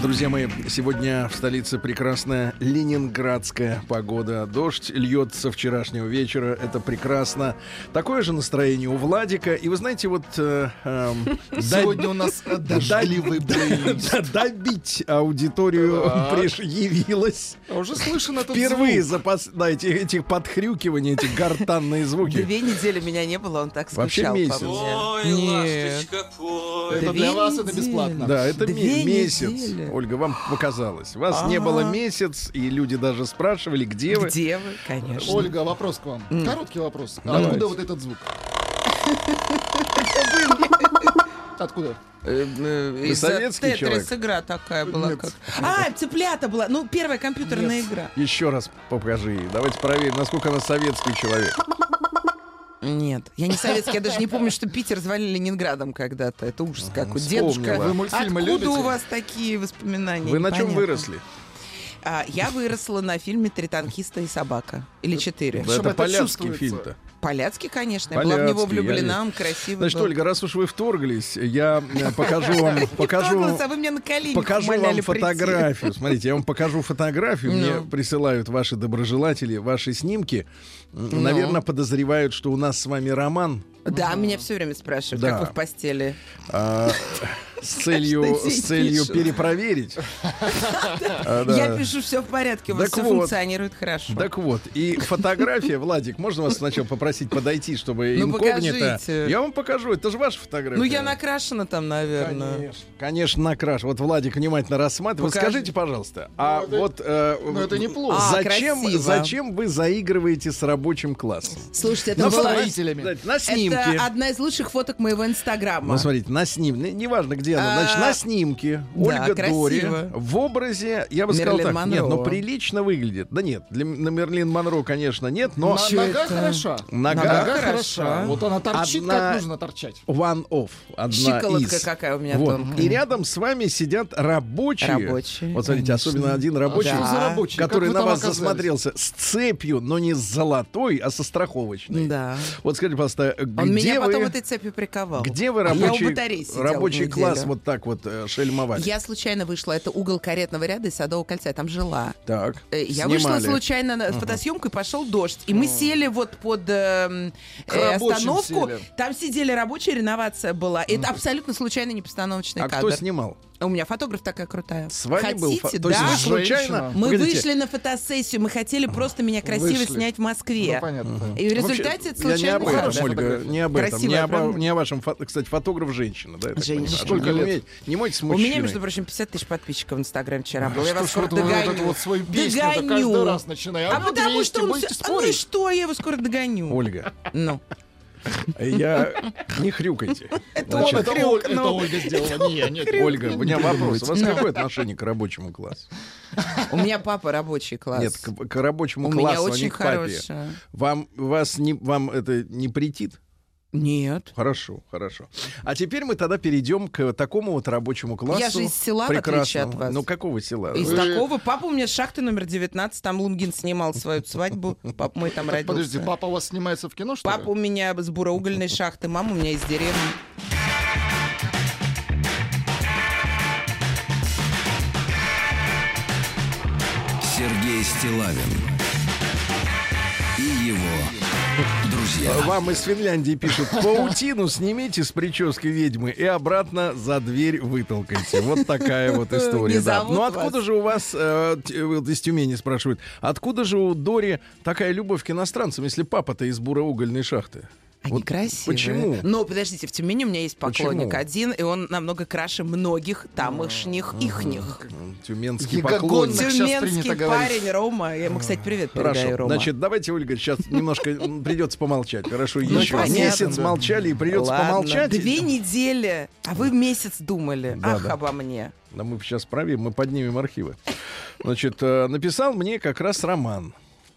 Друзья мои, сегодня в столице прекрасная ленинградская погода. Дождь льет со вчерашнего вечера. Это прекрасно. Такое же настроение у Владика. И вы знаете, вот... э, эм, Сегодня у нас э, дождливый добить аудиторию явилась. А Уже слышен этот Впервые за пос- да, эти, этих подхрюкиваний, эти гортанные звуки. Две недели меня не было, он так Вообще скучал месяц. по мне. Нет. Это для вас это бесплатно. Да, это месяц. Ольга, вам показалось. Вас не было месяц, и люди даже спрашивали, где вы. Где вы, конечно. Ольга, вопрос к вам. Короткий вопрос. Давайте. Откуда вот этот звук? Откуда? Э, э, из-за советский Тетрис человек? игра такая была. Нет. Как... А, цыплята была. Ну, первая компьютерная игра. Еще раз покажи. Давайте проверим, насколько она советский человек. Нет, я не советский, я даже не помню, что Питер звали Ленинградом когда-то. Это ужас какой. вспомнила. Дедушка, Вы мультфильмы откуда любите? у вас такие воспоминания? Вы на чем выросли? А, я выросла на фильме «Три танкиста и собака». Или «Четыре». Да, это это поляцкий фильм-то. Поляцкий, конечно. Я была в него Поляцкий, я влюблена, он красивый Значит, был. Ольга, раз уж вы вторглись, я э, покажу вам, покажу, а вы меня на колени покажу вам фотографию. Смотрите, я вам покажу фотографию. Мне Ну. присылают ваши доброжелатели, ваши снимки. М, Наверное, подозревают, что у нас с вами роман Да, меня все время спрашивают, Да. как вы в постели. а, с целью, с целью перепроверить. А, да. Я пишу, все в порядке, у вас Так все вот. функционирует хорошо. Так вот, и фотография, Владик, можно вас сначала попросить подойти, чтобы Ну, инкогнито? покажите. Я вам покажу, это же ваша фотография. Ну, я накрашена там, наверное. Конечно, конечно, накраш. Вот Владик внимательно рассматривает. Вот скажите, пожалуйста, а Ну, это- вот э, ну, это неплохо. А, зачем, красиво. зачем вы заигрываете с рабочим классом? Слушайте, это фото- строителями. Знаете, На снимке. Это одна из лучших фоток моего инстаграма. Ну, смотрите, на снимке, неважно, где она, А, значит, на снимке Ольга. Дори в образе, я бы сказал так, нет, но прилично выглядит. Да нет, для на Мерлин Монро, конечно, нет, но Нога хороша. нога, хороша. Вот она торчит, как нужно торчать. one off, одна Щиколотка какая у меня тонкая. И рядом с вами сидят рабочие. Рабочие, Вот смотрите, особенно один рабочий, который на вас засмотрелся с цепью, но не с золотой, а со страховочной. Да. Вот скажите, пожалуйста, где Он меня вы, потом этой цепью приковал. где вы Я у рабочий, рабочий неделю. Класс вот так вот э, шельмовали? Я случайно вышла, это угол каретного ряда и Садового кольца, я там жила. Так, Э, Я снимали. вышла случайно на фотосъемку и пошел дождь. И мы сели вот под К э, рабочим остановку. сели. Там сидели рабочие, реновация была. Это абсолютно случайно не постановочный А кадр. кто снимал? А У меня фотограф такая крутая. С вами был? фо- Хотите, То есть да? вы случайно... Мы Погодите, вышли на фотосессию, мы хотели просто меня красиво Вышли. снять в Москве. Ну, понятно. И в Вообще, результате это я не случайно об этом, хорошая Ольга, не об этом, не, Красивая, об, правда? не о вашем, фо- кстати, фотограф женщина, да? Женщина. Сколько Не лет? умеете- Не мойтесь с У мужчиной. меня, между прочим, 50 тысяч подписчиков в Инстаграме вчера было. Я Что вас скоро вот вот догоню. эту вот свою песню каждый Догоню. раз начинаю. А вот потому 200, что он всё- Ну и что, я его скоро догоню. Ольга, Ну. Я... Не хрюкайте. Это Значит, он Это, это Ольга сделала, не я. Нет, Ольга, у меня вопрос. У вас какое отношение к рабочему классу? У меня папа рабочий класс. Нет, к, к рабочему У классу, меня а очень не к папе. хорошая. Вам, вас не, вам это не претит? Нет. Хорошо, хорошо. А теперь мы тогда перейдем к такому вот рабочему классу. Я же из села, в отличие от вас. Ну, какого села? Из Вы- такого папа у меня с шахты номер 19, там Лунгин снимал свою свадьбу. Папа мой там родился. Подожди, папа у вас снимается в кино, что ли? Папа у меня с буроугольной шахты, мама у меня из деревни. Сергей Стилавин и его. Вам из Финляндии пишут, паутину снимите с прически ведьмы и обратно за дверь вытолкайте. Вот такая вот история. Да. Ну откуда вас. же у вас, э, т- вот из Тюмени спрашивают, откуда же у Дори такая любовь к иностранцам, если папа-то из буроугольной шахты? Они Вот красивые. почему? Но подождите, в Тюмени у меня есть поклонник Почему? один, и он намного краше многих тамошних ихних. М, Тюменский поклонник. Тюменский парень Рома. Я ему, кстати, привет передаю, Хорошо. Рома. Значит, давайте, Ольга, сейчас немножко придется помолчать. Хорошо, Ну, еще месяц молчали и придется помолчать. Две недели, а вы месяц думали. Ах, обо мне. Да мы сейчас проверим, мы поднимем архивы. Значит, э, написал мне как раз роман.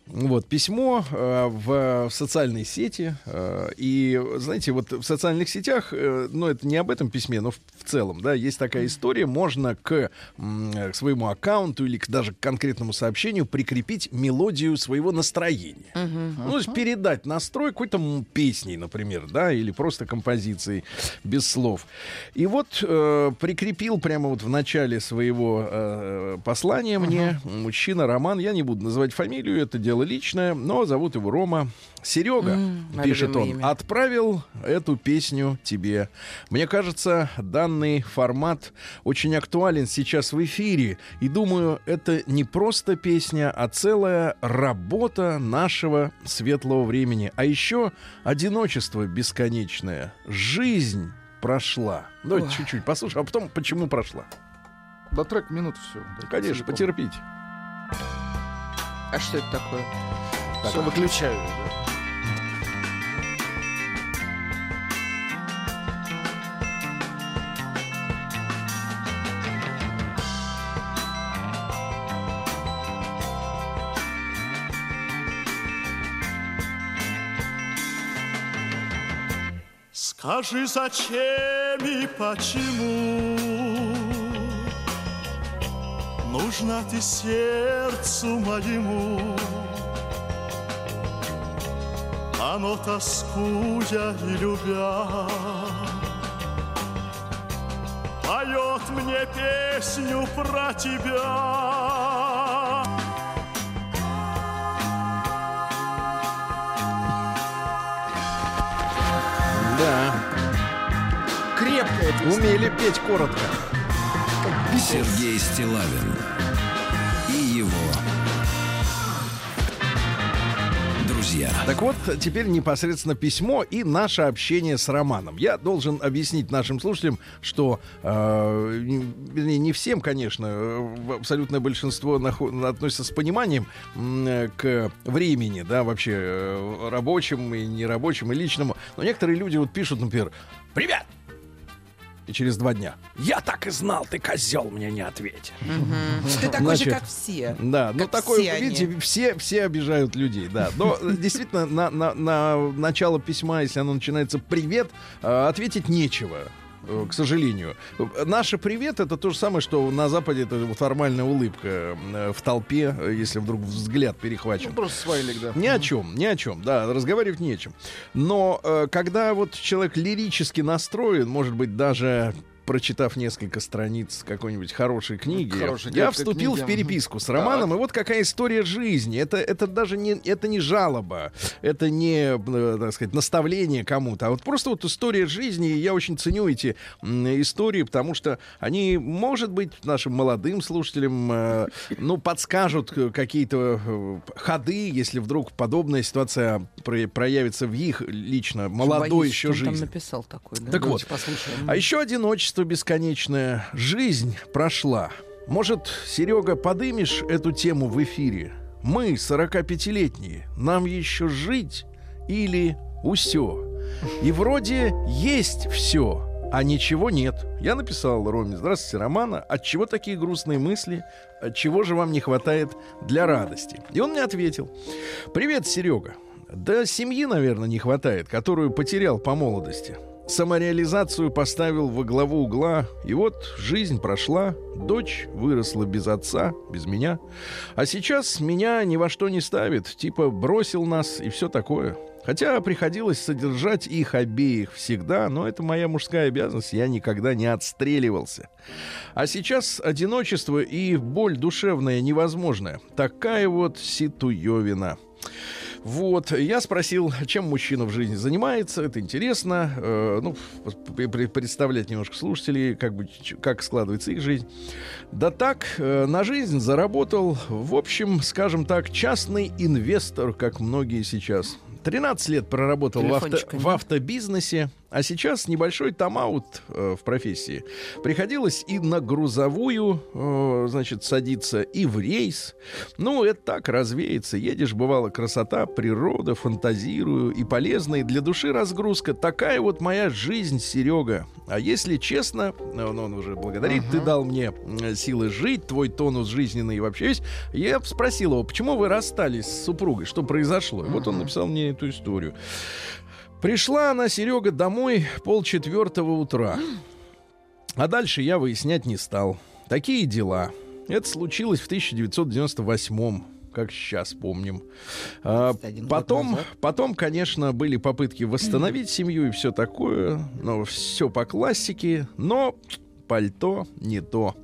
Вот, письмо э, в, в социальной сети. э, и, знаете, вот в социальных сетях, э, ну, это не об этом письме, но в, в целом, да, есть такая история. Можно к, к своему аккаунту или к, даже к конкретному сообщению прикрепить мелодию своего настроения. Ну, то есть передать настрой какой-то песней, например, да, или просто композицией без слов. И вот э, прикрепил прямо вот в начале своего э, послания мне мужчина Роман, я не буду называть фамилию, это дело личное, но зовут его Рома. Серега, мое пишет он, имя. отправил эту песню тебе. Мне кажется, данный формат очень актуален сейчас в эфире. И думаю, это не просто песня, а целая работа нашего светлого времени. А еще одиночество бесконечное. Жизнь прошла. Давайте Ой. чуть-чуть послушаем, а потом почему прошла. Да трек минут все. Конечно, потерпите. А что это такое? Все, выключаю. Скажи, зачем и почему Нужна ты сердцу моему Оно тоскуя и любя Поет мне песню про тебя Да, Крепкая песня. умели петь коротко. Сергей Стилавин и его друзья. Так вот, теперь непосредственно письмо и наше общение с Романом. Я должен объяснить нашим слушателям, что, э, не- не всем, конечно, э, абсолютное большинство нахо- относится с пониманием э, к времени, да, вообще э, рабочему и нерабочему, и личному. Но некоторые люди вот пишут, например, «Привет!» И через два дня. Я так и знал, ты козел мне не ответил. Ты такой же, как все. Да, ну они. видите, все, все обижают людей, да. Но э, действительно, на, на, на начало письма, если оно начинается «привет», э, ответить нечего. Э, К сожалению. Наше привет это то же самое, что на Западе это формальная улыбка э, в толпе, э, если вдруг взгляд перехвачен. Ну, просто свайлик, да. Ни о чем, ни о чем, да, разговаривать не о чем. Но когда вот человек лирически настроен, может быть, даже прочитав несколько страниц какой-нибудь хорошей книги, Хорошей я вступил книги, в переписку с Так. Романом, и вот какая история жизни. Это, это даже не, это не жалоба, это не, э, так сказать, наставление кому-то, а вот просто вот история жизни. И я очень ценю эти истории, потому что они, может быть, нашим молодым слушателям, э, ну, подскажут э, какие-то ходы, если вдруг подобная ситуация про- проявится в их лично молодой Боюсь, еще он там жизни. написал такой, да? Так вот, Давайте послушаем. а еще одиночество бесконечное. Жизнь прошла. Может, Серега, подымешь эту тему в эфире? Мы, 45-летние, нам еще жить или усё? И вроде есть все, а ничего нет. Я написал Роме, здравствуйте, Романа, от чего такие грустные мысли? От чего же вам не хватает для радости? И он мне ответил, привет, Серега. Да семьи, наверное, не хватает, которую потерял по молодости. Самореализацию поставил во главу угла, и вот жизнь прошла, дочь выросла без отца, без меня. А сейчас меня ни во что не ставит, типа бросил нас и все такое. Хотя приходилось содержать их обеих всегда, но это моя мужская обязанность, я никогда не отстреливался. А сейчас одиночество и боль душевная невозможная. Такая вот ситуевина. Вот, я спросил, чем мужчина в жизни занимается, это интересно, э, ну, представлять немножко слушателей, как бы, как складывается их жизнь. Да так, э, на жизнь заработал, в общем, скажем так, частный инвестор, как многие сейчас. 13 лет проработал в, авто- в автобизнесе, А сейчас небольшой тайм-аут э, в профессии. Приходилось и на грузовую, э, значит, садиться, и в рейс. Ну, это так, развеется. Едешь, бывало, красота, природа, фантазирую, и полезная, для души разгрузка. Такая вот моя жизнь, Серега. А если честно, он, он уже благодарит, ты дал мне э, силы жить, твой тонус жизненный и вообще весь. Я спросил его, почему вы расстались с супругой, что произошло? И вот он написал мне эту историю. Пришла она, Серега, домой полчетвертого утра. А дальше я выяснять не стал. Такие дела. Это случилось в 1998 как сейчас помним. А, 21 год потом, потом, конечно, были попытки восстановить семью и все такое. Но все по классике. Но пальто не то.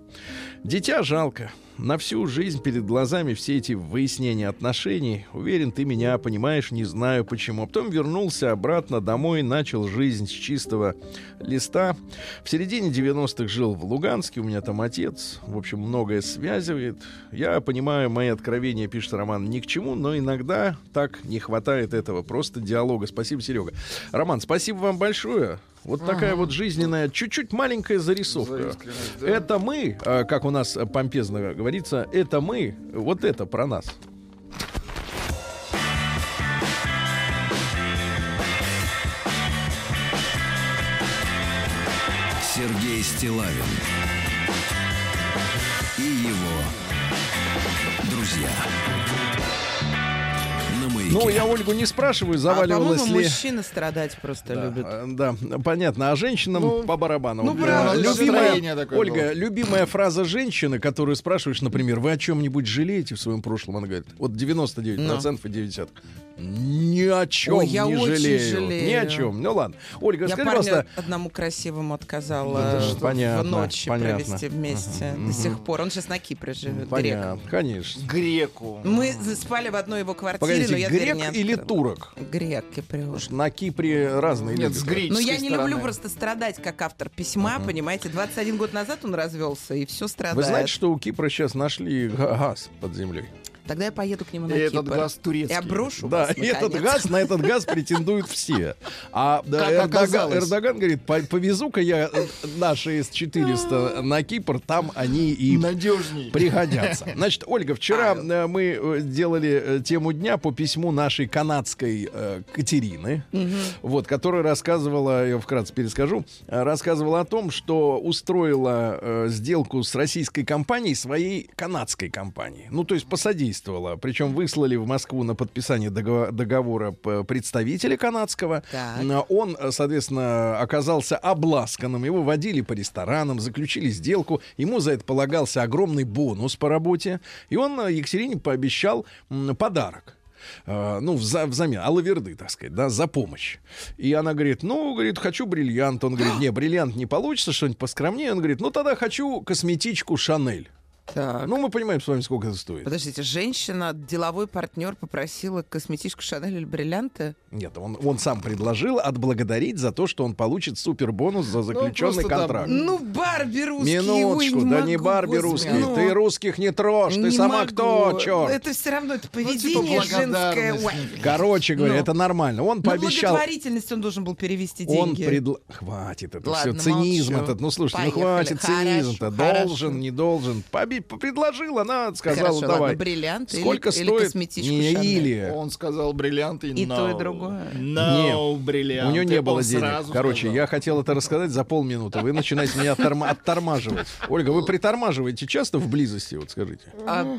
Дитя жалко. На всю жизнь перед глазами все эти выяснения отношений. Уверен, ты меня понимаешь, не знаю почему. А потом вернулся обратно домой, начал жизнь с чистого листа. В середине 90-х жил в Луганске, у меня там отец. В общем, многое связывает. Я понимаю, мои откровения, пишет Роман, ни к чему, но иногда так не хватает этого. Просто диалога. Спасибо, Серега. Роман, спасибо вам большое. Вот такая вот жизненная, чуть-чуть маленькая зарисовка. Да. Это мы, э, как у нас помпезно говорится, это мы, вот это про нас. Сергей Стилавин и его друзья. Ну, я Ольгу не спрашиваю, А, заваливалась по-моему, ли... мужчины страдать просто Да, любят. э, да, понятно. А женщинам Ну, по барабану. ну, правда, э, любимая, такое Ольга, было. любимая фраза женщины, которую спрашиваешь, например, вы о чем-нибудь жалеете в своем прошлом? Она говорит, вот 99% и 90. Ни о чем Ой, я не очень жалею. жалею. Ни о чем. Ну ладно. Ольга, Я скажи, парню пожалуйста, одному красивому отказала Да, в понятно, ночь понятно. провести вместе до сих пор. Он сейчас на Кипре живет, грек. понятно, конечно. Греку. Мы спали в одной его квартире, Погодите, но я грек не или турок? Грек, киприот. На Кипре разные Нет, люди. с греческой я не стороны. люблю просто страдать, как автор письма, понимаете? 21 год назад он развелся, и все страдает. Вы знаете, что у Кипра сейчас нашли га- газ под землей? Тогда я поеду к нему на И этот Кипр. газ турецкий. И оброшу Да, вас, и этот газ, на этот газ претендуют все. А Эрдоган. Эрдоган говорит, «По- повезу-ка я э, наши С-400 на Кипр, там они и Надежней. пригодятся. Значит, Ольга, вчера э, мы э, делали тему дня по письму нашей канадской э, Катерины, вот, которая рассказывала, я вкратце перескажу, рассказывала о том, что устроила э, сделку с российской компанией своей канадской компании. Ну, то есть посодействовала. Причем выслали в Москву на подписание дого- договора представителя канадского. Так. Он, э, соответственно, оказался обласканным. Его водили по ресторанам, заключили сделку. Ему за это полагался огромный бонус по работе. И он э, Екатерине пообещал подарок. Э, ну, вза- взамен, алаверды, так сказать, да, за помощь. И она говорит, ну, говорит, хочу бриллиант. Он говорит, не, бриллиант не получится, что-нибудь поскромнее. Он говорит, ну, тогда хочу косметичку Шанель. Так. Ну, мы понимаем с вами, сколько это стоит. Подождите, женщина, деловой партнер попросила косметичку Шанель или бриллианты? Нет, он, он сам предложил отблагодарить за то, что он получит супер бонус за заключенный там, контракт. Ну, Барби русский, ой, Минуточку, не да могу, не Барби русский. ну, Ты русских не трожь, ты не сама могу. кто, черт. Это все равно, это типа поведение женское. благодарность. Ой. Короче говоря, Ну. это нормально. Он На пообещал. благотворительность он должен был перевести Он деньги. предла... Хватит это Ладно, все. Цинизм молчу. этот. Ну, слушайте, ну Поехали. хватит цинизм-то. Должен, не должен. Побе- Предложил, она сказала, Хорошо, давай. ладно, бриллианты или- Сколько или стоит? косметичку Не, Шанель? или. Он сказал бриллианты И no. то, и другое. No, бриллианты. У него не было денег. сразу Короче, сказал. я хотел это рассказать за полминуты. Вы начинаете меня отторма- оттормаживать. Ольга, вы притормаживаете часто в близости, вот скажите? А,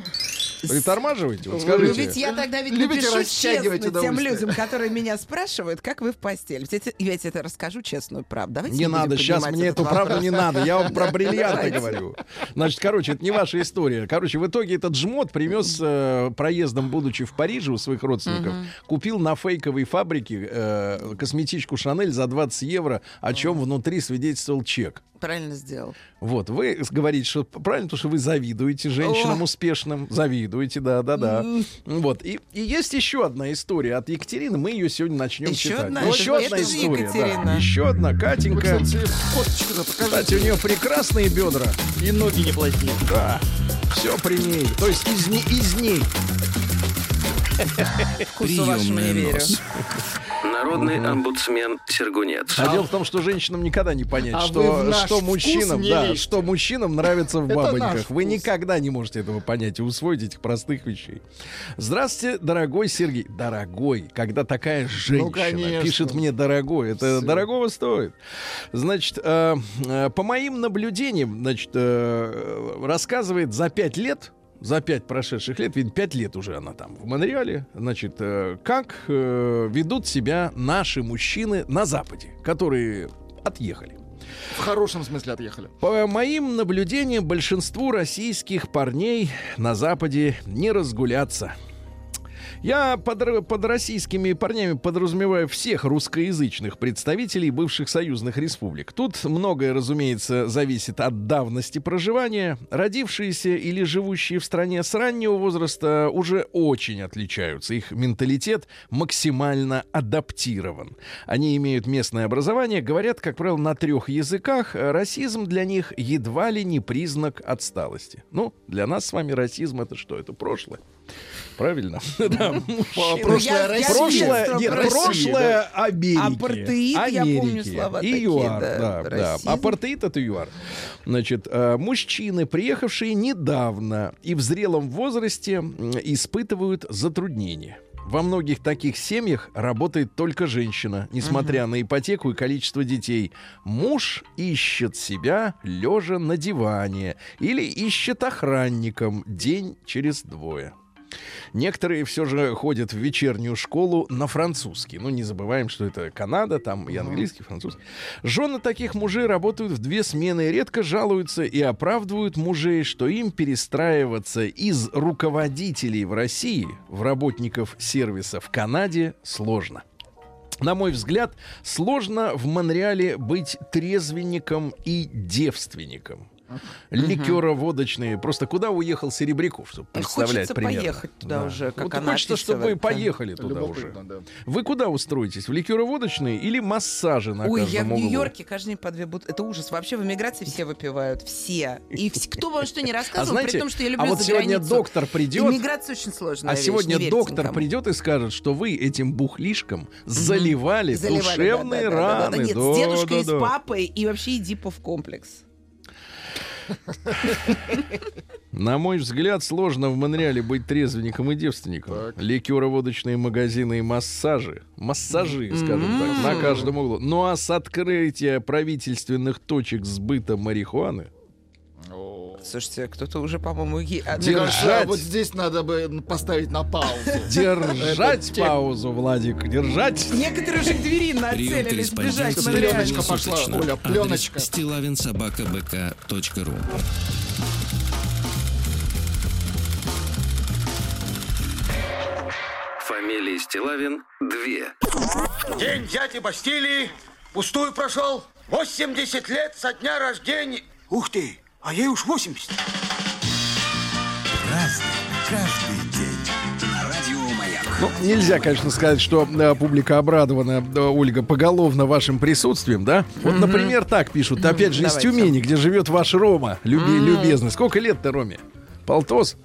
Притормаживаете? Вот Ну, скажите. ведь я тогда ведь Любите напишу честно тем людям, которые меня спрашивают, как вы в постели. Я ведь это расскажу честную правду. Давайте Не надо, сейчас мне эту вопрос. правду не надо. Я вам про бриллианты Давайте. говорю. Значит, короче, это не ваша история. Короче, в итоге этот жмот привез э, проездом, будучи в Париже у своих родственников, купил на фейковой фабрике э, косметичку Шанель за 20 евро, о чем внутри свидетельствовал чек. Правильно сделал. Вот, вы говорите, что правильно, потому что вы завидуете женщинам О. успешным. Завидуете, да, да, да. Вот. И, и есть еще одна история от Екатерины. Мы ее сегодня начнем Еще читать. одна? Еще Это- одна это же история. Екатерина. Да. Еще одна. Вы, Катенька. кстати, фоточку-то покажите. Кстати, у нее прекрасные бедра. И ноги неплохие. Да. Все при ней. То есть из, не- из ней. Вкусу вашему не верю. Народный омбудсмен Сергунец. А дело в том, что женщинам никогда не понять, А что, что мужчинам, не да, что мужчинам нравится в бабоньках. Вы никогда не можете этого понять и усвоить этих простых вещей. Здравствуйте, дорогой Сергей. Дорогой, когда такая женщина конечно. пишет мне дорогой, это Всё. дорогого стоит. Значит, э, э, по моим наблюдениям, значит, э, рассказывает за пять лет за пять прошедших лет, ведь пять лет уже она там в Монреале, значит, э, как э, ведут себя наши мужчины на Западе, которые отъехали. В хорошем смысле отъехали. По моим наблюдениям, большинству российских парней на Западе не разгуляться. Я под, под российскими парнями подразумеваю всех русскоязычных представителей бывших союзных республик. Тут многое, разумеется, зависит от давности проживания. Родившиеся или живущие в стране с раннего возраста уже очень отличаются. Их менталитет максимально адаптирован. Они имеют местное образование, говорят, как правило, на трех языках. Расизм для них едва ли не признак отсталости. Ну, для нас с вами расизм это что? Это прошлое. Правильно? Да. Прошлое Америки. Апартеид, я помню слова И такие, ЮАР, да, да. Апартеид это ЮАР. Значит, э, мужчины, приехавшие недавно и в зрелом возрасте, испытывают затруднения. Во многих таких семьях работает только женщина, несмотря на ипотеку и количество детей. Муж ищет себя лежа на диване или ищет охранником день через двое. Некоторые все же ходят в вечернюю школу на французский. Ну, не забываем, что это Канада, там и английский, и французский. Жены таких мужей работают в две смены, редко жалуются и оправдывают мужей, что им перестраиваться из руководителей в России в работников сервиса в Канаде сложно. На мой взгляд, сложно в Монреале быть трезвенником и девственником. Ликероводочные. Просто куда уехал Серебряков, чтобы представлять Хочется примерно. поехать туда уже, как вот она хочется, чтобы вы да. поехали туда уже. Да. Вы куда устроитесь? В ликероводочные или массажи на Ой, каждом я в? Нью-Йорке каждый день по две бут- Это ужас. Вообще в эмиграции все выпивают. Все. И вс- кто вам что не А рассказывал, знаете, при том, что я люблю а вот сегодня границу. доктор придет, Иммиграция очень сложная а вещь, сегодня доктор никому. придет и скажет, что вы этим бухлишком заливали, Заливали, душевные да, да, да, да, да. раны. Нет, Да, с дедушкой да, и с да. папой, и вообще Эдипов комплекс. На мой взгляд, сложно в Монреале быть трезвенником и девственником. Так. Ликероводочные магазины и массажи. Массажи, скажем так, на каждом углу. Ну а с открытия правительственных точек сбыта марихуаны Слушайте, кто-то уже, по-моему, е- Держать. вот здесь надо бы поставить на паузу. Держать паузу, Владик, держать. Некоторые уже к двери нацелились бежать. Пленочка пошла. Оля, пленочка. стилавинсобакабк.ру Фамилия Стилавин 2. День дяди Бастилии пустую прошел. 80 лет со дня рождения. Ух ты, а ей уж 80. Ну, нельзя, конечно, сказать, что э, публика обрадована, э, Ольга, поголовно вашим присутствием, да? Вот, например, так пишут, опять же, из Давайте. Тюмени, где живет ваш Рома, люби- любезный. Сколько лет-то Роме? Полтос?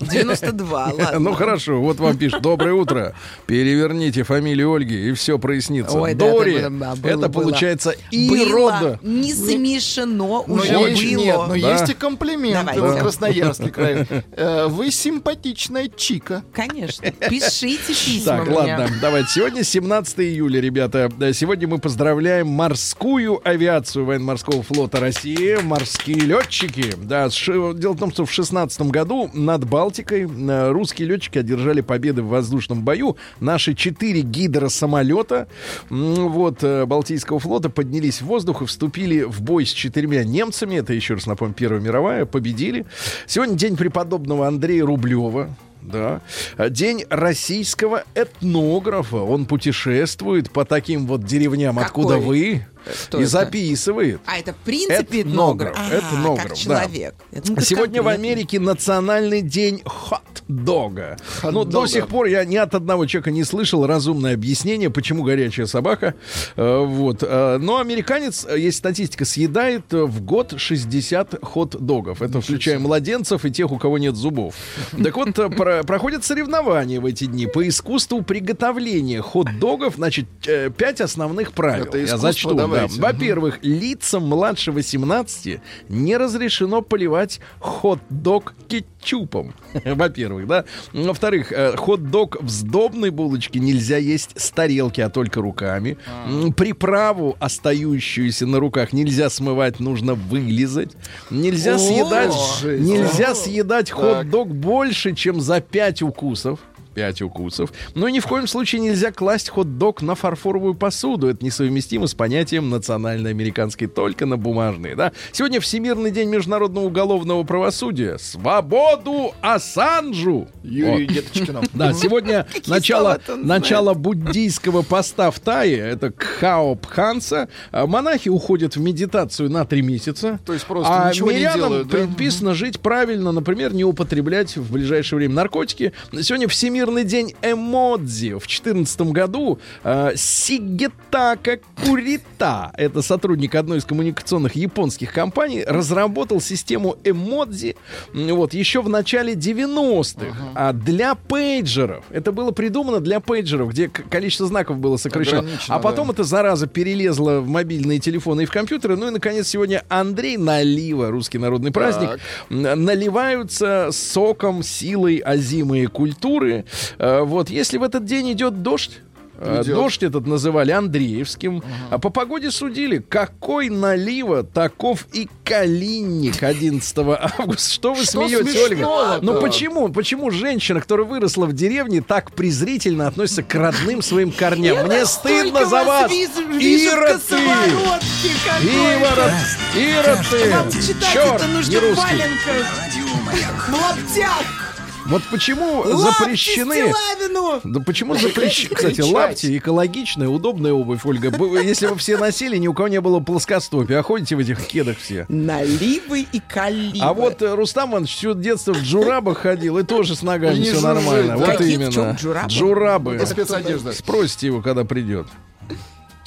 92, ладно. Ну хорошо, вот вам пишут. Доброе утро. Переверните фамилию Ольги, и все прояснится. Ой, да, Дори, да, да, было, это было. получается Было Ирода. не замешано, Но уже есть, нет, но было. Да. есть и комплименты Давайте. в Красноярский край. Э, Вы симпатичная чика. Конечно. Пишите письма Так, мне. ладно, давайте. Сегодня 17 июля, ребята. Да, Сегодня мы поздравляем морскую авиацию военно-морского флота России, морские летчики. Да, дело в том, что в 16 году над Балтикой э, русские летчики одержали победы в воздушном бою. Наши четыре гидросамолета вот, э, Балтийского флота поднялись в воздух и вступили в бой с четырьмя немцами. Это, еще раз напомню, Первая мировая. Победили. Сегодня день преподобного Андрея Рублева. Да. А День российского этнографа. Он путешествует по таким вот деревням, Какой? откуда вы. Кто и это? записывает. А, это в принципе Этнограф, А, этнограф, как да. человек. Я думала, как Сегодня в. Америке национальный день хот-дога. Ну, до сих пор я ни от одного человека не слышал разумное объяснение, почему горячая собака. Э, Вот. Э, Но американец, э, есть статистика, съедает э, в год 60 хот-догов. Это включая младенцев и тех, у кого нет зубов. Так вот, э, про- проходят соревнования в эти дни по искусству приготовления хот-догов. Значит, э, пять основных правил. Это Я зачту. Да. Во-первых, лицам младше 18 не разрешено поливать хот-дог кетчупом. Во-первых, да. Во-вторых, э, хот-дог в сдобной булочке нельзя есть с тарелки, а только руками. М, Приправу, остающуюся на руках, нельзя смывать, нужно вылизать. Нельзя съедать, нельзя съедать хот-дог больше, чем за 5 укусов. 5 укусов. Но ни в коем случае нельзя класть хот-дог на фарфоровую посуду. Это несовместимо с понятием национальной американской, только на бумажные. Да? Сегодня Всемирный день международного уголовного правосудия. Свободу Ассанжу! Юрию Вот. Деточкину. Да, сегодня начало, начало буддийского поста в Тае, это Кхао Пханса. А Монахи уходят в медитацию на три месяца. То есть просто а ничего не делают, да? предписано жить правильно, например, не употреблять в ближайшее время наркотики. Сегодня Всемирный день эмодзи. В 2014 году э, Сигетака Курита, это сотрудник одной из коммуникационных японских компаний, разработал систему эмодзи вот, еще в начале 90-х. А для пейджеров, это было придумано для пейджеров, где количество знаков было сокращено. Ограничено, А потом да. эта зараза перелезла в мобильные телефоны и в компьютеры. Ну и, наконец, сегодня Андрей Налива, русский народный праздник, Так. наливаются соком, силой озимые культуры. Э, Вот, если в этот день идет дождь, э, Идет. Дождь этот называли Андреевским. А по погоде судили, какой налива, таков и калинник 11 августа. Что вы Что смеетесь, Ольга? Ну почему? Почему женщина, которая выросла в деревне, так презрительно относится к родным своим корням? Мне стыдно за вас! Ира ты! Ира, Ира Вам ты! читать Черт, не русский. валенках. Вот почему Лапти запрещены... Стилавину. Да почему запрещены? Кстати, лапти экологичная, удобная обувь, Ольга. Если бы все носили, ни у кого не было плоскостопия. А ходите в этих кедах все. Наливы и каливы. А вот э, Рустам Иванович все детство в джурабах ходил, и тоже с ногами все нормально. Вот именно. Джурабы. Это спецодежда. Спросите его, когда придет.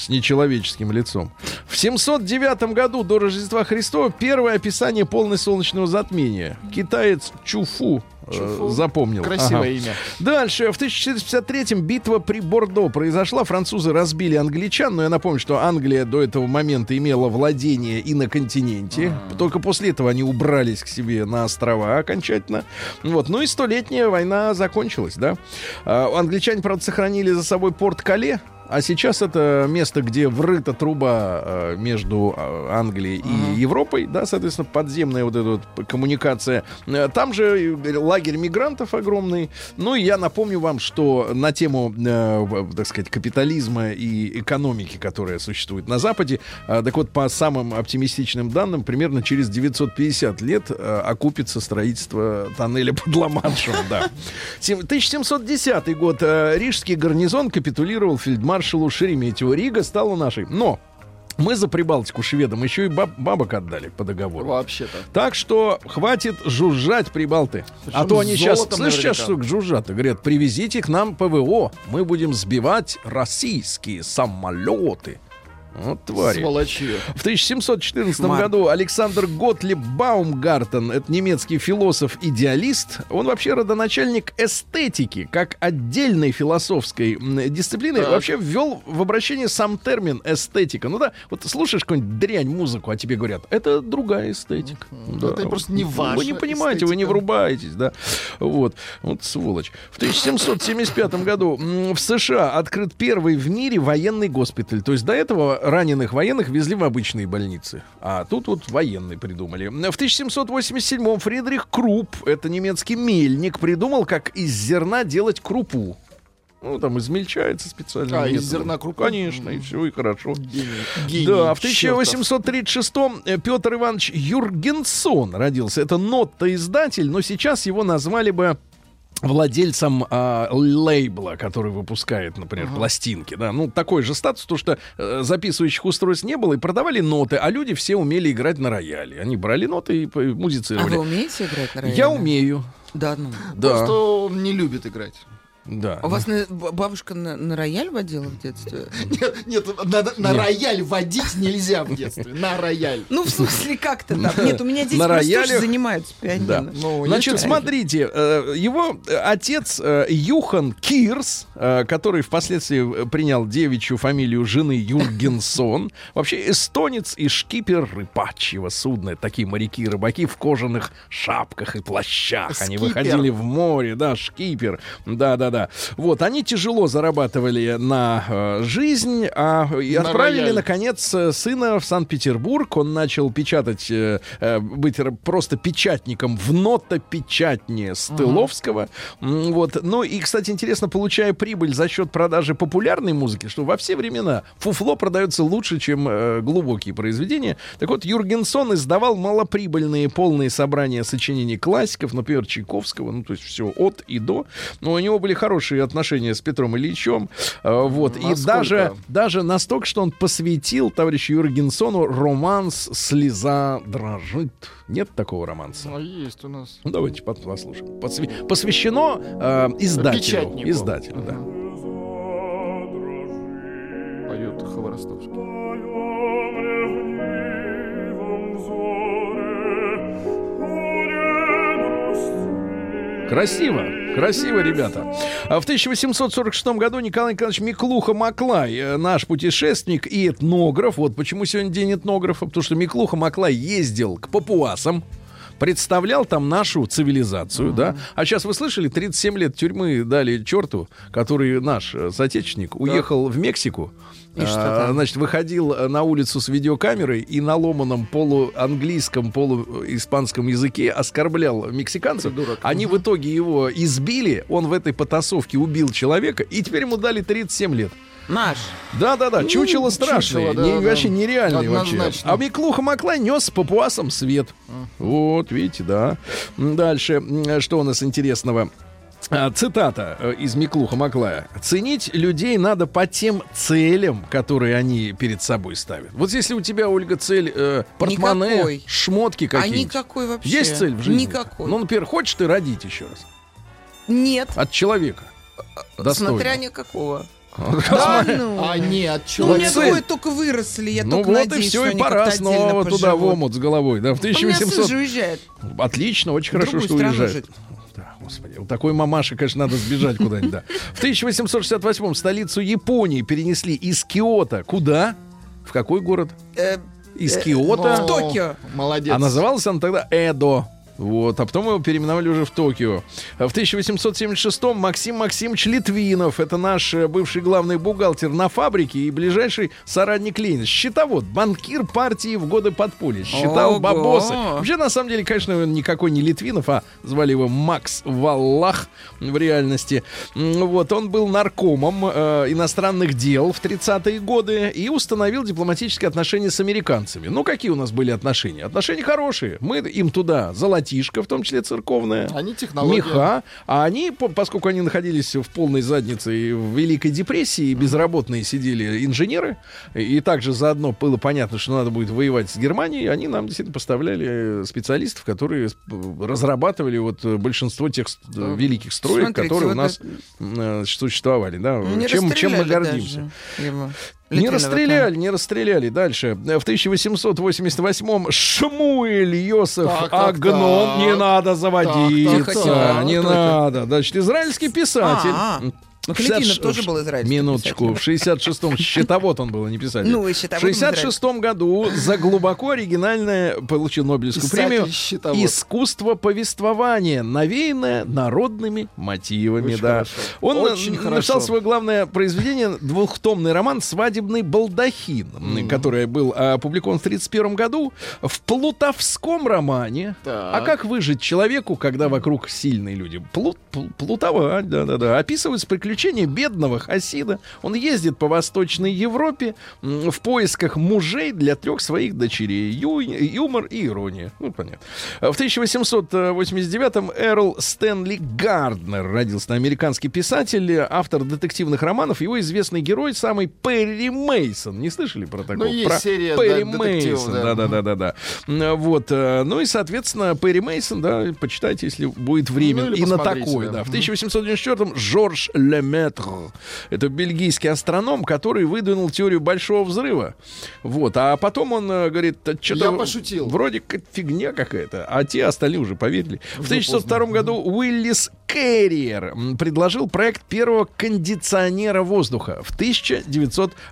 С нечеловеческим лицом. В 709 году до Рождества Христова первое описание полной солнечного затмения. Китаец Чуфу, э, Чуфу. запомнил. Красивое Ага. имя. Дальше, в 1453-м битва при Бордо произошла. Французы разбили англичан, но я напомню, что Англия до этого момента имела владение и на континенте. Только после этого они убрались к себе на острова окончательно. Вот. Ну и столетняя война закончилась, да. А, англичане, правда, сохранили за собой порт Кале. А сейчас это место, где врыта труба э, между э, Англией и Европой, да, соответственно, подземная вот эта вот коммуникация. Э, Там же лагерь мигрантов огромный. Ну и я напомню вам, что на тему, так сказать, капитализма и экономики, которая существует на Западе, так вот, по самым оптимистичным данным, примерно через 950 лет окупится строительство тоннеля под Ла-Маншем, да. Сем- 1710 год. Рижский гарнизон капитулировал фельдмаршалу Шереметеву. Рига стала нашей. Но мы за Прибалтику шведам еще и баб- бабок отдали по договору. Вообще-то. Так что хватит жужжать прибалты. а Причем то они с сейчас, слышишь, сейчас что жужжат и говорят, привезите к нам ПВО, мы будем сбивать российские самолеты. Вот твари. Сволочи. В 1714 Кошмар. году Александр Готлиб Баумгартен, это немецкий философ-идеалист, он вообще родоначальник эстетики, как отдельной философской дисциплины, Так. вообще ввел в обращение сам термин эстетика. Ну да, вот слушаешь какую-нибудь дрянь музыку, а тебе говорят, это другая эстетика. Да. Это просто не Вы ваша не понимаете, вы не эстетика. врубаетесь, да. Вот, вот сволочь. В 1775 году в США открыт первый в мире военный госпиталь. То есть до этого раненых военных везли в обычные больницы. А тут вот военные придумали. В 1787 Фридрих Круп, это немецкий мельник, придумал, как из зерна делать крупу. Ну, там измельчается специально. А, из зерна крупу? Конечно, и все, и хорошо. Гений. Гений Да, в чертов. 1836-м э, Петр Иванович Юргенсон родился. Это нота-издатель, но сейчас его назвали бы владельцам а, лейбла, который выпускает, например, пластинки, да, ну такой же статус, то что э, записывающих устройств не было и продавали ноты, а люди все умели играть на рояле, они брали ноты и п- А вы музицировали. умеете играть на рояле? Я умею, Да, ну. да, Просто он не любит играть. Да. А у вас на- бабушка на, на рояль водила в детстве? Нет, нет, на, на рояль водить нельзя в детстве. На рояль. Ну, в смысле, как-то там. Нет, у меня дети На просто тоже занимаются пианино. Да. Ну, Значит, смотрите, э, его э, отец э, Юхан Кирс, который впоследствии принял девичью фамилию жены Юргенсон, вообще эстонец и шкипер рыбачьего судна. Такие моряки и рыбаки в кожаных шапках и плащах. Они Скипер. выходили в море, да, шкипер. Да-да-да. Вот, они тяжело зарабатывали на э, жизнь, а и На отправили, рояль. наконец, э, сына в Санкт-Петербург. Он начал печатать, э, э, быть просто печатником в нотопечатне Стыловского. М, Вот. Ну и, кстати, интересно, получая прибыль за счет продажи популярной музыки, что во все времена фуфло продается лучше, чем э, глубокие произведения. Так вот, Юргенсон издавал малоприбыльные полные собрания сочинений классиков, например, Чайковского, ну, то есть все от и до. Но у него были хорошие отношения с Петром Ильичем. Э, Вот. И Насколько? даже, даже настолько, что он посвятил товарищу Юргенсону романс «Слеза дрожит». Нет такого романса? Ну, есть у нас. Ну, давайте послушаем. Посвя- Посвящено э, издателю. Печатнику. Издателю, да. Поет Хворостовский. Красиво, красиво, ребята. А В 1846 году Николай Николаевич Миклуха Маклай, э, наш путешественник и этнограф, вот почему сегодня день этнографа, потому что Миклуха Маклай ездил к папуасам, представлял там нашу цивилизацию, да. А сейчас вы слышали, 37 лет тюрьмы дали черту, который наш э, соотечественник уехал в Мексику. И что А? Значит, выходил э, на улицу с видеокамерой и на ломаном полуанглийском, полуиспанском языке оскорблял мексиканцев. Они в итоге его избили, он в этой потасовке убил человека, и теперь ему дали 37 лет. Наш. Да-да-да, чучело страшное, чучело, да, не- да. вообще нереальное вообще. А Миклуха Маклай нес с папуасом свет. Вот, видите, да. Дальше, что у нас интересного? А, Цитата э, из Миклуха Маклая. «Ценить людей надо по тем целям, которые они перед собой ставят». Вот если у тебя, Ольга, цель э, портмоне, Никакой. шмотки А какие-нибудь. никакой вообще. Есть цель в жизни? Никакой. Ну, например, хочешь ты родить еще раз? Нет. От человека. Достойно. Смотря никакого. Да, ну. А нет, Ну, у меня человек. двое только выросли, я ну только вот надеюсь, и все, что и пора снова туда в поживут. омут с головой. Да, в У меня сын 1800... же уезжает. Отлично, очень В хорошо, что уезжает. жить. Да, господи, у такой мамаши, конечно, надо сбежать куда-нибудь, да. В 1868 столицу Японии перенесли из Киота. Куда? В какой город? Э, Из э, Киота. в Токио. Молодец. А называлась она тогда Эдо. Вот, а потом его переименовали уже в Токио. В 1876-м Максим Максимович Литвинов, это наш э, бывший главный бухгалтер на фабрике и ближайший соратник Ленина. Счетовод, банкир партии в годы подполья. Считал Ого. бабосы. Вообще, на самом деле, конечно, он никакой не Литвинов, а звали его Макс Валлах в реальности. Вот, он был наркомом э, иностранных дел в 30-е годы и установил дипломатические отношения с американцами. Ну, какие у нас были отношения? Отношения хорошие. Мы им туда золотишко, в том числе церковное, Они технологии. меха, а они, по- поскольку они находились в полной заднице и в Великой депрессии, безработные сидели инженеры, и также заодно было понятно, что надо будет воевать с Германией, они нам действительно поставляли специалистов, которые разрабатывали вот большинство тех э, великих строек, Смотрите, которые у вот нас э, существовали, да, Ну, Не чем, чем мы гордимся. даже Не расстреляли, не расстреляли. Дальше. В 1888-м Шмуэль Йосеф Так, так, Агнон. так. Не надо заводиться. Так, так, так. не это? надо. Значит, израильский писатель. А, а. Ну, В 60 Клетинов тоже был израильский Минуточку. В 66-м счетовод он был, а не писатель. Ну, и в счетовод был 66-м году за глубоко оригинальное получил Нобелевскую премию Писатель-счетовод. «Искусство повествования», навеянное народными мотивами. Очень да. хорошо. Он Очень написал хорошо. свое главное произведение, двухтомный роман «Свадебный балдахин», который был а, опубликован в 1931 году. В плутовском романе Так. «А как выжить человеку, когда вокруг сильные люди?» Плут, пл- плутовать, да-да-да. Описываются приключения приключения бедного Хасида. Он ездит по Восточной Европе в поисках мужей для трех своих дочерей. Ю- юмор и ирония. Ну, понятно. В 1889-м Эрл Стэнли Гарднер родился американский писатель, автор детективных романов. Его известный герой самый Перри Мейсон. Не слышали про такого? есть Про серия, Перри да, Мейсон. да. Да, да, да, да, да. Вот. э, Ну и, соответственно, Перри Мейсон, да, почитайте, если будет время. Ну, и на такой, да. да. В 1894-м Жорж Леметр. Это бельгийский астроном, который выдвинул теорию большого взрыва. Вот. А потом он э, говорит, что-то... Я пошутил. Вроде как фигня какая-то. А те остальные уже поверили. В 1902 году Уиллис Керриер м, предложил проект первого кондиционера воздуха в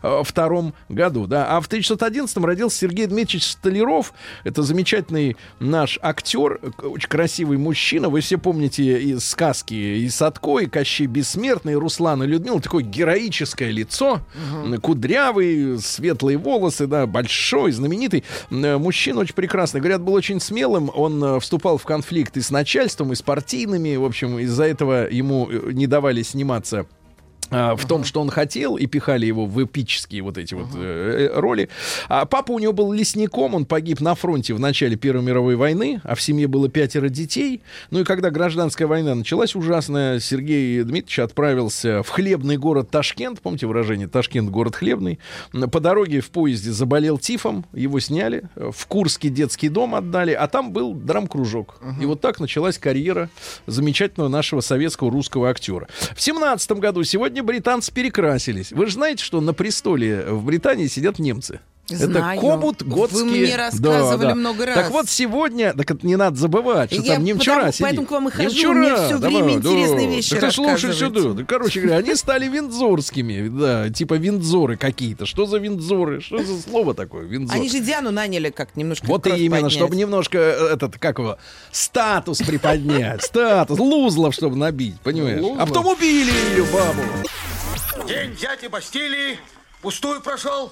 1902 году. Да. А в 1911 родился Сергей Дмитриевич Столяров. Это замечательный наш актер, к- очень красивый мужчина. Вы все помните из сказки и Садко, и Кощей Бессмертный, и Руслан и Людмила. Такое героическое лицо, м, кудрявый, светлые волосы, да, большой, знаменитый. Мужчина очень прекрасный. Говорят, был очень смелым. Он э, вступал в конфликты с начальством, и с партийными. В общем, из-за этого ему э, не давали сниматься в том, что он хотел, и пихали его в эпические вот эти вот э, э, роли. А папа у него был лесником, он погиб на фронте в начале Первой мировой войны, а в семье было пятеро детей. Ну и когда гражданская война началась ужасная, Сергей Дмитриевич отправился в хлебный город Ташкент, помните выражение «Ташкент — город хлебный». По дороге в поезде заболел тифом, его сняли, э, в Курский детский дом отдали, а там был драм-кружок. И вот так началась карьера замечательного нашего советского русского актера. В семнадцатом году сегодня британцы перекрасились. Вы же знаете, что на престоле в Британии сидят немцы? Это Знаю. Кобут Вы Готский. мне рассказывали много раз. Так вот сегодня, так это не надо забывать, что Я там немчура потому- сидит. поэтому к вам и хожу, Немчура, мне всё время давай, интересные да. вещи Так ты слушай сюда. Да, короче говоря, они стали виндзорскими, да, типа виндзоры какие-то. Что за виндзоры? Что за слово такое, виндзор? Они же Диану наняли как немножко Вот и именно, поднять. чтобы немножко э, этот, как его, статус приподнять, статус, лузлов, чтобы набить, понимаешь? А Лузлов? потом убили ее бабу. День дяди Бастилии пустую прошел.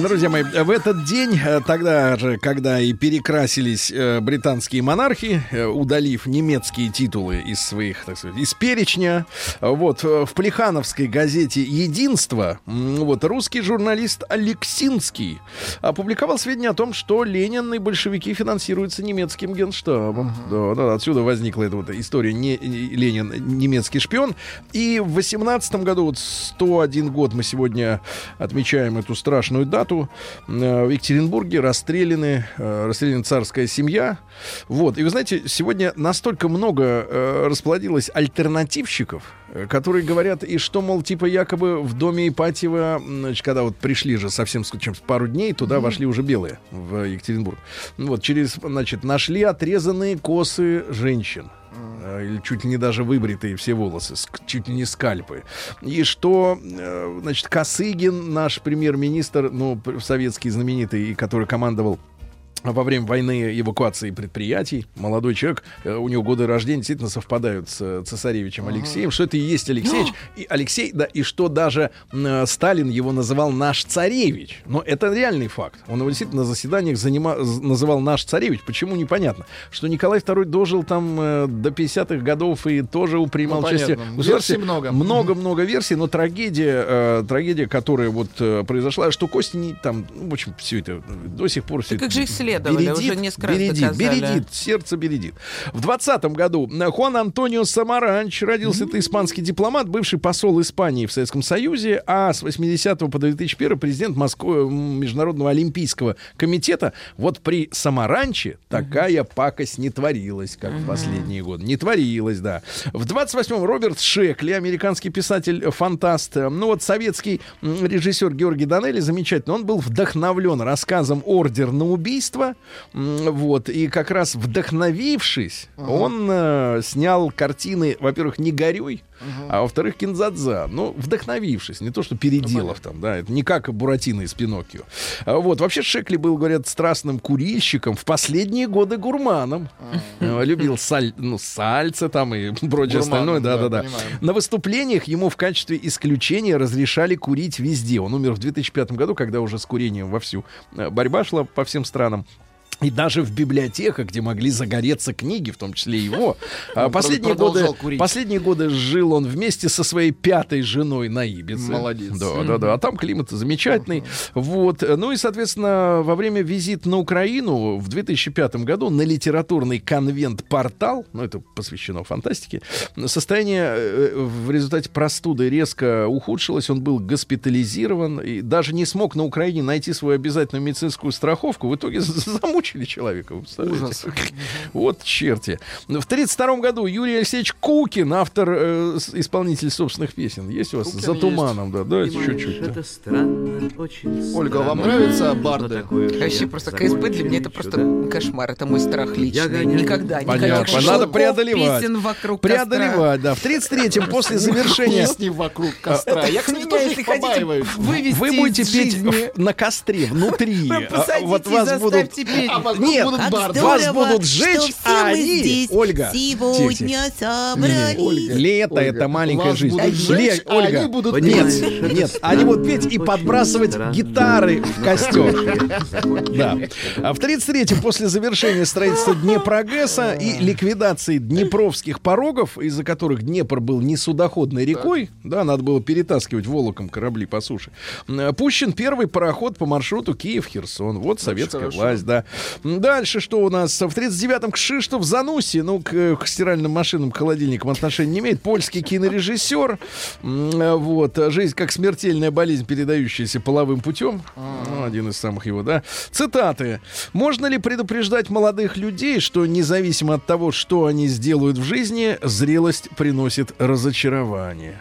Друзья мои, в этот день, э, тогда же, когда и перекрасились э, британские монархи, э, удалив немецкие титулы из своих, так сказать, из перечня, вот, в Плехановской газете «Единство», вот, русский журналист Алексинский опубликовал сведения о том, что Ленин и большевики финансируются немецким генштабом. Да, да, отсюда возникла эта вот история не- Ленин немецкий шпион. И в 18 году, вот 101 год мы сегодня отмечаем эту страшную дату. Э, В Екатеринбурге расстреляны, э, расстреляна царская семья. Вот. И вы знаете, сегодня настолько много э, расплодилось альтернативщиков, которые говорят, и что, мол, типа якобы в доме Ипатьева, значит, когда вот пришли же совсем чем пару дней, туда вошли уже белые в Екатеринбург. Ну Вот, через, значит, нашли отрезанные косы женщин. Э, Или чуть ли не даже выбритые все волосы, чуть ли не скальпы. И что, э, значит, Косыгин, наш премьер-министр, ну, советский знаменитый, и который командовал во время войны эвакуации предприятий. Молодой человек, э, у него годы рождения действительно совпадают с э, цесаревичем Алексеем, что это и есть Алексеевич. И Алексей, да, и что даже э, Сталин его называл наш царевич. Но это реальный факт. Он его действительно на заседаниях занима- называл наш царевич. Почему, непонятно. Что Николай II дожил там э, до 50-х годов и тоже принимал Ну, участие. Версий много. Много-много версий, но трагедия, э, трагедия, которая вот э, произошла, что Кости не там, ну, в общем, все это э, до сих пор все как это же исследовали, уже несколько раз бередит, доказали. бередит, сердце бередит. В 20 году э, Хуан Антонио Самаранч родился, это испанский дипломат, бывший посол Испании в Советском Союзе, а с 80 по 2001 президент Москвы Международного Олимпийского комитета. Вот при Самаранче такая пакость не творилась, как в последние годы. Не творилась, да. В 28-м Роберт Шекли, американский писатель-фантаст. э, Ну вот советский режиссер Георгий Данелли, замечательно, он был вдохновлен рассказом «Ордер на убийство». М, Вот, и как раз вдохновившись, он э, снял картины, во-первых, «Не горюй», а во-вторых, Кинзадза. Ну, вдохновившись, не то, что переделав там, да, это не как Буратино из Пиноккио. А Вот, вообще Шекли был, говорят, страстным курильщиком, в последние годы гурманом. Э, Любил саль, ну, сальце там и прочее остальное, да-да-да. На выступлениях ему в качестве исключения разрешали курить везде. Он умер в 2005 году, когда уже с курением вовсю э, борьба шла по всем странам. И даже в библиотеках, где могли загореться книги, в том числе его. А Последние годы, курить. последние годы жил он вместе со своей пятой женой на Ибице. Молодец. Да, да, да. А там климат замечательный. Вот. Ну и, соответственно, во время визита на Украину в 2005 году на литературный конвент «Портал», ну это посвящено фантастике, состояние э, в результате простуды резко ухудшилось, он был госпитализирован и даже не смог на Украине найти свою обязательную медицинскую страховку. В итоге замучили человека. Ужас. Вот черти. В 1932 году Юрий Алексеевич Кукин, автор, э, исполнитель собственных песен. Есть у вас? Кукин За есть. туманом, да. Давайте чуть-чуть. да. Это странно, очень Ольга, вам странно. нравятся Но барды? Вообще просто КСП для меня это просто кошмар. Это мой страх личный. Никогда, Понятно. никаких Надо преодолевать. песен вокруг костра. Преодолевать, да. В 33-м после завершения Песни вокруг костра. Я, кстати, тоже их побаиваюсь. вы будете петь на костре, внутри. А, посадите Вот и вас будут... А вас Нет, будут барды. Вас будут все а они... Ольга, сегодня собрались. Лето это маленькая жизнь. Ле- а Ольга, они будут Нет, странно, они будут петь и подбрасывать гитары в костер. Да. А в 33-м, после завершения строительства Днепрогресса и ликвидации днепровских порогов, из-за которых Днепр был несудоходной рекой, да, надо было перетаскивать волоком корабли по суше, пущен первый пароход по маршруту Киев-Херсон. Вот советская власть, да. Дальше что у нас? В 39-м Кшиштоф Зануси, ну, к, к стиральным машинам, к холодильникам отношения не имеет. Польский кинорежиссер. Э, Вот. Жизнь как смертельная болезнь, передающаяся половым путем. Ну, один из самых его, да. Цитаты. Можно ли предупреждать молодых людей, что независимо от того, что они сделают в жизни, зрелость приносит разочарование?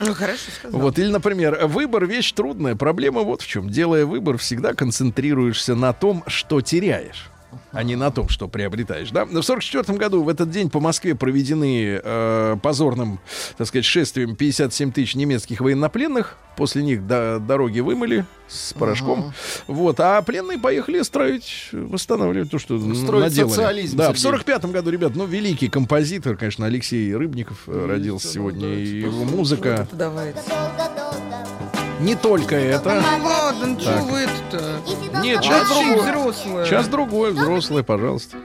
Ну, хорошо сказал. Вот, или, например, выбор вещь трудная. Проблема вот в чем. Делая выбор, всегда концентрируешься на том, что теряешь а не на том, что приобретаешь. Да? В 44 году в этот день по Москве проведены э, позорным, так сказать, шествием 57 тысяч немецких военнопленных. После них до- дороги вымыли с порошком. Вот. А пленные поехали строить, восстанавливать то, что Строить наделали. социализм, Да, в Сергей. 45 году, ребят, ну, великий композитор, конечно, Алексей Рыбников э, родился сегодня. И его музыка. Это давайте. Не только это. Ну ладно, ну что вы это-то? Нет, сейчас другое. взрослые. Сейчас другое, взрослое, пожалуйста.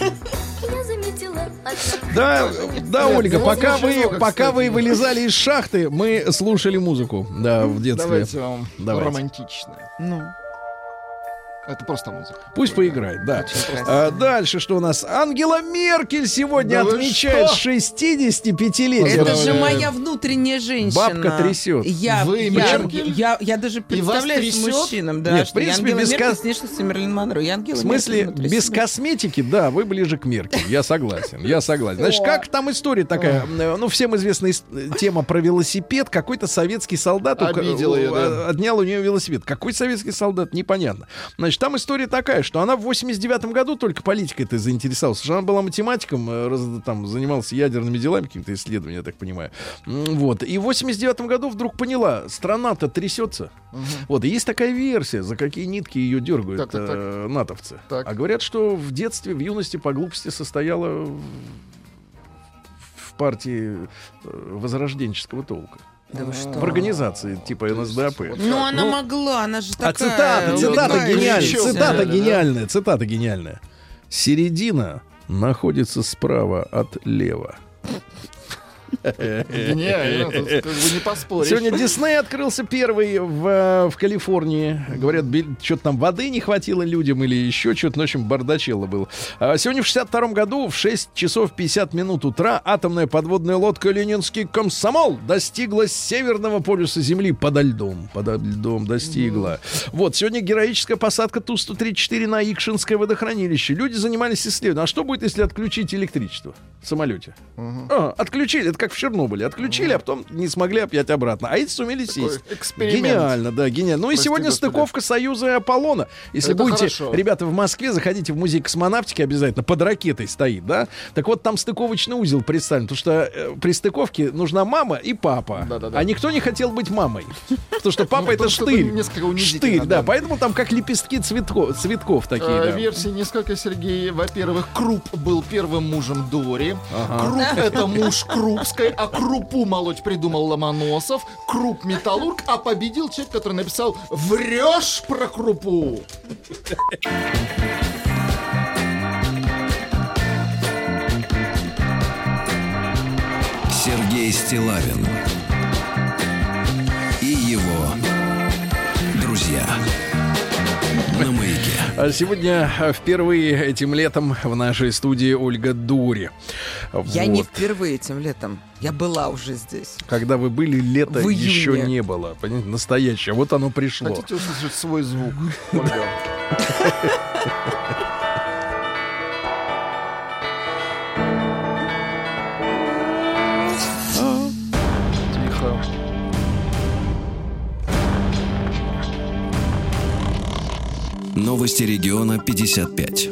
Я заметила Да, да, Ольга, ну, пока вы, пока вы вылезали из шахты, мы слушали музыку, да, в детстве. Давайте вам Давайте. романтичное. Ну, Это просто музыка. Пусть поиграет, да. А, дальше что у нас? Ангела Меркель сегодня Да отмечает что? 65-летие. Это же моя внутренняя женщина. Бабка трясет. Я, Вы я, Меркель? я, я даже представляю с мужчинам, да, Нет, в что принципе, я Ангела без Меркель с Мерлин Монро. Я Ангела В смысле, Меркель без себя. косметики, да, вы ближе к Меркель. Я согласен, я согласен. Значит, как там история такая? Ну, всем известная тема про велосипед. Какой-то советский солдат Обидел у- да. отнял у нее велосипед. Какой советский солдат? Непонятно. Значит, там история такая, что она в 89 году только политикой-то заинтересовалась. Потому что она была математиком, э, раз- там, занималась ядерными делами, какими-то исследованиями, я так понимаю. Вот. И в 89 году вдруг поняла, страна-то трясется. Вот. И есть такая версия, за какие нитки ее дергают Так, так, так. э, натовцы. Так. А говорят, что в детстве, в юности по глупости состояла в, в партии э, возрожденческого толка. Да вы что? В организации типа НСДАП. Ну, она могла, она же А такая... цитата, цитата улыбающаяся. гениальная, цитата гениальная, цитата гениальная. Середина находится справа от лева. Гениально, тут как бы не поспоришь. Сегодня Дисней открылся первый в, э, в Калифорнии. Говорят, что-то там воды не хватило людям или еще что-то. Ну, в общем, бардачело было. А сегодня в 62 году в 6 часов 50 минут утра атомная подводная лодка «Ленинский комсомол» достигла северного полюса Земли подо льдом. Подо льдом достигла. Вот, сегодня героическая посадка Ту-134 на Икшинское водохранилище. Люди занимались исследованием. А что будет, если отключить электричество в самолете? А, отключили. Это как как в Чернобыле. Отключили, а потом не смогли опять обратно. А эти сумели сесть. эксперимент. Гениально, да, гениально. Ну и Прости, сегодня господи. стыковка Союза и Аполлона. Если Это будете, хорошо. ребята, в Москве, заходите в музей космонавтики обязательно. Под ракетой стоит, да? Так вот, там стыковочный узел представлен. Потому что э, при стыковке нужна мама и папа. Да-да-да. А никто не хотел быть мамой. Потому что папа Ну, это штырь. Штырь, да. да. Поэтому там как лепестки цветко- цветков такие, да. Версии несколько, Сергей. Во-первых, Круп был первым мужем Дори. Круп — это муж Крупской, а Крупу молоть придумал Ломоносов. Круп — металлург, а победил человек, который написал «Врешь про Крупу». Сергей Стилавин Сегодня э, впервые этим летом в нашей студии Ольга Дури. Я не впервые этим летом. Я была уже здесь. Когда вы были, лето В июне. еще не было. Понимаете, настоящее. Вот оно пришло. Хотите услышать свой звук, Новости региона 55.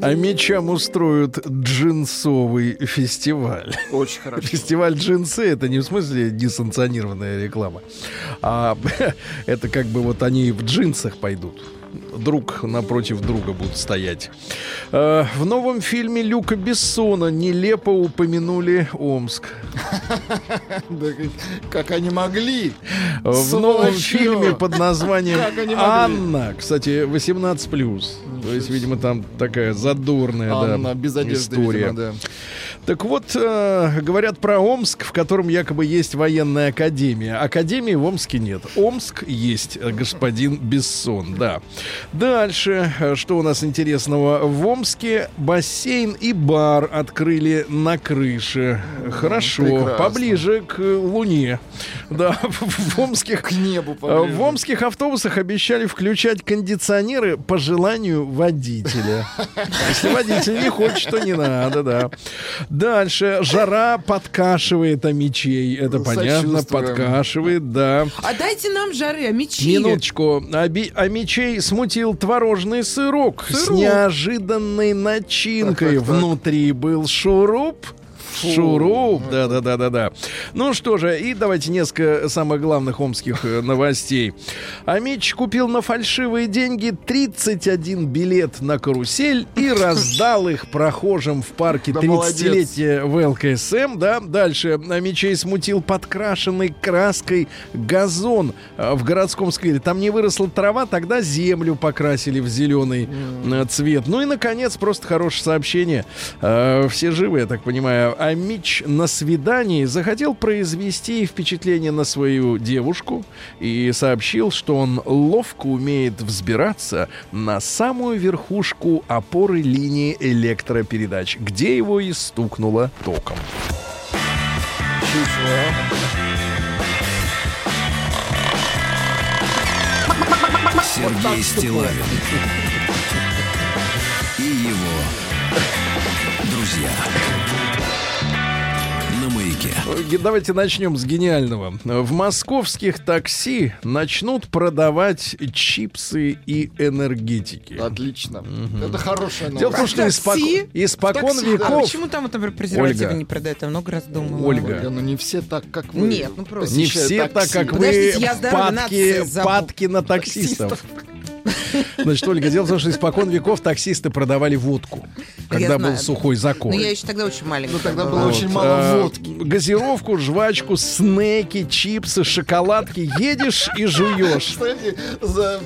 А мечам устроят джинсовый фестиваль. Очень хорошо. Фестиваль джинсы это не в смысле несанкционированная реклама, а это как бы вот они в джинсах пойдут. Друг напротив друга будут стоять. Э, В новом фильме Люка Бессона нелепо упомянули Омск. Как- они могли? В новом фильме под названием? Анна, кстати, 18 То есть, видимо, там такая задорная история. Так вот, э, говорят про Омск, в котором якобы есть военная академия. Академии в Омске нет. Омск есть, э, господин Бессон, да. Дальше, э, что у нас интересного? В Омске бассейн и бар открыли на крыше. Хорошо, прекрасно. поближе к Луне. Да, в, омских... К небу э, поближе. В омских автобусах обещали включать кондиционеры по желанию водителя. Если водитель не хочет, то не надо, да. Дальше. Жара подкашивает мечей. Это понятно, подкашивает, да. А дайте нам жары, а мечи. Минуточку. А, би- а мечей смутил творожный сырок, с Сырок. неожиданной начинкой. Так, так, так. Внутри был шуруп. Шуруп, да, да, да, да, да. Ну что же, и давайте несколько самых главных омских э, новостей. Амич купил на фальшивые деньги 31 билет на карусель и раздал их прохожим в парке Да 30-летия в ЛКСМ, да. Дальше Амичей смутил подкрашенный краской газон э, в городском сквере. Там не выросла трава, тогда землю покрасили в зеленый э, цвет. Ну и, наконец, просто хорошее сообщение. Все живы, я так понимаю. А Мич на свидании захотел произвести впечатление на свою девушку и сообщил, что он ловко умеет взбираться на самую верхушку опоры линии электропередач, где его и стукнуло током. Сергей Стилавин и его друзья маяке. Ге- Давайте начнем с гениального. В московских такси начнут продавать чипсы и энергетики. Отлично. Это хорошая Дело в том, новость. что испок- испокон такси, да. А веков... почему там, например, презервативы Ольга. не продают? Я много раз думала. Ольга. Ольга, ну не все так, как вы. Нет, ну просто. Не все так, такси. как вы, Подождите, я здоровье падки, падки на таксистов. Значит, Ольга, дело в том, что испокон веков таксисты продавали водку, когда был знаю. сухой закон. Ну, я еще тогда очень маленькая. Ну, тогда было очень мало А, водки. Газировку, жвачку, снеки, чипсы, шоколадки. Едешь и жуешь.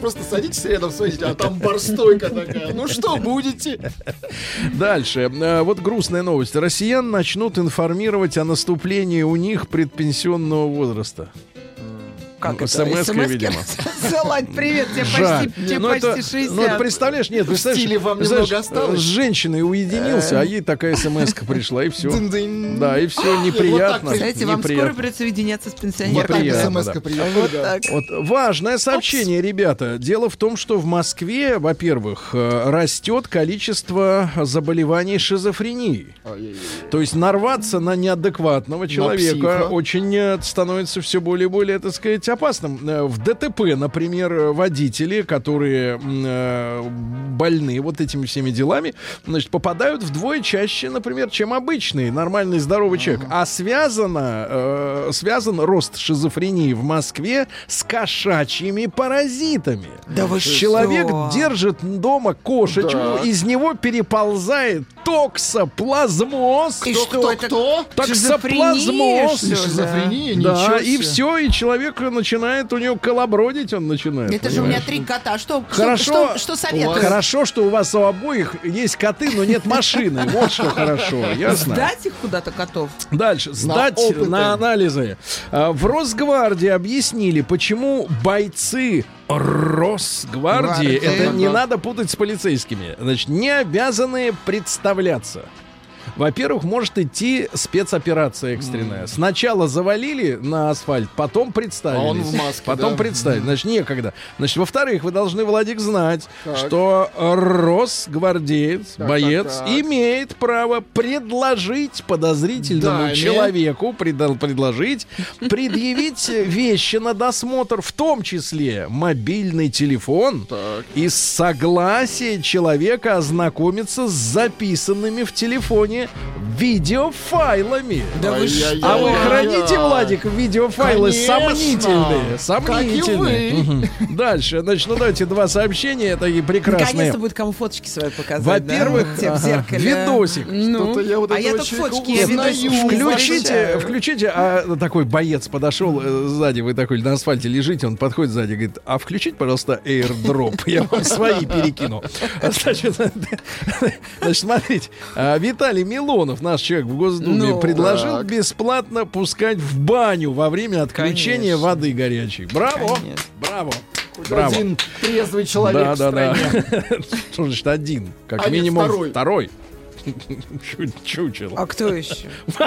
Просто садитесь рядом с водителем, а там барстойка такая. Ну что будете? Дальше. Э, Вот грустная новость. Россиян начнут информировать о наступлении у них предпенсионного возраста. Как это? СМС-ки видимо. Ссылать, привет, тебе Жаль. почти, тебе Ну, это- почти 60. Ну, это представляешь, нет, представляешь, стиле вам немного осталось? с женщиной уединился, а ей такая смс пришла, и все. Да, и все, неприятно. Знаете, вам скоро придется соединяться с пенсионером. Неприятно, Вот важное сообщение, ребята. Дело в том, что в Москве, во-первых, э, растет количество заболеваний шизофренией. Ой-ой-ой. То есть нарваться на неадекватного человека очень э, становится все более и более, так сказать, опасным. Э, В ДТП, например, э, водители, которые э, больны вот этими всеми делами, значит, попадают вдвое чаще, например, чем обычный нормальный здоровый человек. А связано, связан рост шизофрении в Москве с кошачьими паразитами. Да вы Человек что? держит дома кошечку, Да. из него переползает токсоплазмоз. И Кто, что кто, это? кто? Шизофрения, Токсоплазмоз. Шизофрения, Да, ничего и все, и человек начинает, у него колобродить он начинает. Это же у меня понимаешь? три кота. Что, что- Хорошо. что, что советуешь? Хорошо, что у вас у обоих есть коты, но нет машины. Вот что хорошо, ясно? Сдать их куда-то котов? Дальше. Сдать на анализы. А, В Росгвардии объяснили, почему бойцы Росгвардии, Гвардии, это не надо путать с полицейскими, значит, не обязаны представляться. Во-первых, может идти спецоперация экстренная. Сначала завалили на асфальт, потом представились. А он в маске, Потом да. представили. Значит, некогда. Значит, во-вторых, вы должны, Владик, знать, Так. что Росгвардеец, Так, боец, так, так. имеет право предложить подозрительному Даме. человеку, предал- предложить, предъявить вещи на досмотр, в том числе мобильный телефон, Так. и с согласия человека ознакомиться с записанными в телефоне видеофайлами. Да вы. А вы храните. Владик, видеофайлы Конечно. сомнительные? Сомнительные. Как и вы. Мгм. Дальше, значит, ну давайте два сообщения такие прекрасные. Наконец-то будет кому фоточки свои показать. Во-первых, да? Зеркале. видосик. Ну, Что-то я вот а я тут фоточки, я видосик Включите, включите, а такой боец подошел э, сзади, вы такой на асфальте лежите, он подходит сзади, говорит, а включить, пожалуйста, airdrop, я вам свои перекину. Значит, значит, смотрите, а, Виталий Милонов, наш человек в Госдуме, Ну, предложил так. бесплатно пускать в баню во время отключения Конечно. воды горячей. Браво, Конечно. браво. Браво. Один трезвый человек Да, в да, да. стране. Что значит один? Как А минимум второй. второй. Чу- Чучело. А кто еще?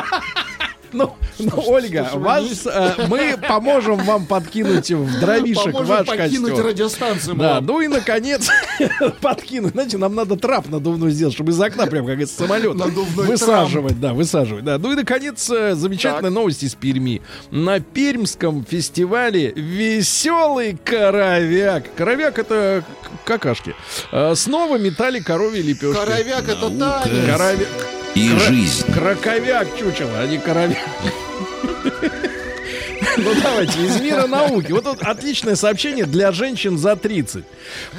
Ну, ну, Ольга, вас, э, мы поможем вам подкинуть в дровишек Поможем ваш покинуть костер. радиостанцию. Да, вам. ну и наконец подкинуть. Знаете, нам надо трап надувной сделать, чтобы из окна прям как из самолета Надувной высаживать. Да, высаживать. Да. Ну и наконец э, замечательная Так. новость из Перми. На Пермском фестивале веселый коровяк. Коровяк это какашки. Э, Снова метали коровьи лепешки. Коровяк это Таня. Коровяк. И жизнь. Краковяк чучело, а не коровяк. Ну давайте, из мира науки. Вот тут отличное сообщение для женщин за 30.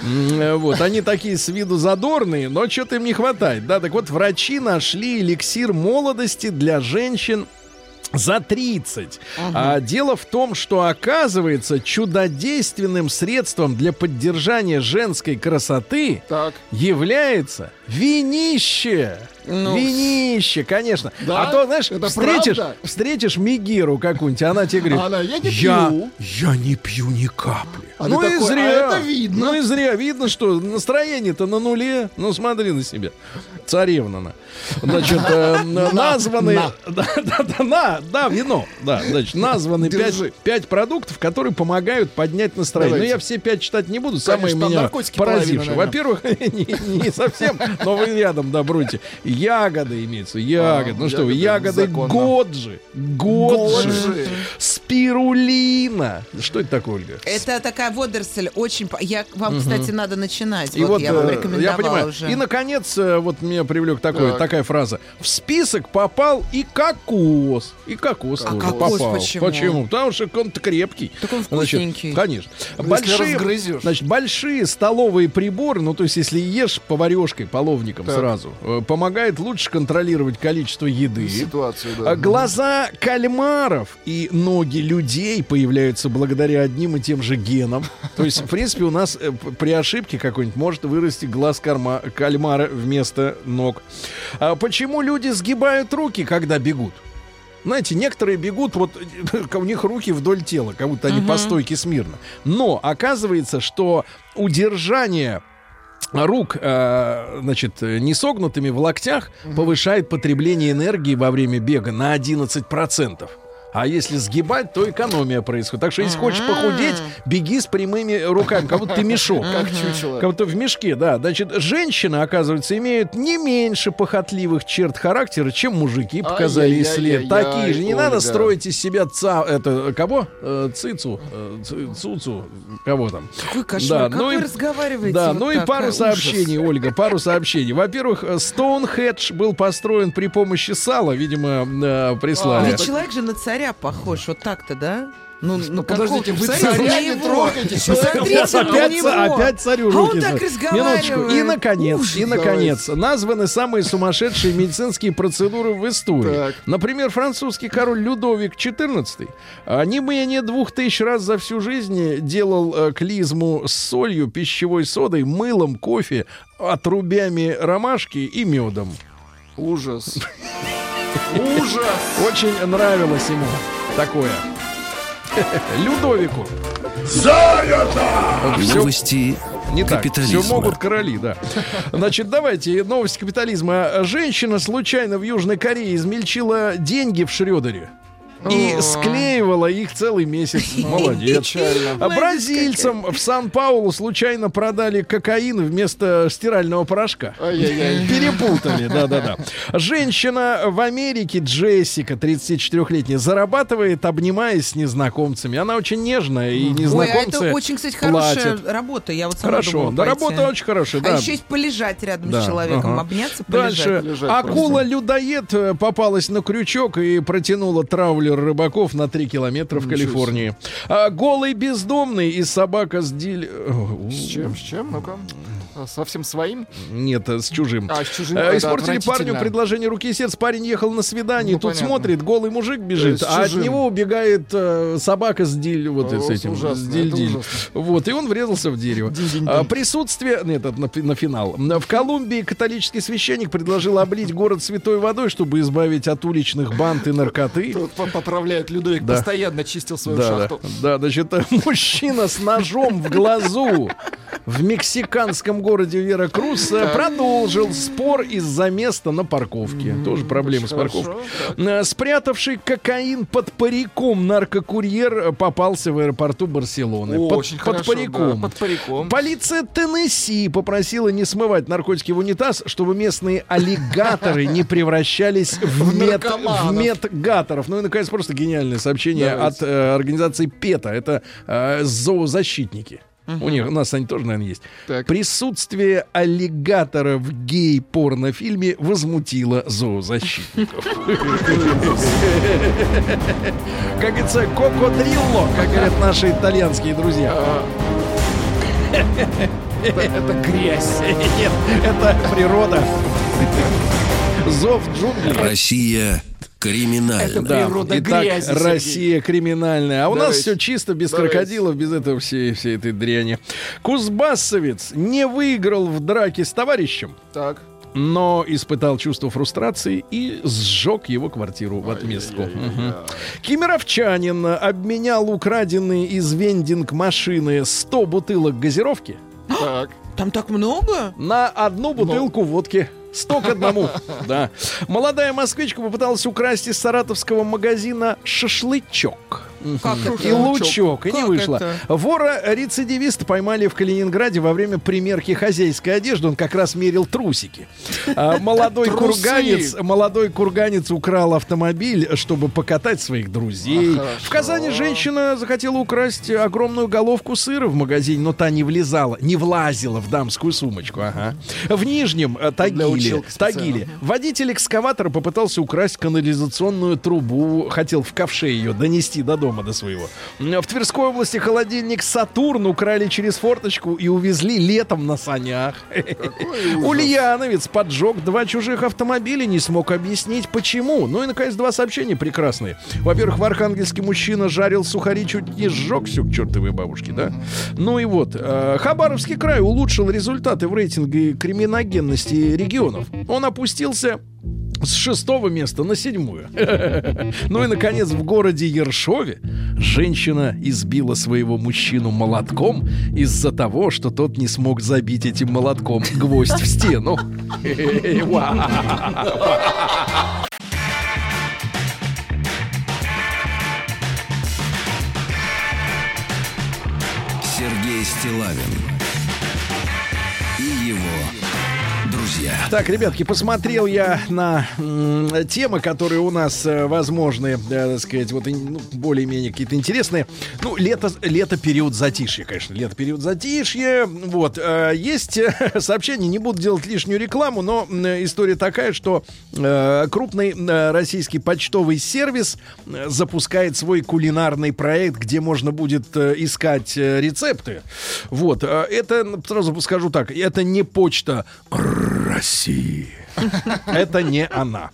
М, э, Вот, они такие с виду задорные, но что-то им не хватает. Да, так вот, врачи нашли эликсир молодости для женщин за 30. А дело в том, что оказывается чудодейственным средством для поддержания женской красоты Так. является винище. Ну. Винище, конечно. Да? А то, знаешь, Это встретишь, правда? встретишь Мигеру какую-нибудь, она тебе говорит, Она, «Я не я, пью». я не пью ни капли. А ну и такой, «А зря. это видно». Ну и зря. Видно, что настроение-то на нуле. Ну смотри на себя. Царевна. она. Значит, э, названы... на. Да, да, вино. Да, значит, названы пять, продуктов, которые помогают поднять настроение. Но я все пять читать не буду. Самые меня поразившие. Во-первых, не, не совсем, но вы рядом добруйте. Ягоды имеется. Ягоды. А, ну что вы, ягоды законно. годжи. Годжи. Годжи. Спирулина. Что это такое, Ольга? Это такая водоросль, очень... Я, вам, кстати, надо начинать. И вот, я вам э, рекомендовала я понимаю. уже. И, наконец, э, вот меня привлек такой, Так. такая фраза. В список попал и кокос. И кокос А тоже кокос попал. почему? Потому что он крепкий. Так он Значит, вкусненький. конечно. если Большие, разгрызешь. значит, большие столовые приборы, ну, то есть, если ешь поварешкой, половником Так. сразу, э, помогает лучше контролировать количество еды. Ситуацию, А да. Глаза кальмаров и ноги людей появляются благодаря одним и тем же генам. То есть, в принципе, у нас э, при ошибке какой-нибудь может вырасти глаз карма- кальмара вместо ног. А почему люди сгибают руки, когда бегут? Знаете, некоторые бегут, вот у них руки вдоль тела, как будто они по стойке смирно. Но оказывается, что удержание рук, э, значит, несогнутыми в локтях повышает потребление энергии во время бега на 11%. А если сгибать, то экономия происходит. Так что если хочешь похудеть, беги с прямыми руками, как будто ты мешок. Как чучело. Как будто в мешке, да. Значит, женщины, оказывается, имеют не меньше похотливых черт характера, чем мужики, показали исследования. Такие же. Не надо строить из себя ца... Это, кого? Э, цицу. э, цуцу. Кого там? Какой кошмар. Да, как ну вы и- разговариваете? Да, ну и пару сообщений, Ольга, пару сообщений. Во-первых, э, Стоунхедж был построен при помощи сала, видимо, прислали. Ведь человек же на царя похож, вот так-то, да? Ну, ну подождите, какого- вы царя не человек Посмотрите Опять, на него. опять царю А руки. он так. Минуточку. И, наконец, Ужас. и, наконец, названы самые сумасшедшие медицинские процедуры в истории. Так. Например, французский король Людовик XIV а, не менее двух тысяч раз за всю жизнь делал э, клизму с солью, пищевой содой, мылом, кофе, отрубями ромашки и медом. Ужас. Ужас. Очень нравилось ему такое. Людовику. Всё Новости не так. капитализма. Все могут короли, да. Значит, давайте новости капитализма. Женщина случайно в Южной Корее измельчила деньги в Шредере. И склеивала их целый месяц. Молодец. А бразильцам в Сан-Паулу случайно продали кокаин вместо стирального порошка. Перепутали, да-да-да. Женщина в Америке, Джессика, 34-летняя, зарабатывает, обнимаясь с незнакомцами. Она очень нежная, и Ой, а незнакомцы это очень, кстати, хорошая платят. работа. Я вот сама Хорошо, думала да, пойти. работа очень хорошая, да. А еще есть полежать рядом Да, с человеком, ага. обняться, полежать. Дальше. Акула-людоед э, попалась на крючок и протянула траулер рыбаков на 3 километра в. Калифорнии. А, голый бездомный и собака с диль... С чем, с чем? Ну-ка. А, Совсем своим? Нет, э, с чужим. А, с чужим. Э, Испортили парню предложение руки и сердца. Парень ехал на свидание, Ну, тут понятно. смотрит, голый мужик бежит, а от него убегает э, собака с диль, вот О, с этим, ужасно, с диль-диль. Вот, и он врезался в дерево. А, присутствие, нет, это на, на финал. В Колумбии католический священник предложил облить город святой водой, чтобы избавить от уличных банд и наркоты. Тут по- поправляет Людовик, Да. постоянно чистил свою Да, да, шахту. да, значит, э, мужчина с ножом в глазу в мексиканском городе Веракрус э, продолжил спор из-за места на парковке. Тоже проблемы с Хорошо, парковкой. Э, Спрятавший кокаин под париком наркокурьер э, попался в аэропорту Барселоны. О, под, очень под хорошо, париком. да, под париком. Полиция Теннесси попросила не смывать наркотики в унитаз, чтобы местные аллигаторы не превращались в, мет, в метгаторов. Ну и, наконец, просто гениальное сообщение Давайте. от э, организации ПЕТа. Это э, зоозащитники. У них, у нас они тоже, наверное, есть. Так. Присутствие аллигатора в гей-порнофильме возмутило зоозащитников. Как говорится, кокодрилло, как говорят наши итальянские друзья. Это, это грязь. Нет, это природа. Зов джунглей. Россия криминальна. Да, природа итак, грязи, Сергей. Россия криминальная. А у нас Давайте. все чисто, без Давайте. крокодилов, без этого всей, всей этой дряни. Кузбассовец не выиграл в драке с товарищем, Так. но испытал чувство фрустрации и сжег его квартиру в отместку. Мгм. Кемеровчанин обменял украденные из вендинг машины 100 бутылок газировки Так. Там так много? на одну бутылку водки. Сто к одному. Да. Молодая москвичка попыталась украсть из саратовского магазина шашлычок. Как И это? лучок, и не Как вышло. это? Вора-рецидивиста поймали в Калининграде во время примерки хозяйской одежды. Он как раз мерил трусики. А молодой курганец, молодой курганец украл автомобиль, чтобы покатать своих друзей. А, в Казани женщина захотела украсть огромную головку сыра в магазине, но та не влезала, не влазила в дамскую сумочку. Ага. В Нижнем э, Тагиле. Тагиле водитель экскаватора попытался украсть канализационную трубу, хотел в ковше ее донести до дома до своего. В Тверской области холодильник Сатурн украли через форточку и увезли летом на санях. Ульяновец поджег два чужих автомобиля, не смог объяснить почему. Ну и, наконец, два сообщения прекрасные. Во-первых, в Архангельске мужчина жарил сухари, чуть не сжег все к чертовой бабушке, да? Ну и вот, э, Хабаровский край улучшил результаты в рейтинге криминогенности регионов. Он опустился с шестого места на седьмое. Ну и, наконец, в городе Ершове женщина избила своего мужчину молотком из-за того, что тот не смог забить этим молотком гвоздь в стену. Сергей Стилавин друзья. Так, ребятки, посмотрел я на м, темы, которые у нас э, возможны, э, так сказать, вот ну, более-менее какие-то интересные. Ну, лето, лето период затишья, конечно, лето период затишья. Вот, э, есть э, сообщение, не буду делать лишнюю рекламу, но м, история такая, что э, крупный э, российский почтовый сервис э, запускает свой кулинарный проект, где можно будет э, искать э, рецепты. Вот, э, это сразу скажу так, это не почта России. Это не она.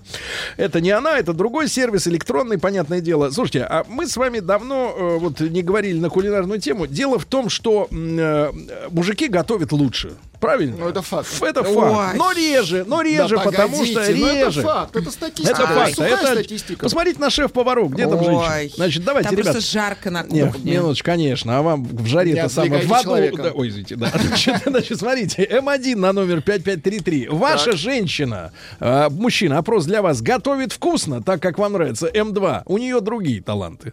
Это не она, это другой сервис, электронный, понятное дело. Слушайте, а мы с вами давно э, вот не говорили на кулинарную тему. Дело в том, что э, мужики готовят лучше. Правильно? Ну, это факт. Это факт. Ой. Но реже, но реже, Да потому погодите, что ну реже. Это факт, это статистика. Это факт. сухая Это- статистика. Посмотрите на шеф-поваров, где там женщина. Значит, давайте, Там ребят. просто жарко на Нет, кухне. минуточку, конечно. А вам в Не жаре-то самое... В аду... да, ой, извините, да. Значит, значит, смотрите. М1 на номер 5533. Ваша женщина, э, мужчина, опрос для вас, готовит вкусно, так как вам нравится. М2. У нее другие таланты.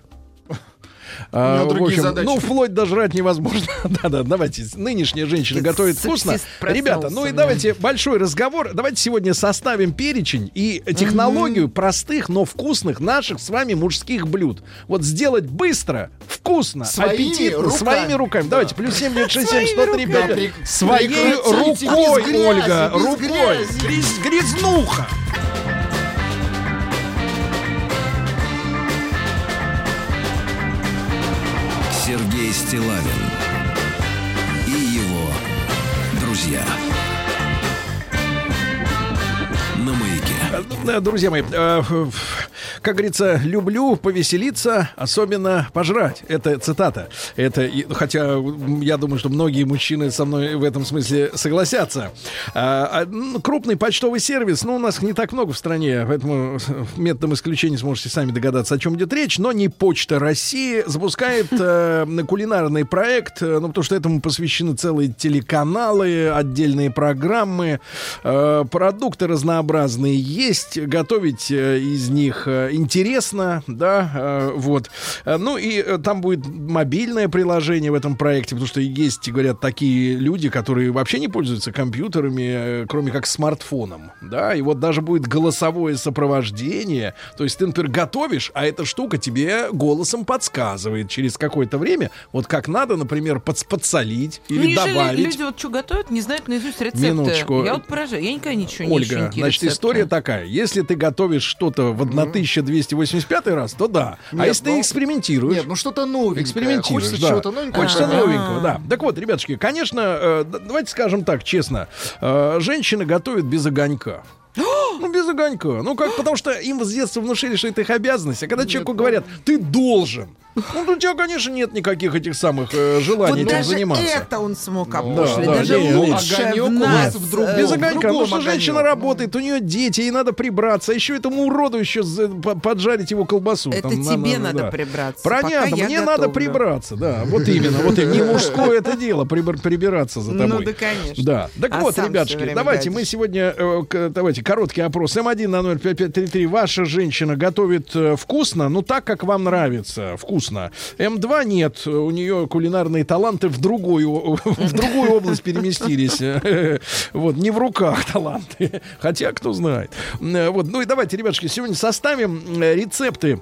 А, в общем, задачи. ну, вплоть до жрать невозможно. Да-да, давайте. Нынешняя женщина Ты готовит вкусно. Ребята, ну и давайте большой разговор. Давайте сегодня составим перечень и технологию простых, но вкусных наших с вами мужских блюд. Вот сделать быстро, вкусно, Своими аппетитно, руками. своими руками. Давайте, плюс 7 9 6 7 103 руками. 5. Прек- Своей рукой, Ольга, рукой. Грязнуха. Сергей Стилавин и его друзья. На маяке. Э, Друзья мои, э, как говорится, люблю повеселиться, особенно пожрать. Это цитата. Это, хотя я думаю, что многие мужчины со мной в этом смысле согласятся. А, а, крупный почтовый сервис, ну, у нас не так много в стране, поэтому методом исключения сможете сами догадаться, о чем идет речь, но не Почта России запускает э, кулинарный проект, э, ну, потому что этому посвящены целые телеканалы, отдельные программы, э, продукты разнообразные есть, готовить э, из них э, интересно, да, э, вот. Э, Ну и э, там будет мобильное приложение в этом проекте, потому что есть, говорят, такие люди, которые вообще не пользуются компьютерами, э, кроме как смартфоном, да, и вот даже будет голосовое сопровождение, то есть ты, например, готовишь, а эта штука тебе голосом подсказывает через какое-то время, вот как надо, например, подс- подсолить Ну, или неужели добавить. люди вот что готовят, не знают наизусть рецепты? Минуточку. Я вот поражаю. Я никогда ничего не ищу, Ольга, значит, рецепты. история такая. Если ты готовишь что-то в 1285 раз, то да. а Нет, если ты ну, экспериментируешь... Нет, ну что-то новенькое. Экспериментируешь, Хочется да. чего-то новенького. Хочется Ага. новенького, да. Так вот, ребятушки, конечно, э, давайте скажем так, честно, э, женщины готовят без огонька. Ну, без огонька. Ну, как, потому что им с детства внушили, что это их обязанность. А когда человеку говорят, ты должен, ну, у тебя, конечно, нет никаких этих самых э, желаний Вот этим даже заниматься. это он смог да, опошлить. да, даже не, лучше в нас. в другом. Без огонька, потому что женщина работает, у нее дети, ей надо прибраться, а еще этому уроду еще поджарить его колбасу. Это Там тебе на- надо да. прибраться. Понятно, мне надо готовлю. прибраться, да, вот именно, вот именно. Не мужское это дело, прибираться за тобой. Ну да, конечно. Да. Так А вот, ребятушки, давайте мы сегодня, э, к- давайте опрос. М1 на 05533. Ваша женщина готовит э, вкусно, ну так, как вам нравится, вкусно. М2 нет, у нее кулинарные таланты в другую, в другую область переместились. Вот, не в руках таланты. Хотя, кто знает. Э, Вот, ну и давайте, ребятушки, сегодня составим э, рецепты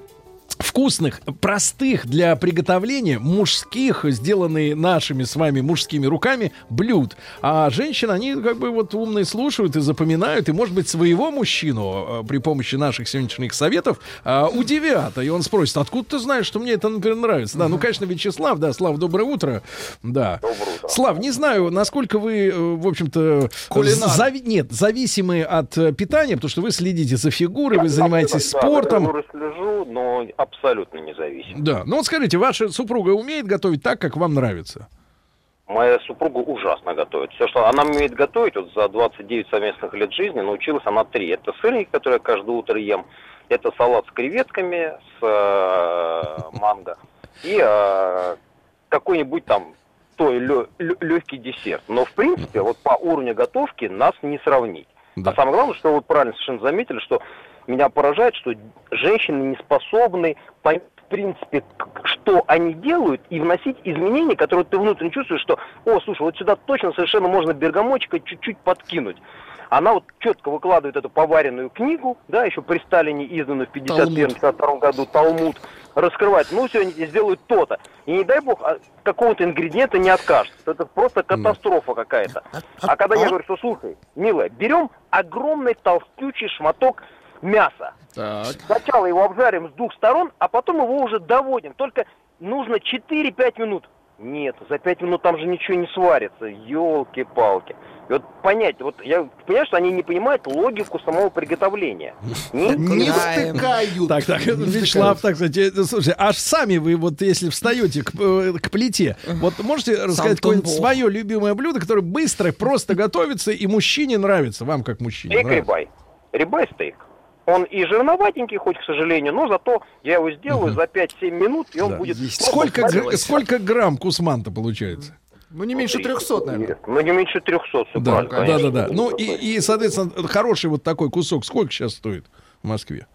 вкусных, простых для приготовления, мужских, сделанные нашими с вами мужскими руками блюд. А женщины, они как бы вот умные слушают и запоминают, и, может быть, своего мужчину э, при помощи наших сегодняшних советов э, удивят. И он спросит, откуда ты знаешь, что мне это, например, нравится? Да, ну, конечно, Вячеслав, да, Слав, доброе утро. Да. Слав, не знаю, насколько вы, э, в общем-то, Кулинар. зави- нет, зависимы от питания, потому что вы следите за фигурой, вы занимаетесь спортом. Я слежу, но абсолютно независим. Да. Ну вот скажите, ваша супруга умеет готовить так, как вам нравится? Моя супруга ужасно готовит. Все, что она умеет готовить, вот за 29 совместных лет жизни научилась она три. Это сырники, которые я каждое утро ем. Это салат с креветками, с э, манго. И э, какой-нибудь там той легкий десерт. Но, в принципе, вот по уровню готовки нас не сравнить. Да. А самое главное, что вы правильно совершенно заметили, что меня поражает, что женщины не способны понять, в принципе, что они делают, и вносить изменения, которые ты внутренне чувствуешь, что, о, слушай, вот сюда точно совершенно можно бергамотчика чуть-чуть подкинуть. Она вот четко выкладывает эту поваренную книгу, да, еще при Сталине изданную в 51-52 году, Талмуд, раскрывает, ну, сегодня сделают то-то. И не дай бог, а какого-то ингредиента не откажется. Это просто катастрофа какая-то. А когда я говорю, что слушай, милая, берем огромный толстючий шматок мяса. Так. Сначала его обжарим с двух сторон, а потом его уже доводим. Только нужно 4-5 минут. Нет, за 5 минут там же ничего не сварится. Елки-палки. И вот понять, вот я понимаю, что они не понимают логику самого приготовления. Не, Не втыкают. Так, так, Не Вячеслав, втыкают. так сказать, э, слушай, аж сами вы вот если встаете к, э, к плите, вот можете рассказать какое-нибудь свое любимое блюдо, которое быстро, просто готовится и мужчине нравится, вам как мужчине Стейк нравится? рибай. Рибай стейк. Он и жирноватенький, хоть, к сожалению, но зато я его сделаю за 5-7 минут, и он Да. будет... Сколько, гр- сколько грамм кусманта получается? Ну, не меньше 300, наверное. Нет, Ну, не меньше 300, все Да, правильно. да, да, да. Ну и, и, соответственно, хороший вот такой кусок сколько сейчас стоит в Москве?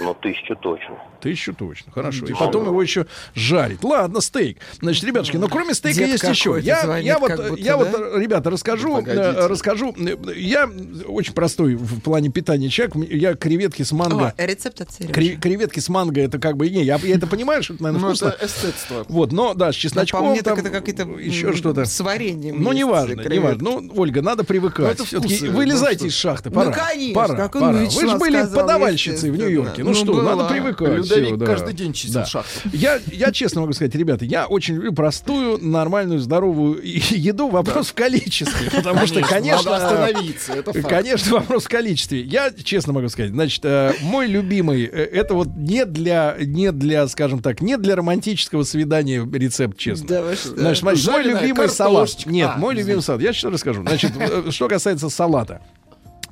Ну, тысячу точно. Тысячу точно, хорошо. И потом его еще жарить. Ладно, стейк. Значит, ребятушки, но кроме стейка Дед есть еще. Я, звонит, я вот, будто, я да? вот, ребята, расскажу, Погодите. э, расскажу. Я очень простой в плане питания человек. Я креветки с манго. О, рецепт от Сережи. Кре- креветки с манго это как бы не, я, я это понимаю, что это, наверное, Ну, вкусно. это эстетство. Вот, но да, с Ну, чесночком по мне, там так это какие-то еще что-то. с вареньем. Ну, неважно, неважно. Ну, Ольга, надо привыкать. Ну, вкусы, вылезайте ну, из шахты, Ну, пора. конечно, пора, пора. Вы же были подавальщицей в. Нью-Йорке. Ну, Ну, что, была. надо привыкать. Людовик всё, да. каждый день чистил Да. шахту. Я, я честно могу сказать, ребята, я очень люблю простую, нормальную, здоровую еду. Вопрос в количестве. Потому что, конечно... Надо остановиться, это факт. Конечно, вопрос в количестве. Я честно могу сказать, значит, э, мой любимый, э, это вот не для, не для, скажем так, не для романтического свидания рецепт, честно. Да? Значит, мой любимый салат. Нет, А, мой любимый салат. Я сейчас расскажу. Значит, э, что касается салата.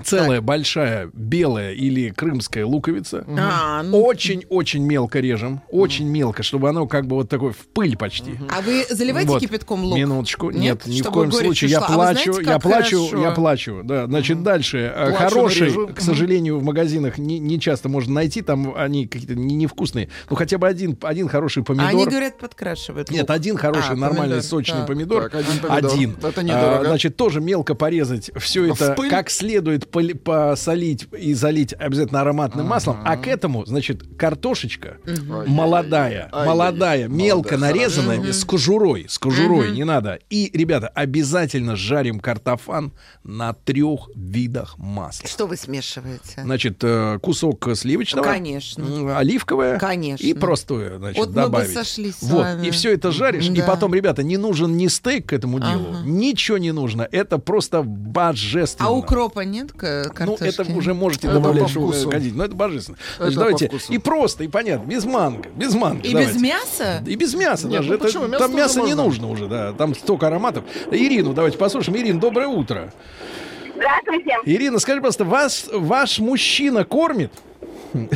Целая большая белая или крымская луковица. А, ну, Очень-очень мелко режем. Очень мелко, чтобы оно как бы вот такой в пыль почти. а вы заливаете Вот. кипятком лук? Минуточку. Нет, ни в коем случае. Я ушла. А плачу, знаете, я плачу, хорошо? я плачу. Да, значит, дальше. Э, Плачу, Хороший, нарежу. к сожалению, в магазинах не, не часто можно найти. Там они какие-то не- невкусные. Ну, хотя бы один, один хороший помидор. А Они говорят, подкрашивают Нет, лук. один хороший, А, нормальный, помидор, сочный так. помидор. Так, один помидор. Один. Это недорого. А, значит, тоже мелко порезать. Все это как следует посолить и залить обязательно ароматным маслом. А к этому, значит, картошечка молодая, молодая, мелко нарезанная, с кожурой, с кожурой, не надо. И, ребята, обязательно жарим картофан на трех видах масла. Что вы смешиваете? Значит, э, кусок сливочного, Конечно. оливковое Конечно. и простое, значит, Вот мы бы добавить. сошлись с вот, вами. и все это жаришь, и Да. потом, ребята, не нужен ни стейк к этому делу, ничего не нужно, это просто божественно. А укропа нет к Ну, картошке? это уже можете Это добавлять, по что вкусу. хотите, но это божественно. Это Значит, по давайте, вкусу. и просто, и понятно, без манго, без манго. И давайте. без мяса? И без мяса Нет, даже. ну Это- почему? Мясо там мяса не нужно уже, да. Там столько ароматов. Ирину, давайте послушаем. Ирина, доброе утро. Здравствуйте. Ирина, скажи, пожалуйста, вас ваш мужчина кормит? Ни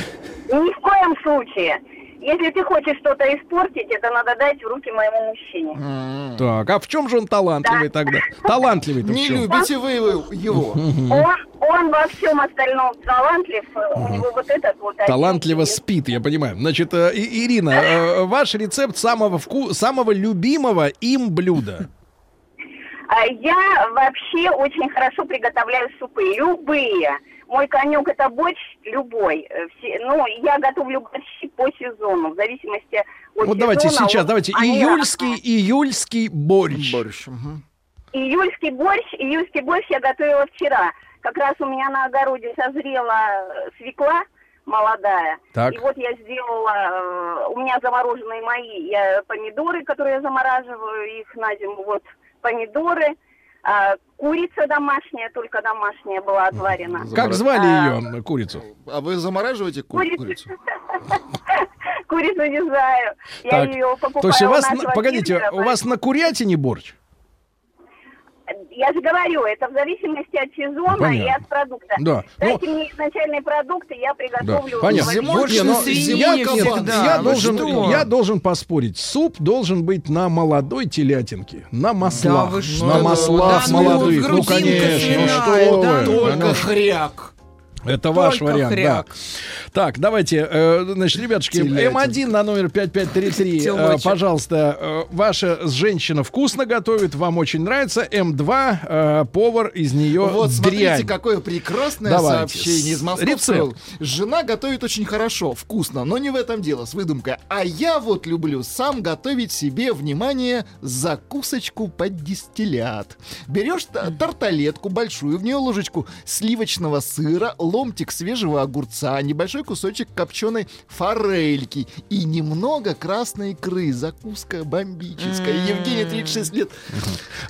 в коем случае. Если ты хочешь что-то испортить, это надо дать в руки моему мужчине. Так, а в чем же он талантливый тогда? Талантливый-то в Не любите вы его-. Он, он во всем остальном талантлив. У него вот этот вот... Талантливо спит, я понимаю. Значит, э, Ирина, э, ваш рецепт самого вку... самого любимого им блюда. А Я вообще очень хорошо приготовляю супы. Любые. Мой конек это борщ любой. Э, все- ну, я готовлю борщи по сезону, в зависимости от Вот давайте сезона. сейчас, Вот давайте они июльский, июльский борщ. Борщ. мгм. Июльский борщ, июльский борщ я готовила вчера. Как раз у меня на огороде созрела э, свекла молодая. Так. И вот я сделала, э, у меня замороженные мои я, помидоры, которые я замораживаю их на зиму. Вот помидоры, а, курица домашняя, только домашняя была отварена. Как звали А, ее курицу? А вы замораживаете ку- курицу? Курицу не знаю. Я Так, ее покупаю То есть у вас, погодите, у вас на курятине борщ? Я же говорю, это в зависимости от сезона Понятно. и от продукта. Да. Ну, Дайте мне изначальные продукты, я Да, приготовлю. понятно. вообще. Зимой Не, ну, свиньи я, нет, всегда. я Вы должен, что? я должен поспорить. Суп должен быть на молодой телятинке, на маслах, что? на маслах Да ну, молодых. Ну, конечно, ну что да вы. ну. Только Оно- хряк. Это ваш Только вариант, хряк. да. Так, давайте, э, значит, ребятушки, Телятинка. М1 на номер 5533. э, Телочек. пожалуйста, э, ваша женщина вкусно готовит, вам очень нравится. М2, э, повар из нее Вот смотрите, дрянь. какое прекрасное Давайте. сообщение из рецепт. Жена готовит очень хорошо, вкусно, но не в этом дело, с выдумкой. А я вот люблю сам готовить себе, внимание, закусочку под дистиллят. Берешь та- тарталетку большую, в нее ложечку сливочного сыра, ломтик свежего огурца, небольшой кусочек копченой форельки и немного красной икры. Закуска бомбическая. Евгений, 36 лет.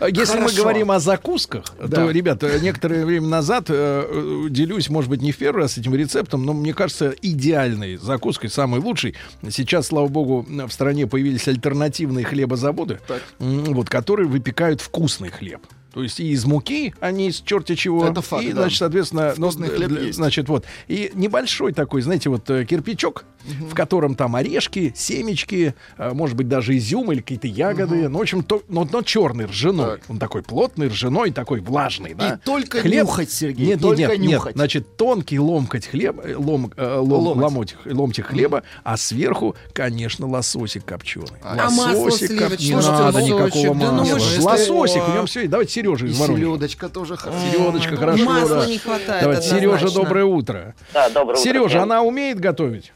А Если мы говорим о закусках, то, ребята, некоторое время назад э, э, делюсь, может быть, не в первый раз этим рецептом, но мне кажется, идеальной закуской, самой лучшей. Сейчас, слава богу, в стране появились альтернативные хлебозаводы, вот, которые выпекают вкусный хлеб. То есть и из муки, а не из черти чего. Это факт, и, да. значит, соответственно, ну, Вкусный хлеб для- есть. значит, вот. И небольшой такой, знаете, вот э, кирпичок, в котором там орешки, семечки, э, может быть, даже изюм или какие-то ягоды. Ну, в общем, то, но, но черный, ржаной. Так. Он такой плотный, ржаной, такой влажный, да. И только Хлеб- нюхать, Сергей, Нет, только нет, нет, нет. нюхать. Значит, тонкий ломкоть хлеба, э, лом, э, лом- Ломоть. ломоть- ломтик хлеба, а сверху, конечно, лососик копченый. А масло сливочное? Не надо лососик, никакого да ну масла. что? Лососик, в нем все. Давайте Сережа из Воронежа. селедочка тоже хорошая. Середочка, хорошо. Масла да. не хватает Давайте, однозначно. Сережа, доброе утро. Да, доброе утро. Сережа, она умеет готовить?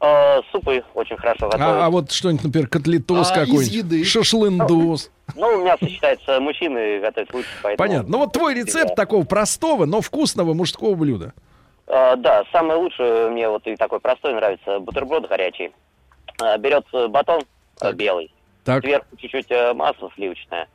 Э, супы очень хорошо готовят. А, а вот что-нибудь, например, котлетос А из какой-нибудь, еды? шашлындос. Ну, у меня сочетается мужчины готовят лучше, поэтому... Понятно. Ну вот твой рецепт такого простого, но вкусного мужского блюда. Э, да, самое лучшее мне вот и такой простой нравится бутерброд горячий. Берется батон белый, Так, сверху чуть-чуть э, масло сливочное,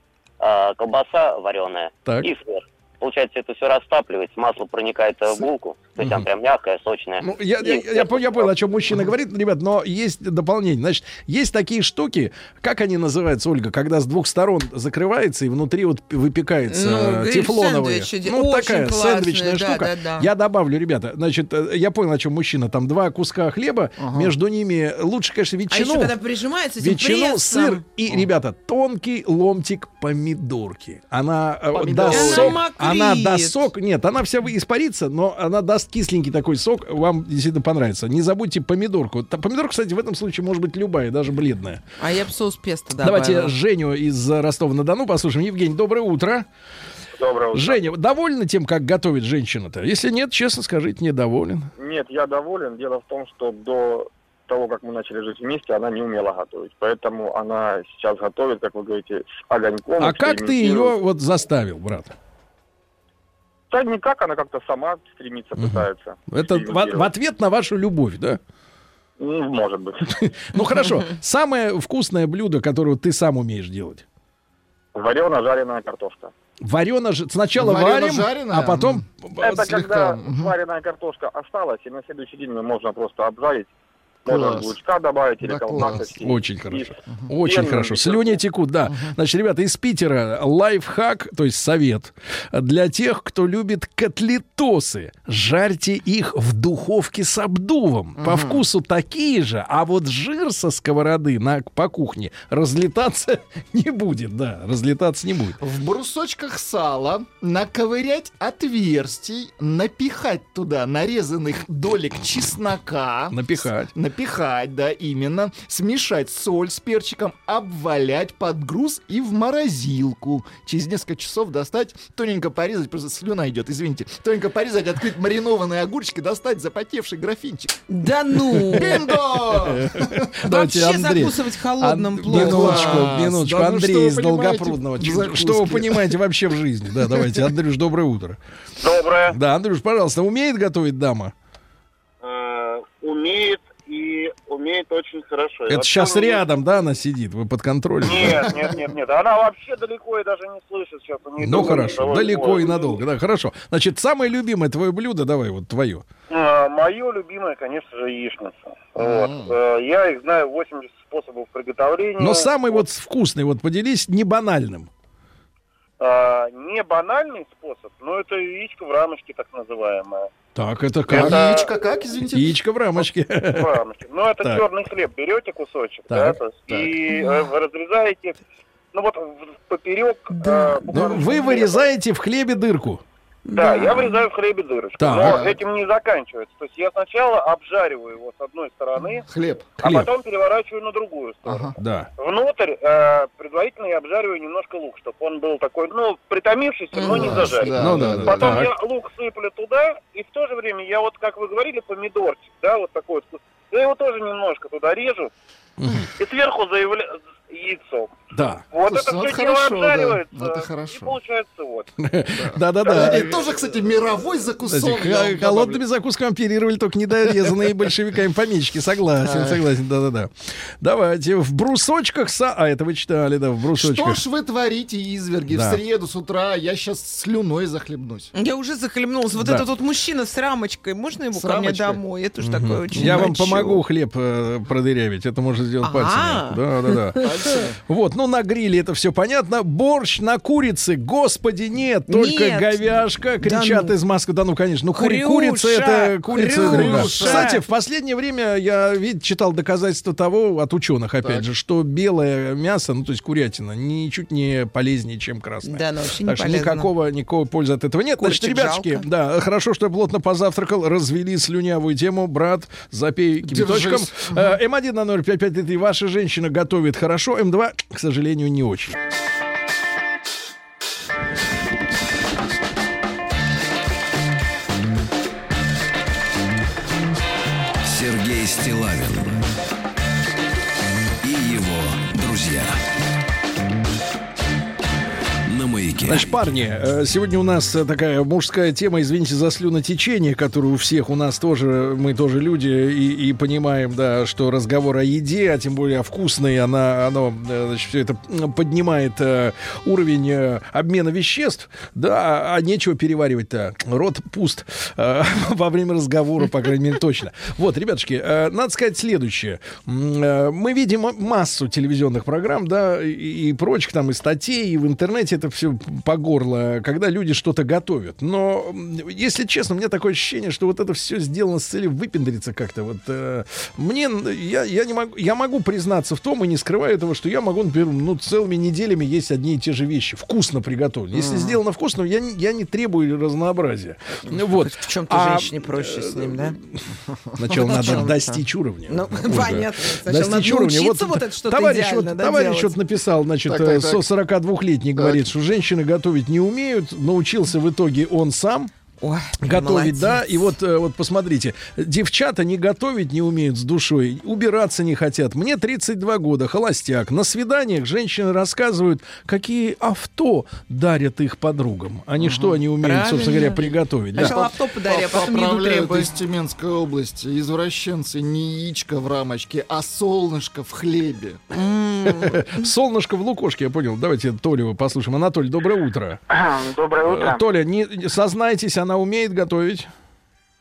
колбаса вареная Так. и сверху. Получается, это все растапливается, масло проникает в булку, то есть она прям мягкая, сочная. Ну, я, И я, я, пон- я понял, о чем мужчина говорит, ребят, но есть дополнение. Значит, есть такие штуки, как они называются, Ольга, когда с двух сторон закрывается и внутри вот выпекается Ну, тефлоновые. сэндвичи Ну, очень такая классные, сэндвичная да, штука. да, да. Я добавлю, ребята, значит, э, я понял, о чем мужчина. Там два куска хлеба, между ними лучше, конечно, А еще ветчину. когда прижимается этим Ветчину, прессом. сыр и, ребята, тонкий ломтик помидорки. Она э, Помидорки. даст Она сок, мокрит. Она даст сок. Нет, она вся вы- испарится, но она даст кисленький такой сок. Вам действительно понравится. Не забудьте помидорку. Помидорка, кстати, в этом случае может быть любая, даже бледная. А я бы соус песто добавила. Давайте Женю из Ростова-на-Дону послушаем. Евгений, доброе утро. Доброе утро. Женя, вы довольны тем, как готовит женщина-то? Если нет, честно скажите, недоволен. Нет, я доволен. Дело в том, что до того, как мы начали жить вместе, она не умела готовить. Поэтому она сейчас готовит, как вы говорите, с огоньком. А как ты ее вот заставил, брат? Да никак, она как-то сама стремится, пытается. Это в, в ответ на вашу любовь, да? Ну, может быть. Ну хорошо. Самое вкусное блюдо, которое ты сам умеешь делать. Варено-жареная картошка. Варено, сначала варим, а потом Это слегка, когда вареная картошка осталась, и на следующий день ее можно просто обжарить. Можно Класс. лучка добавить или Да, колбасочки. Очень И хорошо. с Очень пенным хорошо. Слюни текут, да. Значит, ребята, из Питера лайфхак, то есть совет для тех, кто любит котлетосы. Жарьте их в духовке с обдувом. По вкусу такие же, а вот жир со сковороды на, по кухне разлетаться не будет. Да, разлетаться не будет. В брусочках сала наковырять отверстий, напихать туда нарезанных долек чеснока. Напихать. Напихать, да, именно. Смешать соль с перчиком, обвалять под груз и в морозилку. Через несколько часов достать, тоненько порезать, просто слюна идет, извините. Тоненько порезать, открыть маринованные огурчики, достать запотевший графинчик. Да ну! Бинго! Давайте, Вообще Андрей. закусывать холодным плохо. Минуточку, минуточку. Ну Андрей из Долгопрудного. Что вы понимаете вообще в жизни? Да, давайте. Андрюш, доброе утро. Доброе. Да, Андрюш, пожалуйста, умеет готовить дама? Э, умеет и умеет очень хорошо. Это сейчас рядом, да, она сидит? Вы под контролем? Нет, нет, нет, нет. Она вообще далеко и даже не слышит сейчас. Ну хорошо, далеко и надолго, да, хорошо. Значит, самое любимое твое блюдо, давай, вот твое. Э, Мое любимое, конечно же, яичница. Вот. Э, Я их знаю 80 способов приготовления. Но самый вот вкусный, вот поделись не банальным. А, не банальный способ, но это яичко в рамочке так называемое. Так, это как? Это- Яичко как, извините? Яичко в рамочке. В рамочке. Ну, это Так. черный хлеб. Берете кусочек, Так, да, так. и э, разрезаете, ну вот поперек. э, Ну, вы хлеба. вырезаете в хлебе дырку. Да, я вырезаю в хлебе дырочку. Так. Но этим не заканчивается. То есть я сначала обжариваю его с одной стороны, Хлеб. а Хлеб. потом переворачиваю на другую сторону. Ага. Да. Внутрь э, предварительно я обжариваю немножко лук, чтобы он был такой, ну, притомившийся, но не Да, зажаренный. да, Ну да, да, да. да. Потом Так. я лук сыплю туда, и в то же время я вот, как вы говорили, помидорчик, да, вот такой вот. Я его тоже немножко туда режу, и сверху заявляю яйцом. Да. Вот Слушайте, это ну все это дело хорошо, да. обжаривается, Это и хорошо. получается вот. Да-да-да. И тоже, кстати, мировой закусон. Добавлю. холодными закусками оперировали только недорезанные большевиками помещики. Согласен, согласен, да-да-да. Давайте, в брусочках са... А, это вы читали, да, в Что брусочках. ж вы творите, изверги? В среду с утра я сейчас слюной захлебнусь. Я уже захлебнулся. Вот этот вот мужчина с рамочкой, можно его С ко мне домой? Это же такое очень Я вам помогу хлеб э, продырявить. Это можно сделать А. пальцами. Да, да, да. Вот, ну на гриле это все понятно. Борщ на курице, господи, нет, только Нет. говяшка. Да Кричат ну. из Москвы. Да ну, конечно, ну кури- курица это курица. Хрюша. Кстати, в последнее время я ведь читал доказательства того от ученых, опять Так. же, что белое мясо, ну то есть курятина, ничуть не полезнее, чем красное. Да, вообще не Так что полезно. никакого, никакого пользы от этого нет. Значит, Курочек ребятушки, жалко. да, хорошо, что я плотно позавтракал, развели слюнявую тему. Брат, запей кипяточком. Э, М1 на 0553. Ваша женщина готовит хорошо, М2, к сожалению, не очень. Сергей Стилавин Значит, парни, э, сегодня у нас э, такая мужская тема, извините за слюнотечение, которое у всех у нас тоже, мы тоже люди и, и понимаем, да, что разговор о еде, а тем более о вкусной, она, оно, э, значит, все это поднимает э, уровень э, обмена веществ, да, а нечего переваривать-то. Рот пуст э, во время разговора, по крайней мере, точно. Вот, ребятушки, э, надо сказать следующее. Мы видим массу телевизионных программ, да, и, и прочих там, и статей, и в интернете это все по горло, когда люди что-то готовят. Но, если честно, у меня такое ощущение, что вот это все сделано с целью выпендриться как-то. Вот э, мне, я, я не могу, я могу признаться в том, и не скрываю этого, что я могу, например, ну, целыми неделями есть одни и те же вещи, вкусно приготовлены. Если сделано вкусно, я, не- я не требую разнообразия. Ну, Вот. В чем-то А, женщине проще с ним, да? Сначала надо достичь уровня. Ну, понятно. Достичь уровня. научиться вот это что-то товарищ, вот, товарищ вот написал, значит, Так, так, э, так. со 42-летний говорит, что женщины готовить не умеют, научился в итоге он сам. Ой, Готовить, да, молодец. и вот, э, вот посмотрите, девчата не готовить не умеют с душой, убираться не хотят. Мне 32 года, холостяк. На свиданиях женщины рассказывают, какие авто дарят их подругам, а не что они умеют, собственно Правильно. говоря, приготовить. да. Авто подари, а потом еду из Тюменской области. Извращенцы не яичко в рамочке, а солнышко в хлебе. Солнышко в лукошке, я понял. Давайте Толю послушаем. Анатолий, доброе утро. Доброе утро. Э, Толя, не, не- сознайтесь, она умеет готовить?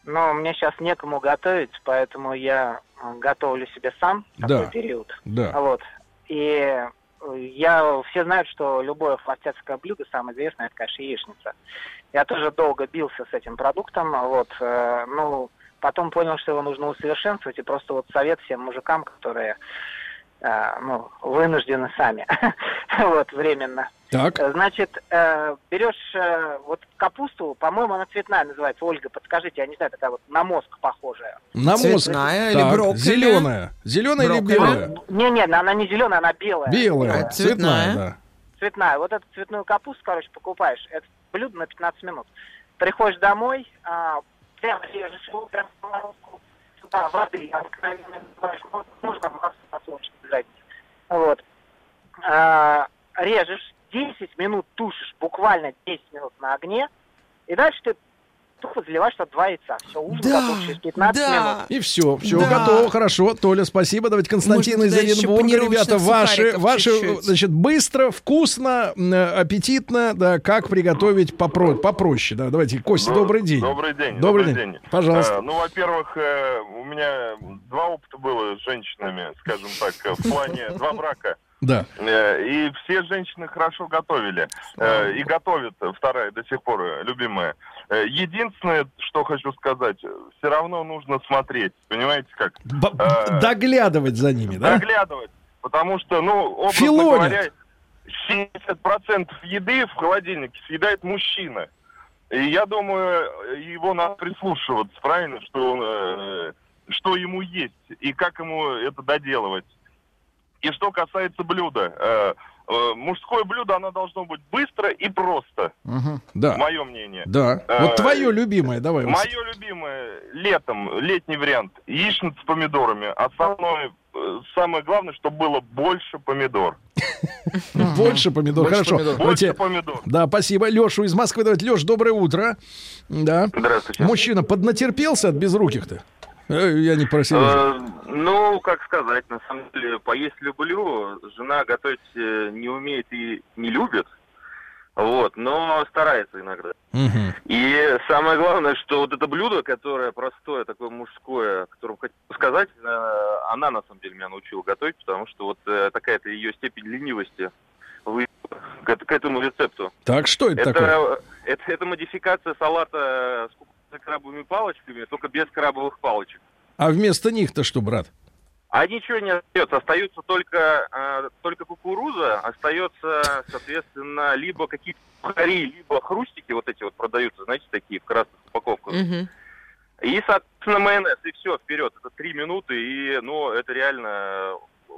Но мне сейчас некому готовить, поэтому я э, готовлю себе сам Да. такой период. Да. Вот. И э, я все знают, что любое холостяцкое блюдо самое известное это, конечно, яичница. Я тоже долго бился с этим продуктом, вот. э, ну, потом понял, что его нужно усовершенствовать, и просто вот совет всем мужикам, которые ну, вынуждены сами, вот, временно. Так. Э, Значит, э, берешь э, вот капусту, по-моему, она цветная называется. Ольга, подскажите, я не знаю, такая вот на мозг похожая. На мозг. Цветная или брокколи? Зеленая. Зеленая или белая? Не-не, она не зеленая, она белая. Белая. А, Цветная, цветная. да. Цветная. Вот эту цветную капусту, короче, покупаешь. Это блюдо на 15 минут. Приходишь домой, прям режешь его, прям в сковородку, сюда воды, обыкновенно наливаешь, ну, нужно масло подсолнечное обязательно. Вот. А, режешь, 10 минут тушишь, буквально 10 минут на огне, и дальше ты тупо заливаешь туда два яйца. Все, ужин Да, готов через 15 да. минут. И все, все Да. готово, хорошо. Толя, спасибо. Давайте Константин Можно из Оренбурга. Ребята, ваши, ваши, чуть-чуть. значит, быстро, вкусно, аппетитно, да, как приготовить попро- попроще. Да, давайте, Костя, Доб- добрый день. Добрый день. Добрый день. Пожалуйста. Э, ну, во-первых, э, у меня два опыта было с женщинами, скажем так, э, в плане два брака. Да. Э, И все женщины хорошо готовили. Э, И готовят, э, вторая до сих пор любимая. Единственное, что хочу сказать, все равно нужно смотреть. Понимаете как? Б- Доглядывать за ними, да? Доглядывать. Потому что, ну, образно Филонят. говоря, 70% еды в холодильнике съедает мужчина. И я думаю, его надо прислушиваться, правильно, что, он, что ему есть и как ему это доделывать. И что касается блюда, э, э, мужское блюдо, оно должно быть быстро и просто. Да. Мое мнение. Да. Э, Вот твое любимое, давай. Мое любимое летом, летний вариант, яичница с помидорами. Основное, э, самое главное, чтобы было больше помидор. Больше помидор. Хорошо. Больше помидор. Да, спасибо. Лешу из Москвы. Давайте, Леш, доброе утро. Да. Здравствуйте. Мужчина поднатерпелся от безруких-то? Э, Я не просил. Э, ну, как сказать, на самом деле, поесть люблю. Жена готовить э, не умеет и не любит. Вот, но старается иногда. И самое главное, что вот это блюдо, которое простое, такое мужское, о котором хотел сказать, э, она на самом деле меня научила готовить, потому что вот такая-то ее степень ленивости вы- к, к этому рецепту. Так, что это, Это, такое? это, это модификация салата с кукурузными крабовыми палочками, только без крабовых палочек. А вместо них-то что, брат? А ничего не остается. Остается только, э, только кукуруза, остается, соответственно, либо какие-то сухари, либо хрустики вот эти вот продаются, знаете, такие в красных упаковках. И, соответственно, майонез, и все, вперед. Это три минуты, и, ну, это реально э,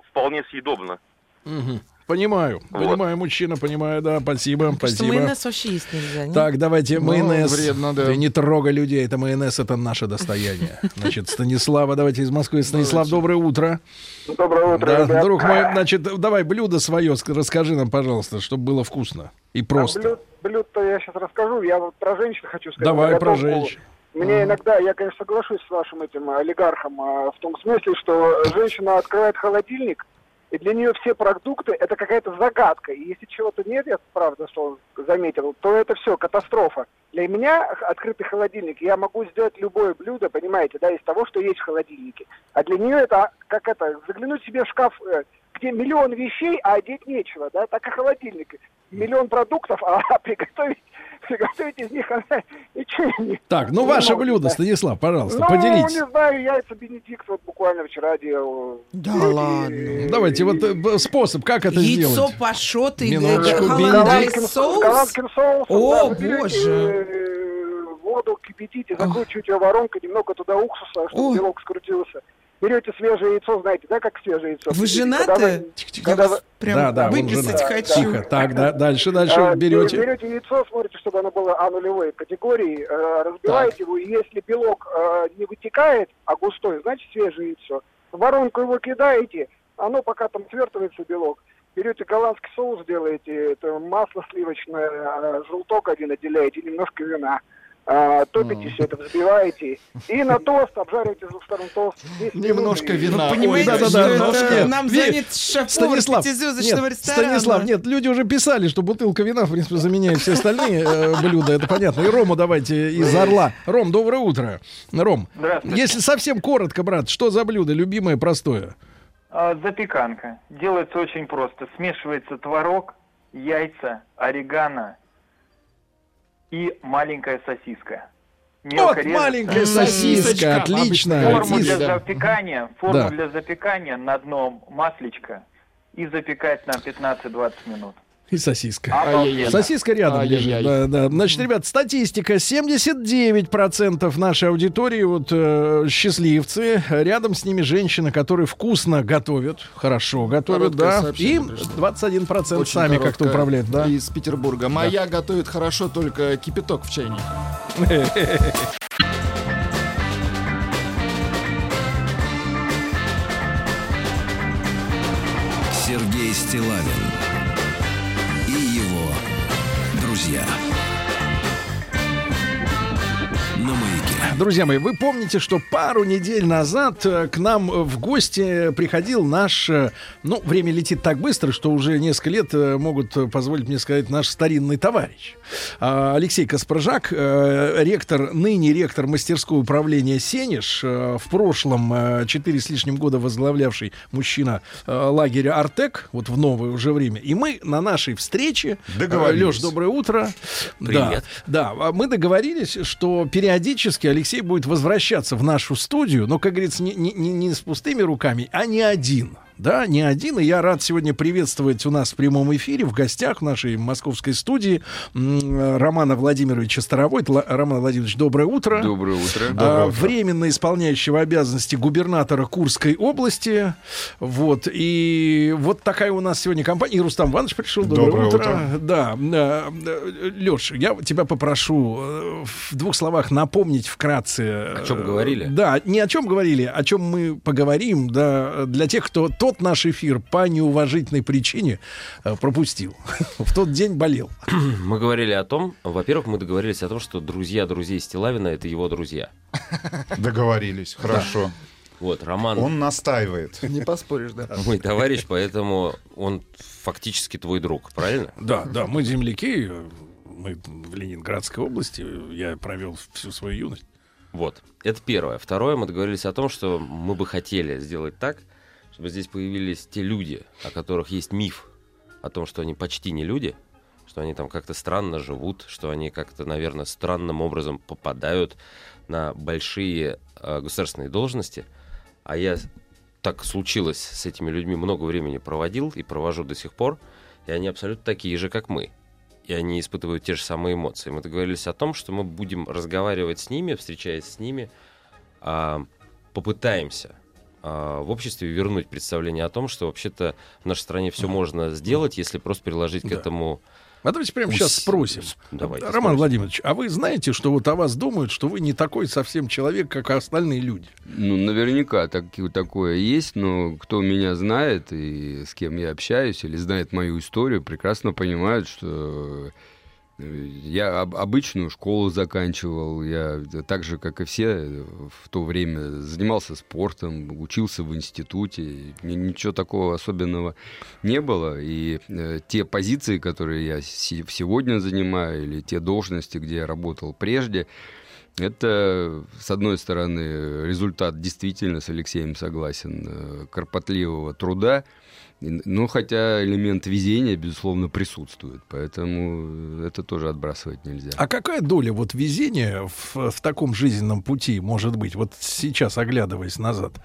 вполне съедобно. Мгм. Понимаю, понимаю, мужчина, понимаю, да, спасибо, Потому что спасибо. майонез вообще есть нельзя. не? Так, давайте Ну, майонез. вредно, да. Ты не трогай людей, это майонез, это наше достояние. Значит, Станислава, давайте из Москвы. Станислав, доброе утро. Доброе утро, Да, ребят. друг мой, значит, давай блюдо свое ск- расскажи нам, пожалуйста, чтобы было вкусно и просто. А блюд- блюд-то я сейчас расскажу. Я вот про женщин хочу сказать. Давай про женщин. Мне иногда, я, конечно, соглашусь с вашим этим олигархом а, в том смысле, что женщина открывает холодильник, и для нее все продукты это какая-то загадка. И если чего-то нет, я правда, что заметил, то это все катастрофа. Для меня открытый холодильник, я могу сделать любое блюдо, понимаете, да, из того, что есть в холодильнике. А для нее это как это, заглянуть себе в шкаф, э, где миллион вещей, а одеть нечего, да, так и холодильник. Миллион продуктов, а приготовить, приготовить из них она не Так, ну ваше может, блюдо, да. Станислав, пожалуйста, ну, поделитесь. не знаю, яйца Бенедикт вот буквально вчера делал. Да Вроде, ладно. э, Давайте вот э, способ, как это Яйцо, сделать? пашот и Бенедикт. соус. голландским соусом. О, да, боже. э, Воду кипятите, закручиваете ее воронкой, немного туда уксуса, чтобы белок скрутился. Берете свежее яйцо, знаете, да, как свежее яйцо? Вы Когда женаты? когда вы- Прям да, да, он выписать женат. хочу. Тихо, так, да, дальше, дальше А, берете. Берете яйцо, смотрите, чтобы оно было А нулевой категории, э, разбиваете его, и если белок э, не вытекает, а густой, значит свежее яйцо. В воронку его кидаете, оно пока там свертывается белок. Берете голландский соус, делаете, это масло сливочное, э, желток один отделяете, немножко вина. А, топите все это, взбиваете и на тост обжариваете с двух сторон тост. 10 минут, Немножко вина. Понимаете, Ой, что да-да-да, это ножки. нам занят шеф-повар Станислав, пятизвездочного нет, ресторана? Станислав, нет, люди уже писали, что бутылка вина, в принципе, заменяет все остальные э, блюда, это понятно. И Рому давайте из Орла. Ром, доброе утро. Ром, Здравствуйте. если совсем коротко, брат, что за блюдо, любимое, простое? А, запеканка. Делается очень просто. Смешивается творог, яйца, орегано и маленькая сосиска. Мелко Вот режется. маленькая сосиска, отлично. Форму для запекания, форму Да. для запекания на дном маслечко и запекать на 15-20 минут. И сосиска. Ай-яй-яй. Сосиска рядом Ай-яй-яй. лежит. Да, да. Значит, ребят, статистика. 79% нашей аудитории, вот э, счастливцы. Рядом с ними женщины, которые вкусно готовят, хорошо готовят, Короткое да. И 21% Очень сами как-то управляют, да. Из Петербурга. Моя готовит хорошо только кипяток в чайнике. Сергей Стилавин друзья. Мои, вы помните, что пару недель назад э, к нам в гости приходил наш, э, ну, время летит так быстро, что уже несколько лет э, могут позволить мне сказать наш старинный товарищ. А, Алексей Каспаржак, ректор, ныне ректор мастерского управления «Сенеж», в прошлом четыре с лишним года возглавлявший мужчина лагеря «Артек», вот в новое уже время. И мы на нашей встрече... Договорились. Леш, доброе утро. Привет. Да, да, мы договорились, что периодически Алексей будет возвращаться в нашу студию, но, как говорится, не, не- не с пустыми руками, а не один. Да, не один. И я рад сегодня приветствовать у нас в прямом эфире в гостях в нашей московской студии Романа Владимировича Старовой. Роман Владимирович, доброе утро. Доброе утро. А, Доброе утро. Временно исполняющего обязанности губернатора Курской области. Вот. И вот такая у нас сегодня компания. И Рустам Иванович пришел. Доброе, Доброе утро. утро. Да. Леш, я тебя попрошу э, в двух словах напомнить вкратце. О чем говорили? Да, не о чем говорили, о чем мы поговорим, да, для тех, кто тот наш эфир по неуважительной причине э, пропустил. В тот день болел. Мы говорили о том, во-первых, мы договорились о том, что друзья друзей Стилавина это его друзья. Договорились, хорошо. Вот, Роман Он настаивает. Не поспоришь, да. мой товарищ, поэтому он фактически твой друг, правильно? Да, да, мы земляки, э, мы в Ленинградской области, я провел всю свою юность. Вот, это первое. Второе, мы договорились о том, что мы бы хотели сделать так, чтобы здесь появились те люди, о которых есть миф, о том, что они почти не люди, что они там как-то странно живут, что они как-то, наверное, странным образом попадают на большие э, государственные должности. А я так случилось с этими людьми много времени проводил и провожу до сих пор, и они абсолютно такие же, как мы. И они испытывают те же самые эмоции. Мы договорились о том, что мы будем разговаривать с ними, встречаясь с ними, а, попытаемся в обществе вернуть представление о том, что вообще-то в нашей стране все можно сделать, если просто приложить к Да. этому. А давайте прямо сейчас спросим. Давайте Роман спросим. Владимирович, а вы знаете, что вот о вас думают, что вы не такой совсем человек, как остальные люди? Ну, наверняка так, такое есть, но кто меня знает и с кем я общаюсь или знает мою историю, прекрасно понимают, что я об- обычную школу заканчивал, я так же, как и все в то время занимался спортом, учился в институте, ни- ничего такого особенного не было, и э, те позиции, которые я се- сегодня занимаю, или те должности, где я работал прежде, это, с одной стороны, результат действительно, с Алексеем согласен, э, кропотливого труда, но хотя элемент везения, безусловно, присутствует, поэтому это тоже отбрасывать нельзя. А какая доля вот везения в, в таком жизненном пути может быть? Вот сейчас, оглядываясь назад.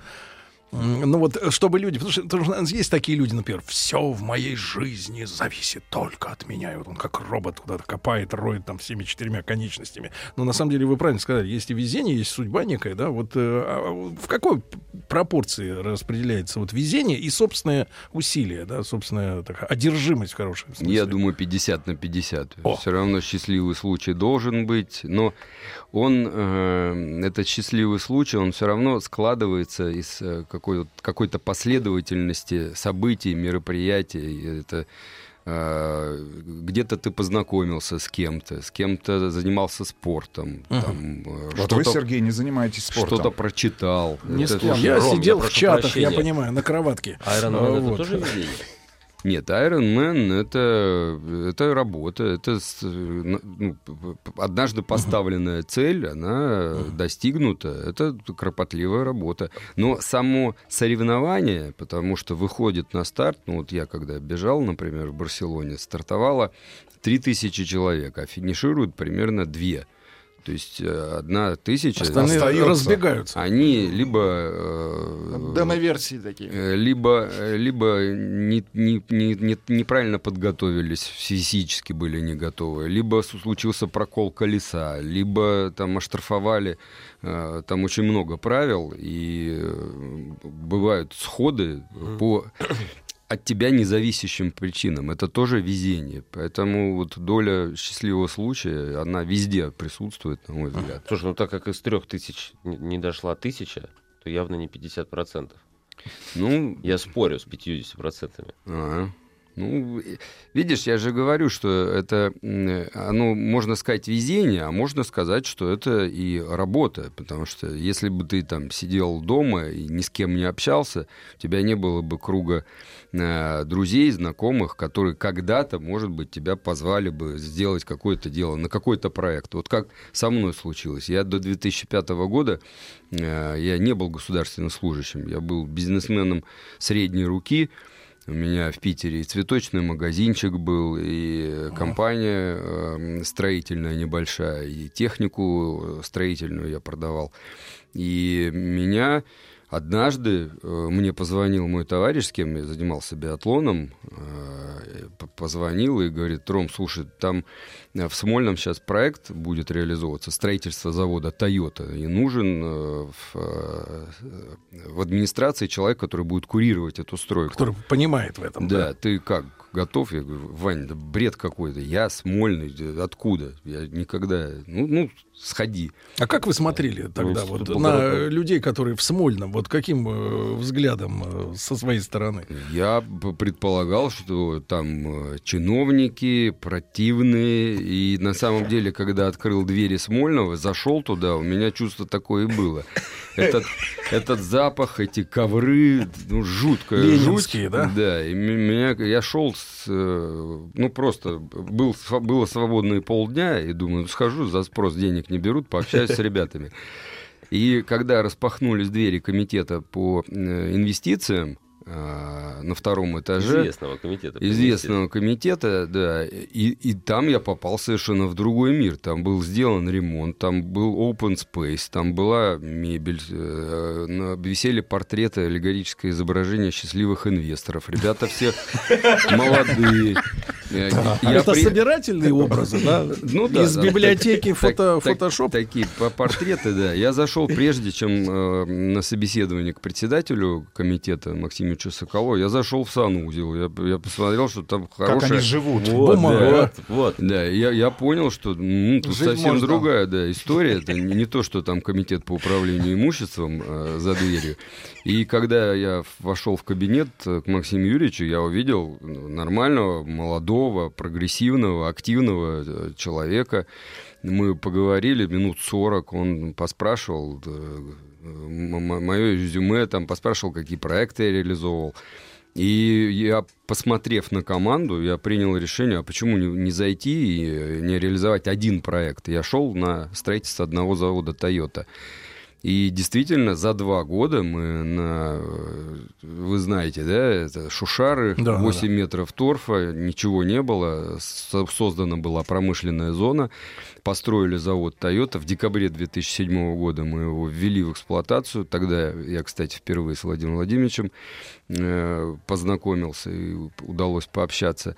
Ну вот, чтобы люди, потому что, потому что есть такие люди, например, все в моей жизни зависит только от меня. И вот он как робот куда-то копает, роет там всеми четырьмя конечностями. Но на самом деле вы правильно сказали, есть и везение, есть судьба некая, да. Вот э, а в какой пропорции распределяется вот везение и собственное усилие, да, собственная такая одержимость в хорошем смысле? Я думаю, 50 на 50. Все равно счастливый случай должен быть, но он, э, этот счастливый случай, он все равно складывается из э, какой, какой-то последовательности событий, мероприятий. Это э, где-то ты познакомился с кем-то, с кем-то занимался спортом. Мгм. там, э, Вот что-то- вы, Сергей, не занимаетесь спортом. Что-то прочитал. Не Это Я Ром, сидел в прошу чатах, я прощения. понимаю, на кроватке. Man А, это вот. тоже? Нет, Iron Man это, это работа, это ну, однажды поставленная цель, она достигнута, это кропотливая работа. Но само соревнование, потому что выходит на старт, ну вот я когда бежал, например, в Барселоне, стартовало 3000 человек, а финишируют примерно 2. То есть э, одна тысяча... Остальные Остается. разбегаются. Они либо... э, Демо-версии такие. Э, либо, э, либо не, не- не- не- неправильно подготовились, физически были не готовы, либо случился прокол колеса, либо там оштрафовали, э, там очень много правил, и бывают сходы по от тебя независящим причинам. Это тоже везение. Поэтому вот доля счастливого случая, она везде присутствует, на мой взгляд. Слушай, ну так как из трех тысяч не- дошла тысяча, то явно не 50%. Ну, Я спорю с 50%. Ага. Ну, видишь, я же говорю, что это, оно, можно сказать, везение, а можно сказать, что это и работа. Потому что если бы ты там сидел дома и ни с кем не общался, у тебя не было бы круга э, друзей, знакомых, которые когда-то, может быть, тебя позвали бы сделать какое-то дело, на какой-то проект. Вот как со мной случилось. Я до 2005 года, э, я не был государственным служащим, я был бизнесменом средней руки, у меня в Питере и цветочный магазинчик был, и компания э, строительная небольшая, и технику строительную я продавал. И меня однажды э, мне позвонил мой товарищ, с кем я занимался биатлоном, э, позвонил и говорит, Ром, слушай, там э, в Смольном сейчас проект будет реализовываться, строительство завода Toyota, и нужен э, в, э, в администрации человек, который будет курировать эту стройку. Который понимает в этом. Да, ты как, готов? Я говорю, Вань, да бред какой-то. Я Смольный, да откуда? Я никогда... Ну, ну сходи. А как вы смотрели тогда вот на людей, которые в Смольном? Вот каким э, взглядом э, со своей стороны? Я предполагал, что там э, чиновники противные, и на самом деле, когда открыл двери Смольного, зашел туда, у меня чувство такое и было. Этот, этот запах, эти ковры, ну, жуткая Ленинские, жуть. да? Да, и меня, я шел, с, ну, просто был, было свободные полдня, и думаю, схожу, за спрос денег не берут, пообщаюсь с ребятами. И когда распахнулись двери комитета по э, инвестициям а, на втором этаже... Известного комитета Известного комитета, да. И, и там я попал совершенно в другой мир. Там был сделан ремонт, там был open space, там была мебель, э, висели портреты, аллегорическое изображение счастливых инвесторов. Ребята все молодые. Э, я Это при- собирательные образы, да? ну да, Из да, библиотеки так- фото, так- фотошоп? Такие по- портреты, да. Я зашел прежде, чем э, на собеседование к председателю комитета Максимовичу Соколову, я зашел в санузел. Я, я посмотрел, что там хорошая... они живут. Вот, Бумага. да. Вот, вот. Да, я, я понял, что м, тут Жить совсем можно. другая да, история. Это не, не то, что там комитет по управлению имуществом э, за дверью. И когда я вошел в кабинет э, к Максиму Юрьевичу, я увидел ну, нормального, молодого, прогрессивного, активного э, человека. Мы поговорили минут 40, он поспрашивал мое резюме, там поспрашивал, какие проекты я реализовывал. И я, посмотрев на команду, я принял решение, а почему не, не зайти и э, не реализовать один проект. Я шел на строительство одного завода Toyota. И действительно, за два года мы на, э, вы знаете, да, это Шушары, Да, да, 8 метров торфа, ничего не было, со- создана была промышленная зона, построили завод Toyota. В декабре 2007 года мы его ввели в эксплуатацию. Тогда я, кстати, впервые с Владимиром Владимировичем э, познакомился и удалось пообщаться.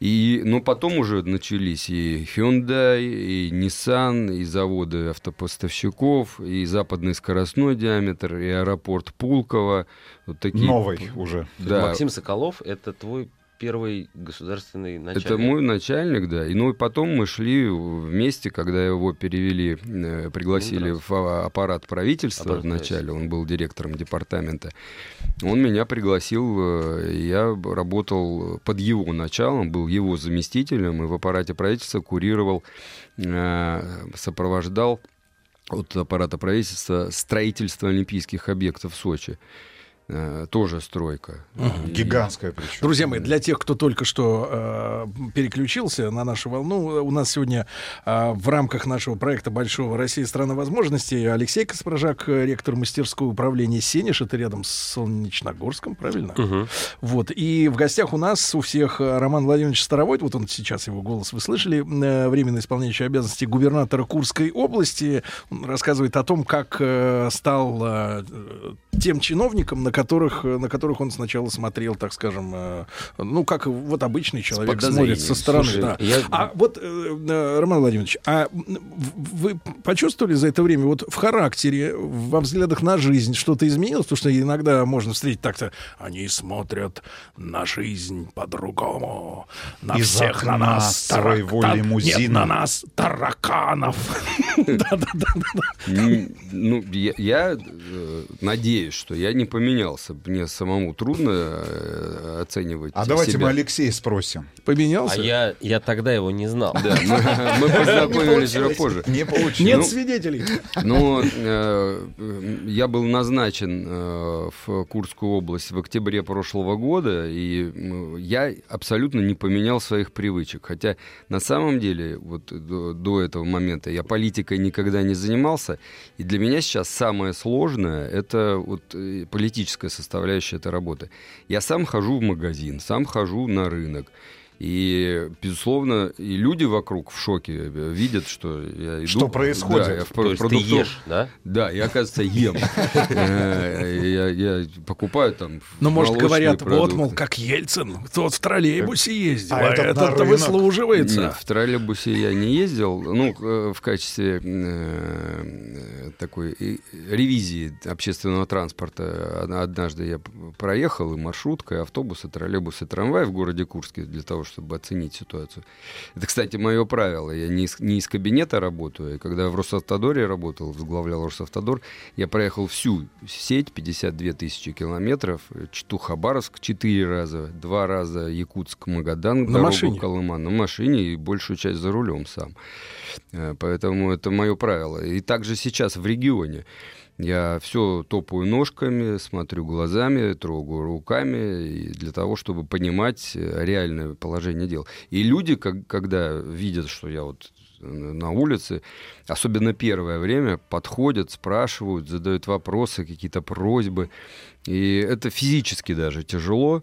И, но потом уже начались и Hyundai, и Nissan, и заводы автопоставщиков, и западный скоростной диаметр, и аэропорт Пулково. Вот такие... Новый уже. Да. Максим Соколов — это твой первый государственный начальник. Это мой начальник, да. И ну и потом мы шли вместе, когда его перевели, э, пригласили в а- аппарат правительства Аппарат вначале, он был директором департамента. Он меня пригласил, э, я работал под его началом, был его заместителем, и в аппарате правительства курировал, э, сопровождал от аппарата правительства строительство олимпийских объектов в Сочи. Э, Тоже стройка. И- Гигантская причем. Друзья мои, для тех, кто только что э, переключился на нашу волну, у нас сегодня э, в рамках нашего проекта «Большого Россия. Страна возможностей» Алексей Каспаржак, ректор мастерской управления «Сенеж». Это рядом с Солнечногорском, правильно? Мгм. Вот. И в гостях у нас у всех э, Роман Владимирович Старовойт, вот он сейчас, его голос вы слышали, э, временно исполняющий обязанности губернатора Курской области. Он рассказывает о том, как э, стал э, тем чиновником, на которых, э, на которых он сначала смотрел, так скажем, э, ну, как вот обычный человек смотрит со стороны. Слушай, да. я- А вот, э, Роман Владимирович, а вы почувствовали за это время вот в характере, во взглядах на жизнь что-то изменилось? Потому что иногда можно встретить так-то, они смотрят на жизнь по-другому, на Из всех, на нас тарак- лимузина. Нет, на нас тараканов. М, Ну, я, я, надеюсь, что я не поменялся. Мне самому трудно э, оценивать А давайте себя. мы Алексея спросим. Поменялся? А я, я тогда его не знал. Да, мы, мы познакомились уже позже. Не получилось. Нет Ну, свидетелей. Ну, э, я был назначен э, в Курскую область в октябре прошлого года, и я абсолютно не поменял своих привычек. Хотя на самом деле, вот до, до этого момента я политикой никогда не занимался, и для меня сейчас самое сложное — это вот э, политическая составляющая этой работы. Я сам хожу в магазин, сам хожу на рынок. И, безусловно, и люди вокруг в шоке видят, что я иду... Что происходит? Да, я в То есть ты продуктов- ешь, да? Да, я, оказывается, ем. Э, Я я покупаю там Ну, может, говорят, вот, мол, как Ельцин, тот в троллейбусе ездил, А а этот выслуживается. В троллейбусе я не ездил. Ну, э, в качестве э, такой ревизии общественного транспорта од- однажды я проехал и маршруткой, и автобус, и троллейбус, и трамвай в городе Курске для того, чтобы оценить ситуацию. Это, кстати, мое правило. Я не из, не из кабинета работаю. Когда в Росавтодоре работал, возглавлял Росавтодор, я проехал всю сеть, 52 тысячи километров, Читу-Хабаровск 4 раза, два раза Якутск-Магадан, На дорогу машине? Колыма на машине и большую часть за рулем сам. Э, Поэтому это мое правило. И также сейчас в регионе. Я все топаю ножками, смотрю глазами, трогаю руками для того, чтобы понимать э, реальное положение дел. И люди, как- когда видят, что я вот э, на улице, особенно первое время, подходят, спрашивают, задают вопросы, какие-то просьбы. И это физически даже тяжело.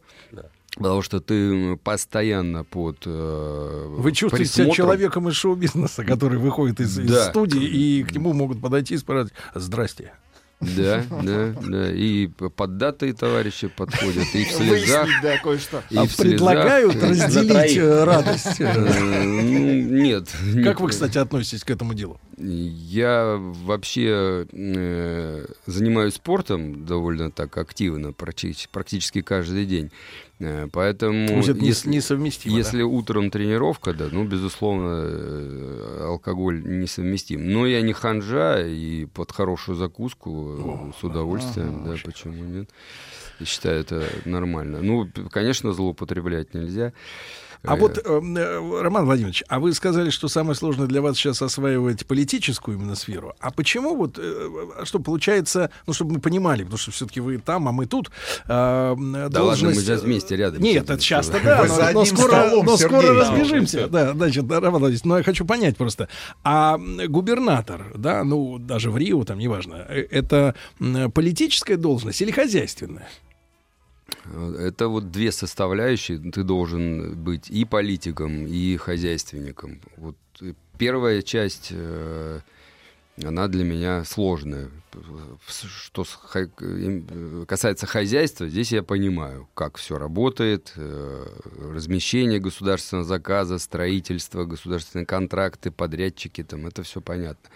Потому что ты постоянно под э, Вы чувствуете себя присмотром. человеком из шоу-бизнеса, который выходит из, из Да. студии, и к нему могут подойти и спросить, здрасте. Да, да, да. И поддатые товарищи подходят, и в слезах. Выяснить, да, кое-что. и А в слезах. предлагают На разделить э, радость. Ну, Нет. Как вы, кстати, относитесь к этому делу? Я вообще э, занимаюсь спортом довольно так активно, практи- практически каждый день. Э, Поэтому То есть это если, несовместимо, да? если утром тренировка, да, ну, безусловно, э, алкоголь несовместим. Но я не ханжа, и под хорошую закуску э, с удовольствием, да, почему нет? Я считаю, это нормально. Ну, конечно, злоупотреблять нельзя. А вот, э, э, Роман Владимирович, а вы сказали, что самое сложное для вас сейчас осваивать политическую именно сферу. А почему вот, э, а что получается, ну, чтобы мы понимали, потому что все-таки вы там, а мы тут. э, Да ладно, мы сейчас вместе рядом Нет, это часто, да, но, скоро, но скоро разбежимся. Да, значит, Роман Владимирович, но я хочу понять просто. А губернатор, да, ну, даже в Рио, там, неважно, это политическая должность или хозяйственная? Это вот две составляющие. Ты должен быть и политиком, и хозяйственником. Вот первая часть, э, она для меня сложная. Что э, касается хозяйства, здесь я понимаю, как все работает, э, размещение государственного заказа, строительство, государственные контракты, подрядчики, там, это все понятно.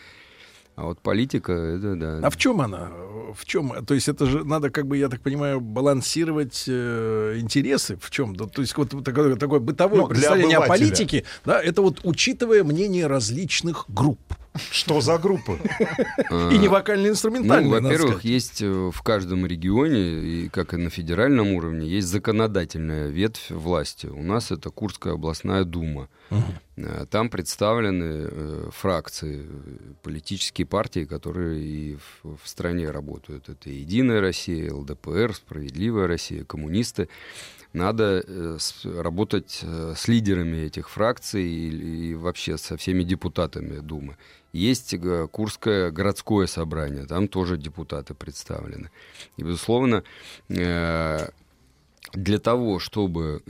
А вот политика, это да. А в чем она? В чем? То есть это же надо, как бы, я так понимаю, балансировать э, интересы. В чем? Да, то есть вот такое, такое бытовое Ну, для представление о политике, да, это вот учитывая мнение различных групп. Что за группы? И не вокально-инструментальные, Ну, надо во-первых, есть э, в каждом регионе, и как и на федеральном уровне, есть законодательная ветвь власти. У нас это Курская областная дума. Э, Там представлены э, фракции, э, политические партии, которые и в, в стране работают. Это «Единая Россия», ЛДПР, «Справедливая Россия», коммунисты. Надо э, работать э, с лидерами этих фракций и, и вообще со всеми депутатами Думы. Есть э, Курское городское собрание, там тоже депутаты представлены. И, безусловно, для того, чтобы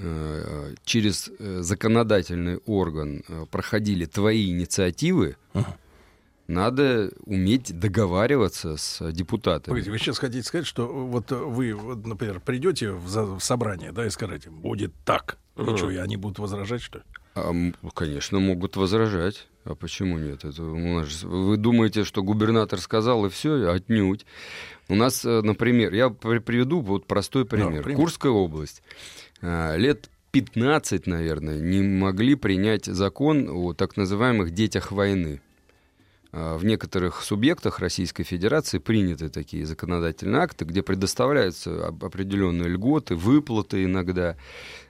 через законодательный орган проходили твои инициативы, надо уметь договариваться с депутатами. Погодите, вы сейчас хотите сказать, что вот вы, вот, например, придете в, в собрание, да, и скажете, будет так. И Ага. что, и они будут возражать, что ли? А, конечно, могут возражать. А почему нет? Это у нас же- вы думаете, что губернатор сказал и все? Отнюдь. У нас, э, например, я при- приведу вот простой пример. пример. Курская область. А, Лет 15, наверное, не могли принять закон о так называемых детях войны. А, в некоторых субъектах Российской Федерации приняты такие законодательные акты, где предоставляются определенные льготы, выплаты иногда.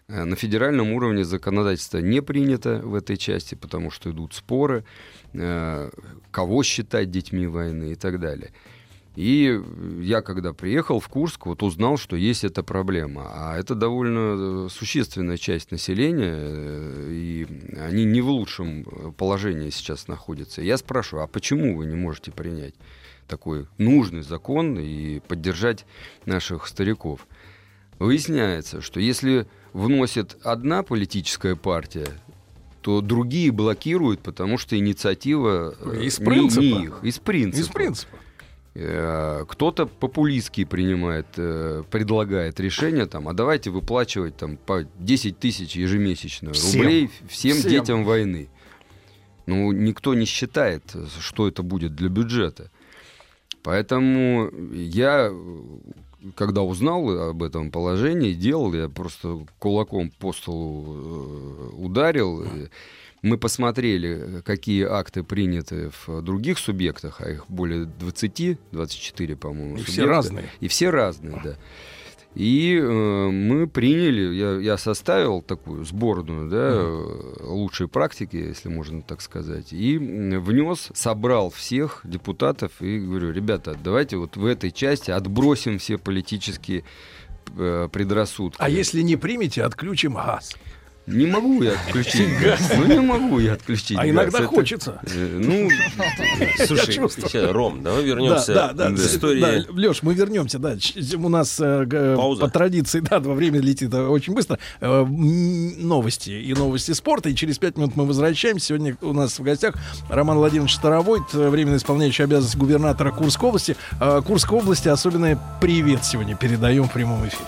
Э, На федеральном уровне законодательство не принято в этой части, потому что идут споры, э, кого считать детьми войны и так далее. И я, когда приехал в Курск, вот узнал, что есть эта проблема. А это довольно э, существенная часть населения, э, и они не в лучшем э, положении сейчас находятся. Я спрашиваю, а почему вы не можете принять такой нужный закон и поддержать наших стариков? Выясняется, что если вносит одна политическая партия, то другие блокируют, потому что инициатива Из не- принципа. не их, из принципа. Из принципа. Э, Кто-то популистский принимает, э, предлагает решение, там, а давайте выплачивать там, по 10 тысяч ежемесячно Всем. рублей всем, Всем. детям войны. Ну, никто не считает, что это будет для бюджета. Поэтому я, когда узнал об этом положении, делал, я просто кулаком по столу э, ударил. Мы посмотрели, какие акты приняты в других субъектах, а их более 20, 24, по-моему. И все субъекта. разные. И все разные, да. И э, мы приняли, я, я составил такую сборную, да, э, лучшей практики, если можно так сказать, и внес, собрал всех депутатов и говорю, ребята, давайте вот в этой части отбросим все политические э, предрассудки. А если не примете, отключим газ. Не могу я отключить газ. Ну, не могу я отключить А газ. иногда Это, хочется. э, Ну, Слушай, сейчас, Ром, давай вернемся да, да, к да, истории. Да, Леш, мы вернемся, да. У нас э, Пауза. по традиции, да, во время летит э, очень быстро. Э, Новости и новости спорта. И через пять минут мы возвращаемся. Сегодня у нас в гостях Роман Владимирович Старовойт, э, временно исполняющий обязанности губернатора Курской области. Э, Курской области особенный привет сегодня передаем в прямом эфире.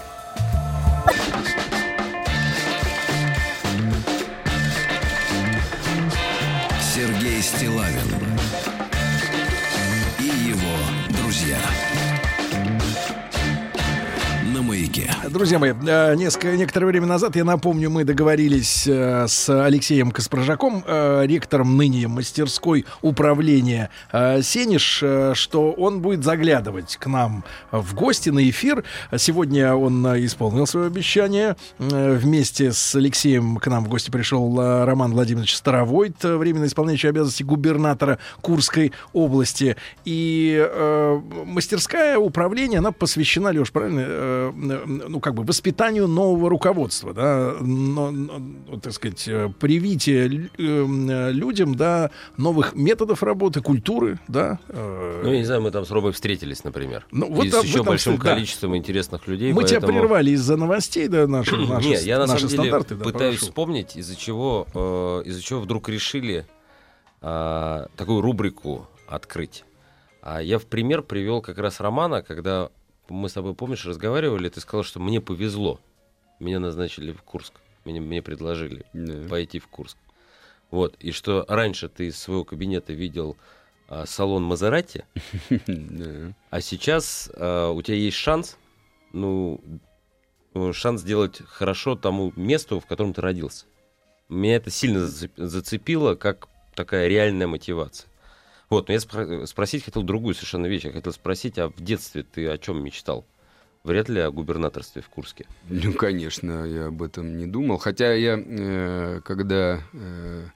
Друзья мои, э, несколько, некоторое время назад, я напомню, мы договорились э, с Алексеем Каспаржаком, э, ректором ныне мастерской управления Сенеж, что он будет заглядывать к нам в гости на эфир. Сегодня он исполнил свое обещание. Вместе с Алексеем к нам в гости пришел Роман Владимирович Старовойт, временно исполняющий обязанности губернатора Курской области. И мастерская управления, она посвящена, Леш, правильно, ну, как бы воспитанию нового руководства, да, но, но, так сказать, э, привитие лю- э, людям, да, новых методов работы, культуры, да. э, Ну, я не знаю, мы там с Ромой встретились, например. Ну, вот И об с еще большим да. количеством интересных людей. Мы тебя поэтому- прервали из-за новостей, да, наши, наши, Не, я на наши самом деле стандарты, да, пытаюсь вспомнить, из-за чего, э, из-за чего вдруг решили а, такую рубрику открыть. А я в пример привел как раз Романа, когда мы с тобой, помнишь, разговаривали, ты сказал, что мне повезло. Меня назначили в Курск. Мне, мне предложили пойти в Курск. Вот. И что раньше ты из своего кабинета видел а, салон Мазерати, а сейчас а, у тебя есть шанс, ну, э, шанс сделать хорошо тому месту, в котором ты родился. Меня это сильно зацеп- зацепило, как такая реальная мотивация. Вот, но я спро- спросить хотел другую совершенно вещь. Я хотел спросить, а в детстве ты о чем мечтал? Вряд ли о губернаторстве в Курске. Ну, конечно, я об этом не думал. Хотя я, э, когда э,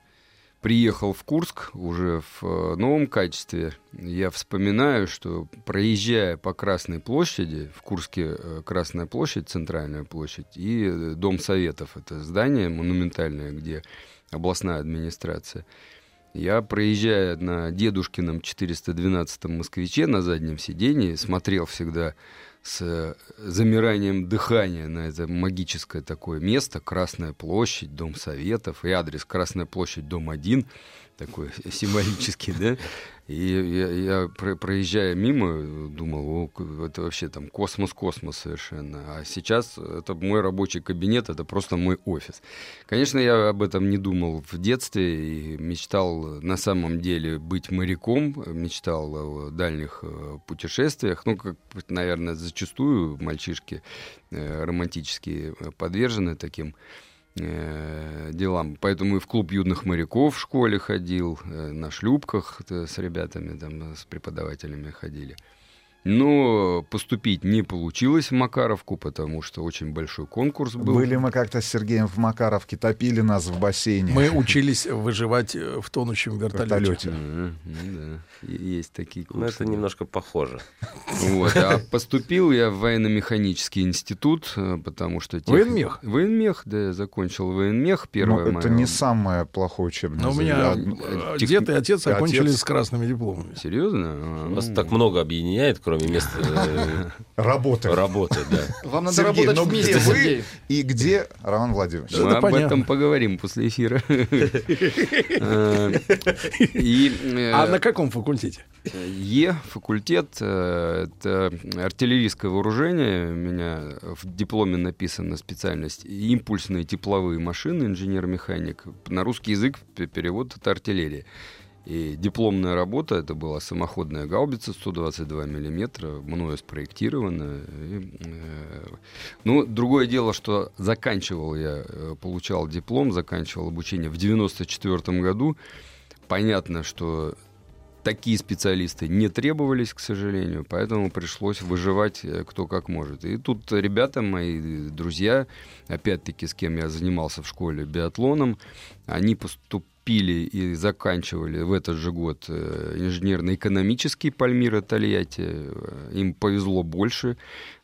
приехал в Курск уже в э, новом качестве, я вспоминаю, что проезжая по Красной площади, в Курске э, Красная площадь, центральная площадь, и э, Дом Советов, это здание монументальное, где областная администрация, я, проезжая на дедушкином 412-м москвиче на заднем сидении, смотрел всегда с э, замиранием дыхания на это магическое такое место, Красная площадь, Дом Советов, и адрес Красная площадь, дом 1, такой символический, да, и я, я, про- проезжая мимо, думал, «О, это вообще там космос-космос совершенно, а сейчас это мой рабочий кабинет, это просто мой офис. Конечно, я об этом не думал в детстве и мечтал на самом деле быть моряком, мечтал о дальних э, путешествиях. Ну, как, наверное, зачастую мальчишки э, романтически подвержены таким делам. Поэтому и в клуб юных моряков в школе ходил, э, на шлюпках э, с ребятами, там, с преподавателями ходили. Но поступить не получилось в Макаровку, потому что очень большой конкурс был. Были мы как-то с Сергеем в Макаровке, топили нас в бассейне. Мы учились выживать э, в тонущем вертолете. Ну да, и- есть такие Ну, курсы. это немножко похоже. Вот, а поступил я в военно-механический институт, э, потому что... тех- Военмех? Военмех, да, я закончил военмех. Ну, Первое это моё- не самое плохое учебное Но у меня заведение. э, тех- дед и отец окончили отец. с красными дипломами. Серьезно? А, Вас ну, так много объединяет, кроме места э, Работы. работы, да. Вам надо Сергей, работать но вместе, где вы и где Роман Владимирович? Мы это об понятно. этом поговорим после эфира. Э, И, э, А на каком факультете? Е факультет, это артиллерийское вооружение. У меня в дипломе написана специальность импульсные тепловые машины, инженер-механик. На русский язык перевод это артиллерия. И дипломная работа это была самоходная гаубица 122 миллиметра, мною спроектирована. И, э, ну, другое дело, что заканчивал я, э, получал диплом, заканчивал обучение в 94 году. Понятно, что такие специалисты не требовались, к сожалению, поэтому пришлось выживать э, кто как может. И тут ребята, мои друзья, опять-таки, с кем я занимался в школе биатлоном, они поступили и заканчивали в этот же год э, инженерно-экономический Пальмира Тольятти. Э, Им повезло больше.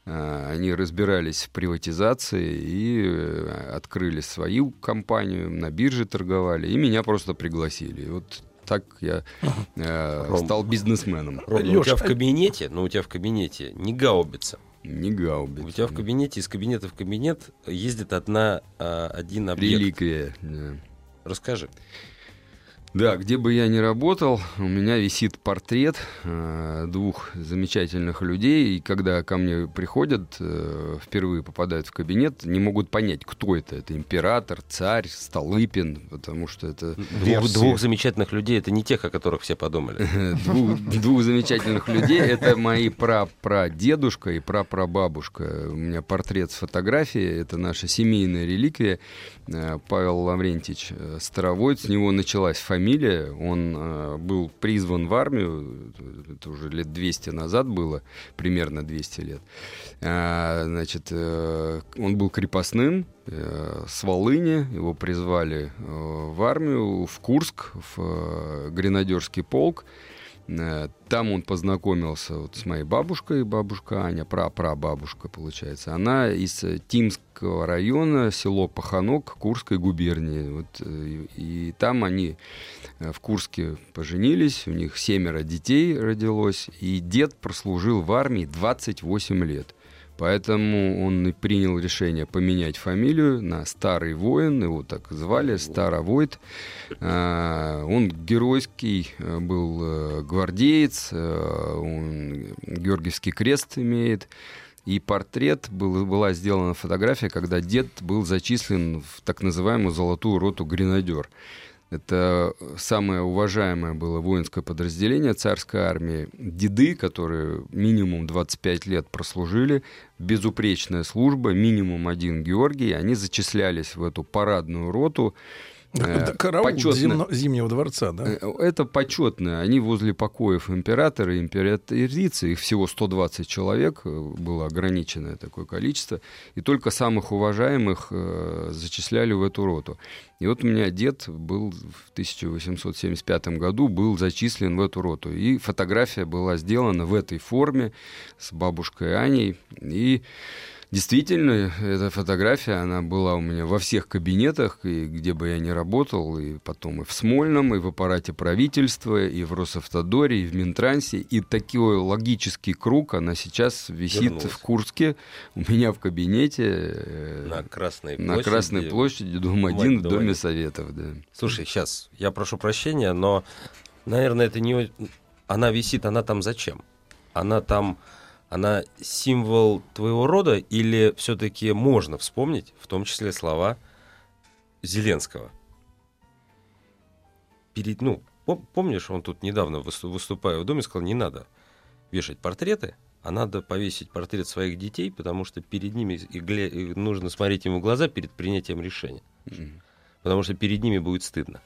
Э, Они разбирались в приватизации и открыли свою компанию, на бирже торговали, и меня просто пригласили. И вот так я э, Ром, стал бизнесменом. Ром, ну, у тебя в а- кабинете, ну у тебя в кабинете не гаубица. Не гаубица. У тебя в кабинете из кабинета в кабинет ездит одна, а, один объект. Реликвия. да. Расскажи. Да, где бы я ни работал, у меня висит портрет э, двух замечательных людей, и когда ко мне приходят, э, впервые попадают в кабинет, не могут понять, кто это. Это император, царь, Столыпин, потому что это... Двух, двух замечательных людей это не тех, о которых все подумали. двух замечательных людей. Это мои прапрадедушка и прапрабабушка. У меня портрет с фотографией. Это наша семейная реликвия. Э, Павел Лаврентьевич э, Старовойт. С него началась фамилия. Он э, был призван в армию. Это уже лет 200 назад было. Примерно 200 лет. Значит, он был крепостным с Волыни. Его призвали в армию, в Курск, в гренадерский полк. Э, Там он познакомился вот с моей бабушкой, бабушка Аня, прапрабабушка, получается. Она из э, Тимского района, село Паханок, Курской губернии. Вот, э, и, и там они в Курске поженились, у них семеро детей родилось, и дед прослужил в армии 28 лет. Поэтому он и принял решение поменять фамилию на Старый воин, его так звали, Старовойт. А, Он геройский э, был э, гвардеец, э, он Георгиевский крест имеет. И портрет, был, была сделана фотография, когда дед был зачислен в так называемую золотую роту гренадер. Это самое уважаемое было воинское подразделение царской армии. Деды, которые минимум 25 лет прослужили, безупречная служба, минимум один Георгий, они зачислялись в эту парадную роту. Э, Это караул почетно- Зимно- Зимнего дворца, да? Э, Это почетно. Они возле покоев императора и императрицы, их всего 120 человек, э, было ограниченное такое количество, и только самых уважаемых э, зачисляли в эту роту. И вот у меня дед был в 1875 году, был зачислен в эту роту. И фотография была сделана в этой форме с бабушкой Аней. И Действительно, эта фотография, она была у меня во всех кабинетах, и где бы я ни работал, и потом и в Смольном, и в аппарате правительства, и в Росавтодоре, и в Минтрансе. И такой логический круг, она сейчас висит Вернулась. в Курске, у меня в кабинете. э, На Красной на площади. Красной площади, дом Мать 1, в. Доме Советов, да. Слушай, сейчас, я прошу прощения, но, наверное, это не... Она висит, она там зачем? Она там... Она символ твоего рода или все-таки можно вспомнить, в том числе слова Зеленского? Перед, ну, пом- помнишь, он тут недавно, высту- выступая в доме, сказал, не надо вешать портреты, а надо повесить портрет своих детей, потому что перед ними и гля- и нужно смотреть им в глаза перед принятием решения. Потому что перед ними будет стыдно.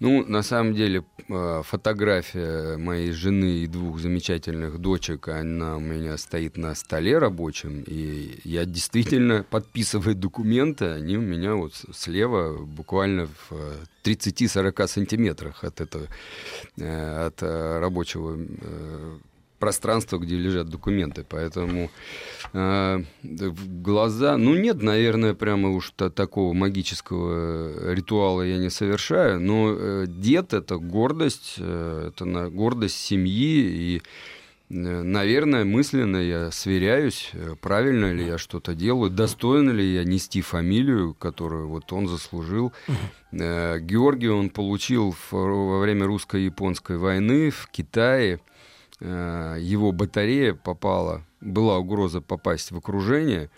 Ну, на самом деле, э, фотография моей жены и двух замечательных дочек, она у меня стоит на столе рабочем, и я действительно подписываю документы, они у меня вот слева буквально в 30-40 сантиметрах от этого, э, от э, рабочего пространство, где лежат документы. Поэтому э, глаза... Ну, нет, наверное, прямо уж такого магического ритуала я не совершаю. Но э, дед — это гордость, э, это на, гордость семьи. И, э, наверное, мысленно я сверяюсь, э, правильно ли я что-то делаю, достойно ли я нести фамилию, которую вот он заслужил. Э, Георгий он получил во время русско-японской войны в Китае — Э, его батарея попала, была угроза попасть в окружение,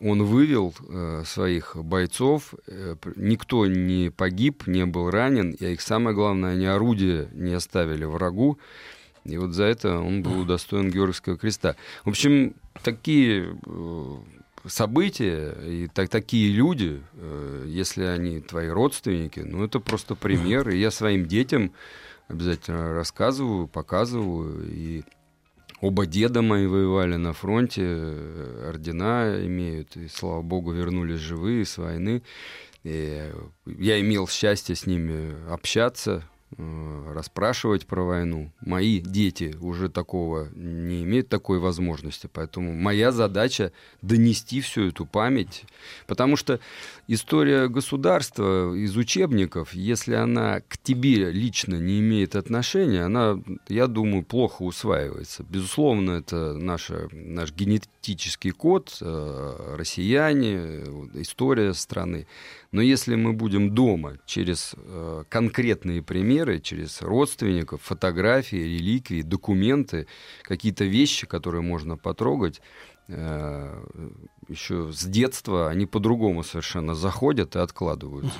он вывел э, своих бойцов, э, никто не погиб, не был ранен, и их самое главное, они орудия не оставили врагу, и вот за это он был удостоен Георгиевского креста. В общем, такие э, события и так, такие люди, э, если они твои родственники, ну это просто пример, и я своим детям обязательно рассказываю, показываю. И оба деда мои воевали на фронте, ордена имеют, и, слава богу, вернулись живые с войны. И я имел счастье с ними общаться, Э, расспрашивать про войну. Мои дети уже такого не имеют такой возможности, поэтому моя задача донести всю эту память, потому что история государства из учебников, если она к тебе лично не имеет отношения, она, я думаю, плохо усваивается. Безусловно, это наша, наш генетический код, э, россияне, история страны. Но если мы будем дома через э, конкретные примеры, через родственников, фотографии, реликвии, документы, какие-то вещи, которые можно потрогать, э, еще с детства они по-другому совершенно заходят и откладываются.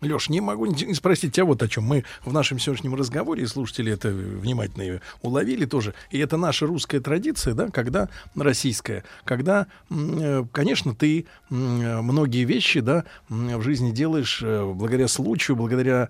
Леш, не могу не спросить тебя вот о чем. Мы в нашем сегодняшнем разговоре, слушатели это внимательно уловили тоже, и это наша русская традиция, да, когда, российская, когда, э, конечно, ты многие вещи, да, в жизни делаешь э, благодаря случаю, благодаря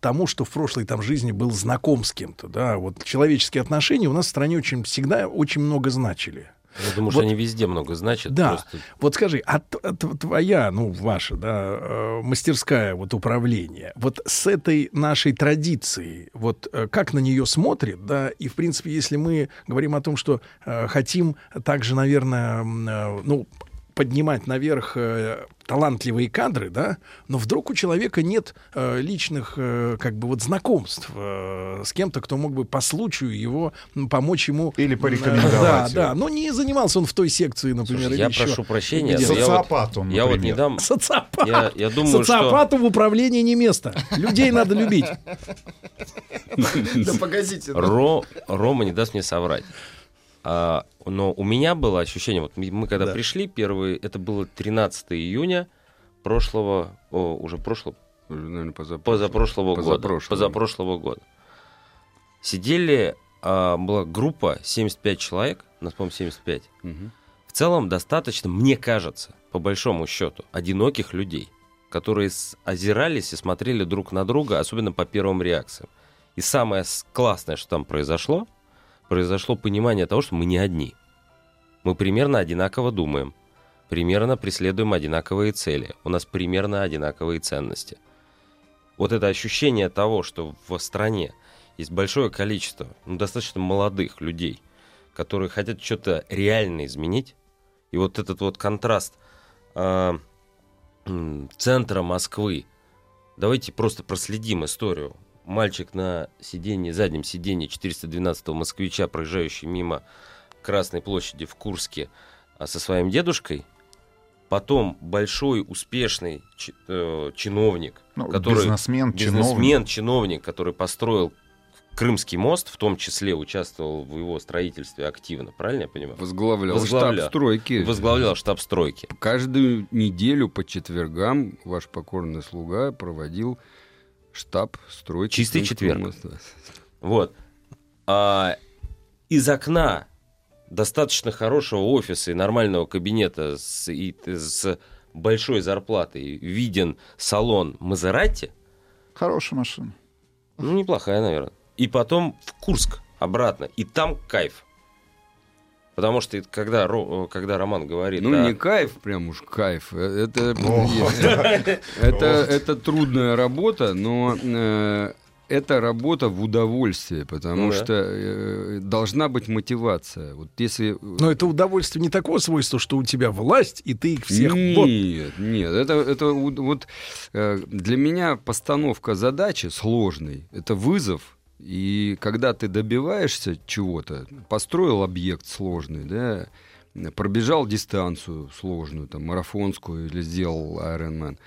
тому, что в прошлой там жизни был знаком с кем-то, да, вот человеческие отношения у нас в стране очень всегда очень много значили. Я думаю, вот, что они везде много значат. Да. Просто... Вот скажи, а, твоя, ну, ваша, да, э, мастерская вот управление, вот с этой нашей традицией, вот э, как на нее смотрит, да, и, в принципе, если мы говорим о том, что э, хотим также, наверное, э, ну, поднимать наверх э, талантливые кадры, да, но вдруг у человека нет э, личных, э, как бы вот знакомств э, с кем-то, кто мог бы по случаю его помочь ему или порекомендовать. Да, да, но не занимался он в той секции, например. Слушай, я еще. прошу прощения. Социопат он, Я вот не дам. Социопат. Я, я думаю, Социопату что... в управлении не место. Людей надо любить. Да погодите. Рома не даст мне соврать. А, но у меня было ощущение, вот мы когда да. пришли, первый, это было 13 июня прошлого, о, уже прошлого, наверное, позапрошлого, года. Позапрошлого года. Сидели, а, была группа 75 человек, нас, по-моему, 75. Угу. В целом достаточно, мне кажется, по большому счету, одиноких людей, которые озирались и смотрели друг на друга, особенно по первым реакциям. И самое классное, что там произошло, произошло понимание того, что мы не одни. Мы примерно одинаково думаем, примерно преследуем одинаковые цели, у нас примерно одинаковые ценности. Вот это ощущение того, что в стране есть большое количество, ну, достаточно молодых людей, которые хотят что-то реально изменить, и вот этот вот контраст э, центра Москвы, давайте просто проследим историю мальчик на сиденье, заднем сиденье 412-го москвича, проезжающий мимо Красной площади в Курске а, со своим дедушкой, потом большой успешный э, чиновник, ну, который бизнесмен, бизнесмен чиновник. чиновник, который построил Крымский мост, в том числе участвовал в его строительстве активно, правильно я понимаю? Возглавлял, Возглавлял штаб стройки. Возглавлял штаб стройки. Каждую неделю по четвергам ваш покорный слуга проводил штаб стройки. Чистый четверг. Вот. А, из окна достаточно хорошего офиса и нормального кабинета с, и, с большой зарплатой виден салон Мазерати, Хорошая машина. ну, неплохая, наверное. И потом в Курск обратно. И там кайф. Потому что когда, Ро- когда Роман говорит... Ну, о- не кайф, прям уж кайф. Э, Это, это, это трудная работа, но э, это работа в удовольствие, потому Ну что э, должна быть мотивация. Вот если... Но это удовольствие не такого свойства, что у тебя власть, и ты их всех... Нет, вот. нет, это, это вот э, для меня постановка задачи сложной, это вызов, и когда ты добиваешься чего-то, построил объект сложный, да, пробежал дистанцию сложную, там, марафонскую или сделал Ironman,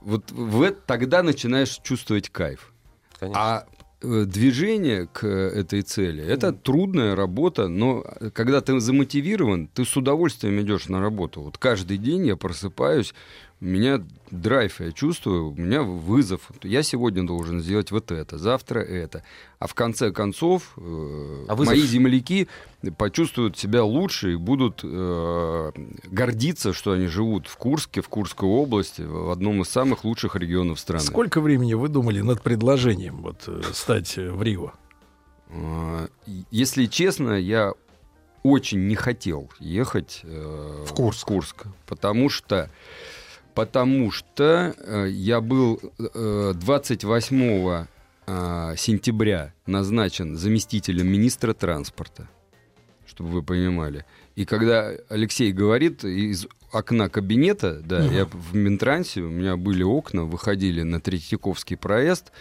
вот в это, тогда начинаешь чувствовать кайф. А э, движение к этой цели это трудная работа, но э, когда ты замотивирован, ты с удовольствием идешь на работу. Вот каждый день я просыпаюсь, меня драйв, я чувствую, у меня вызов. Я сегодня должен сделать вот это, завтра это. А в конце концов э, А вызов? мои земляки почувствуют себя лучше и будут э, гордиться, что они живут в Курске, в Курской области, в одном из самых лучших регионов страны. Сколько времени вы думали над предложением вот, э, стать э, в Рио? А, Если честно, я очень не хотел ехать э, в Курск. потому что потому что э, я был э, 28 э, сентября назначен заместителем министра транспорта, чтобы вы понимали. И когда Алексей говорит из окна кабинета, да, Мгм. я в Минтрансе, у меня были окна, выходили на Третьяковский проезд,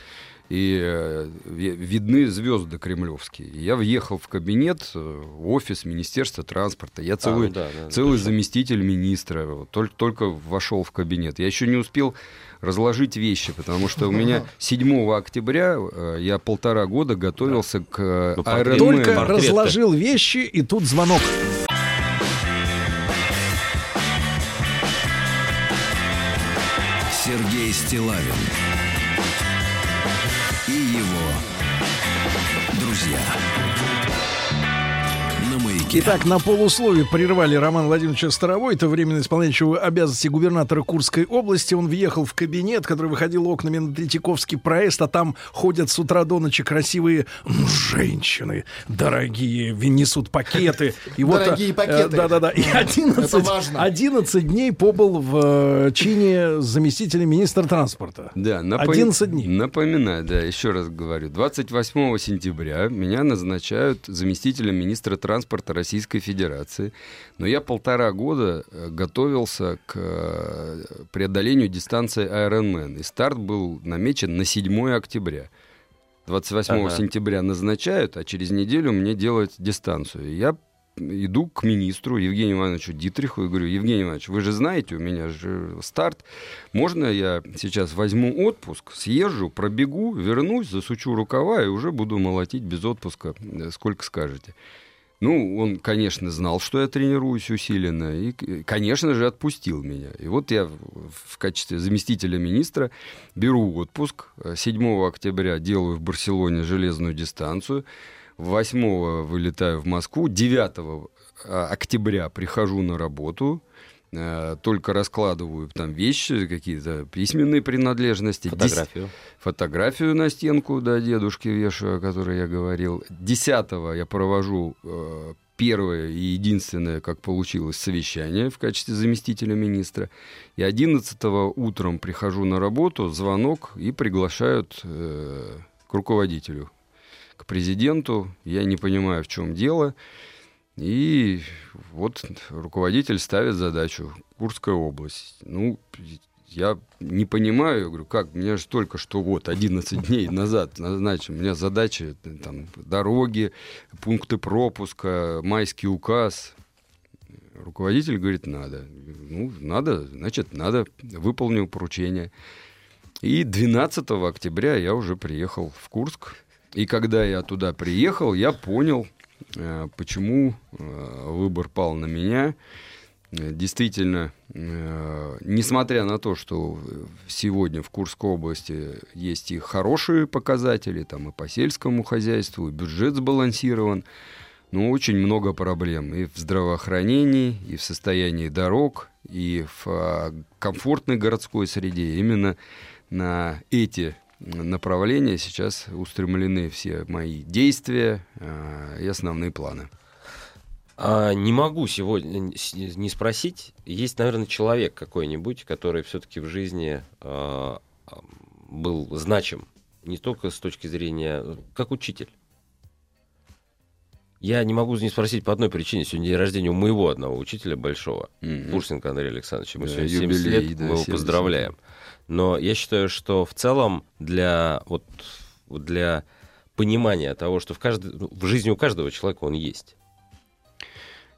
и э, ви- видны звезды кремлевские. Я въехал в кабинет, э, в офис Министерства транспорта. Я целый, ну да, да, целый точно. заместитель министра. Вот Только, только вошел в кабинет. Я еще не успел разложить вещи, потому что у меня 7 октября э, я полтора года готовился к э, Ironman. Только разложил вещи, и тут звонок. Сергей Стилавин Итак, на полуслове прервали Роман Владимировича Старовой, это временно исполняющего обязанности губернатора Курской области. Он въехал в кабинет, который выходил окнами на Третьяковский проезд, а там ходят с утра до ночи красивые м, женщины, дорогие, несут пакеты. И вот, Дорогие э, пакеты. Да-да-да. И Это 11, важно. 11 дней побыл в э, чине заместителя министра транспорта. Да, напо- 11 дней. Напоминаю, да, еще раз говорю. 28 сентября меня назначают заместителем министра транспорта Российской Федерации. Но я полтора года э, готовился к э, преодолению дистанции Ironman. И старт был намечен на 7 октября. 28 Ага. сентября назначают, а через неделю мне делать дистанцию. И я иду к министру Евгению Ивановичу Дитриху и говорю, Евгений Иванович, вы же знаете, у меня же старт. Можно я сейчас возьму отпуск, съезжу, пробегу, вернусь, засучу рукава и уже буду молотить без отпуска, э, сколько скажете. Ну, он, конечно, знал, что я тренируюсь усиленно, и, конечно же, отпустил меня. И вот я в- качестве заместителя министра беру отпуск. Э, 7 октября делаю в Барселоне железную дистанцию. 8 вылетаю в Москву. 9 октября прихожу на работу. Э, Только раскладываю там вещи, какие-то письменные принадлежности. Дес- Фотографию. Фотографию на стенку, да, дедушке вешаю, о которой я говорил. 10 я провожу э, первое и единственное, как получилось, совещание в качестве заместителя министра. И 11 утром прихожу на работу, звонок, и приглашают э, к руководителю, к президенту. Я не понимаю, в чем дело. И вот руководитель ставит задачу Курская область. Ну, я не понимаю, я говорю, как, меня же только что вот 11 дней назад назначен, у меня задачи, там, дороги, пункты пропуска, майский указ. Руководитель говорит, надо. Ну, надо, значит, надо, выполню поручение. И 12 октября я уже приехал в Курск. И когда я туда приехал, я понял, почему э, выбор пал на меня. Э, Действительно, э, несмотря на то, что сегодня в Курской области есть и хорошие показатели, там и по сельскому хозяйству, и бюджет сбалансирован, но очень много проблем и в здравоохранении, и в состоянии дорог, и в а, комфортной городской среде. Именно на эти направления сейчас устремлены все мои действия а, и основные планы. А, не могу сегодня не спросить. Есть, наверное, человек какой-нибудь, который все-таки в жизни а, а, был значим не только с точки зрения как учитель. Я не могу не спросить по одной причине. Сегодня день рождения у моего одного учителя большого, Мгм. Пурсенко Андрея Александровича. Мы Да, сегодня 70 юбилей, лет, да, мы его 70. поздравляем. Но я считаю, что в целом для, вот, вот для понимания того, что в, каждой, ну, в жизни у каждого человека он есть.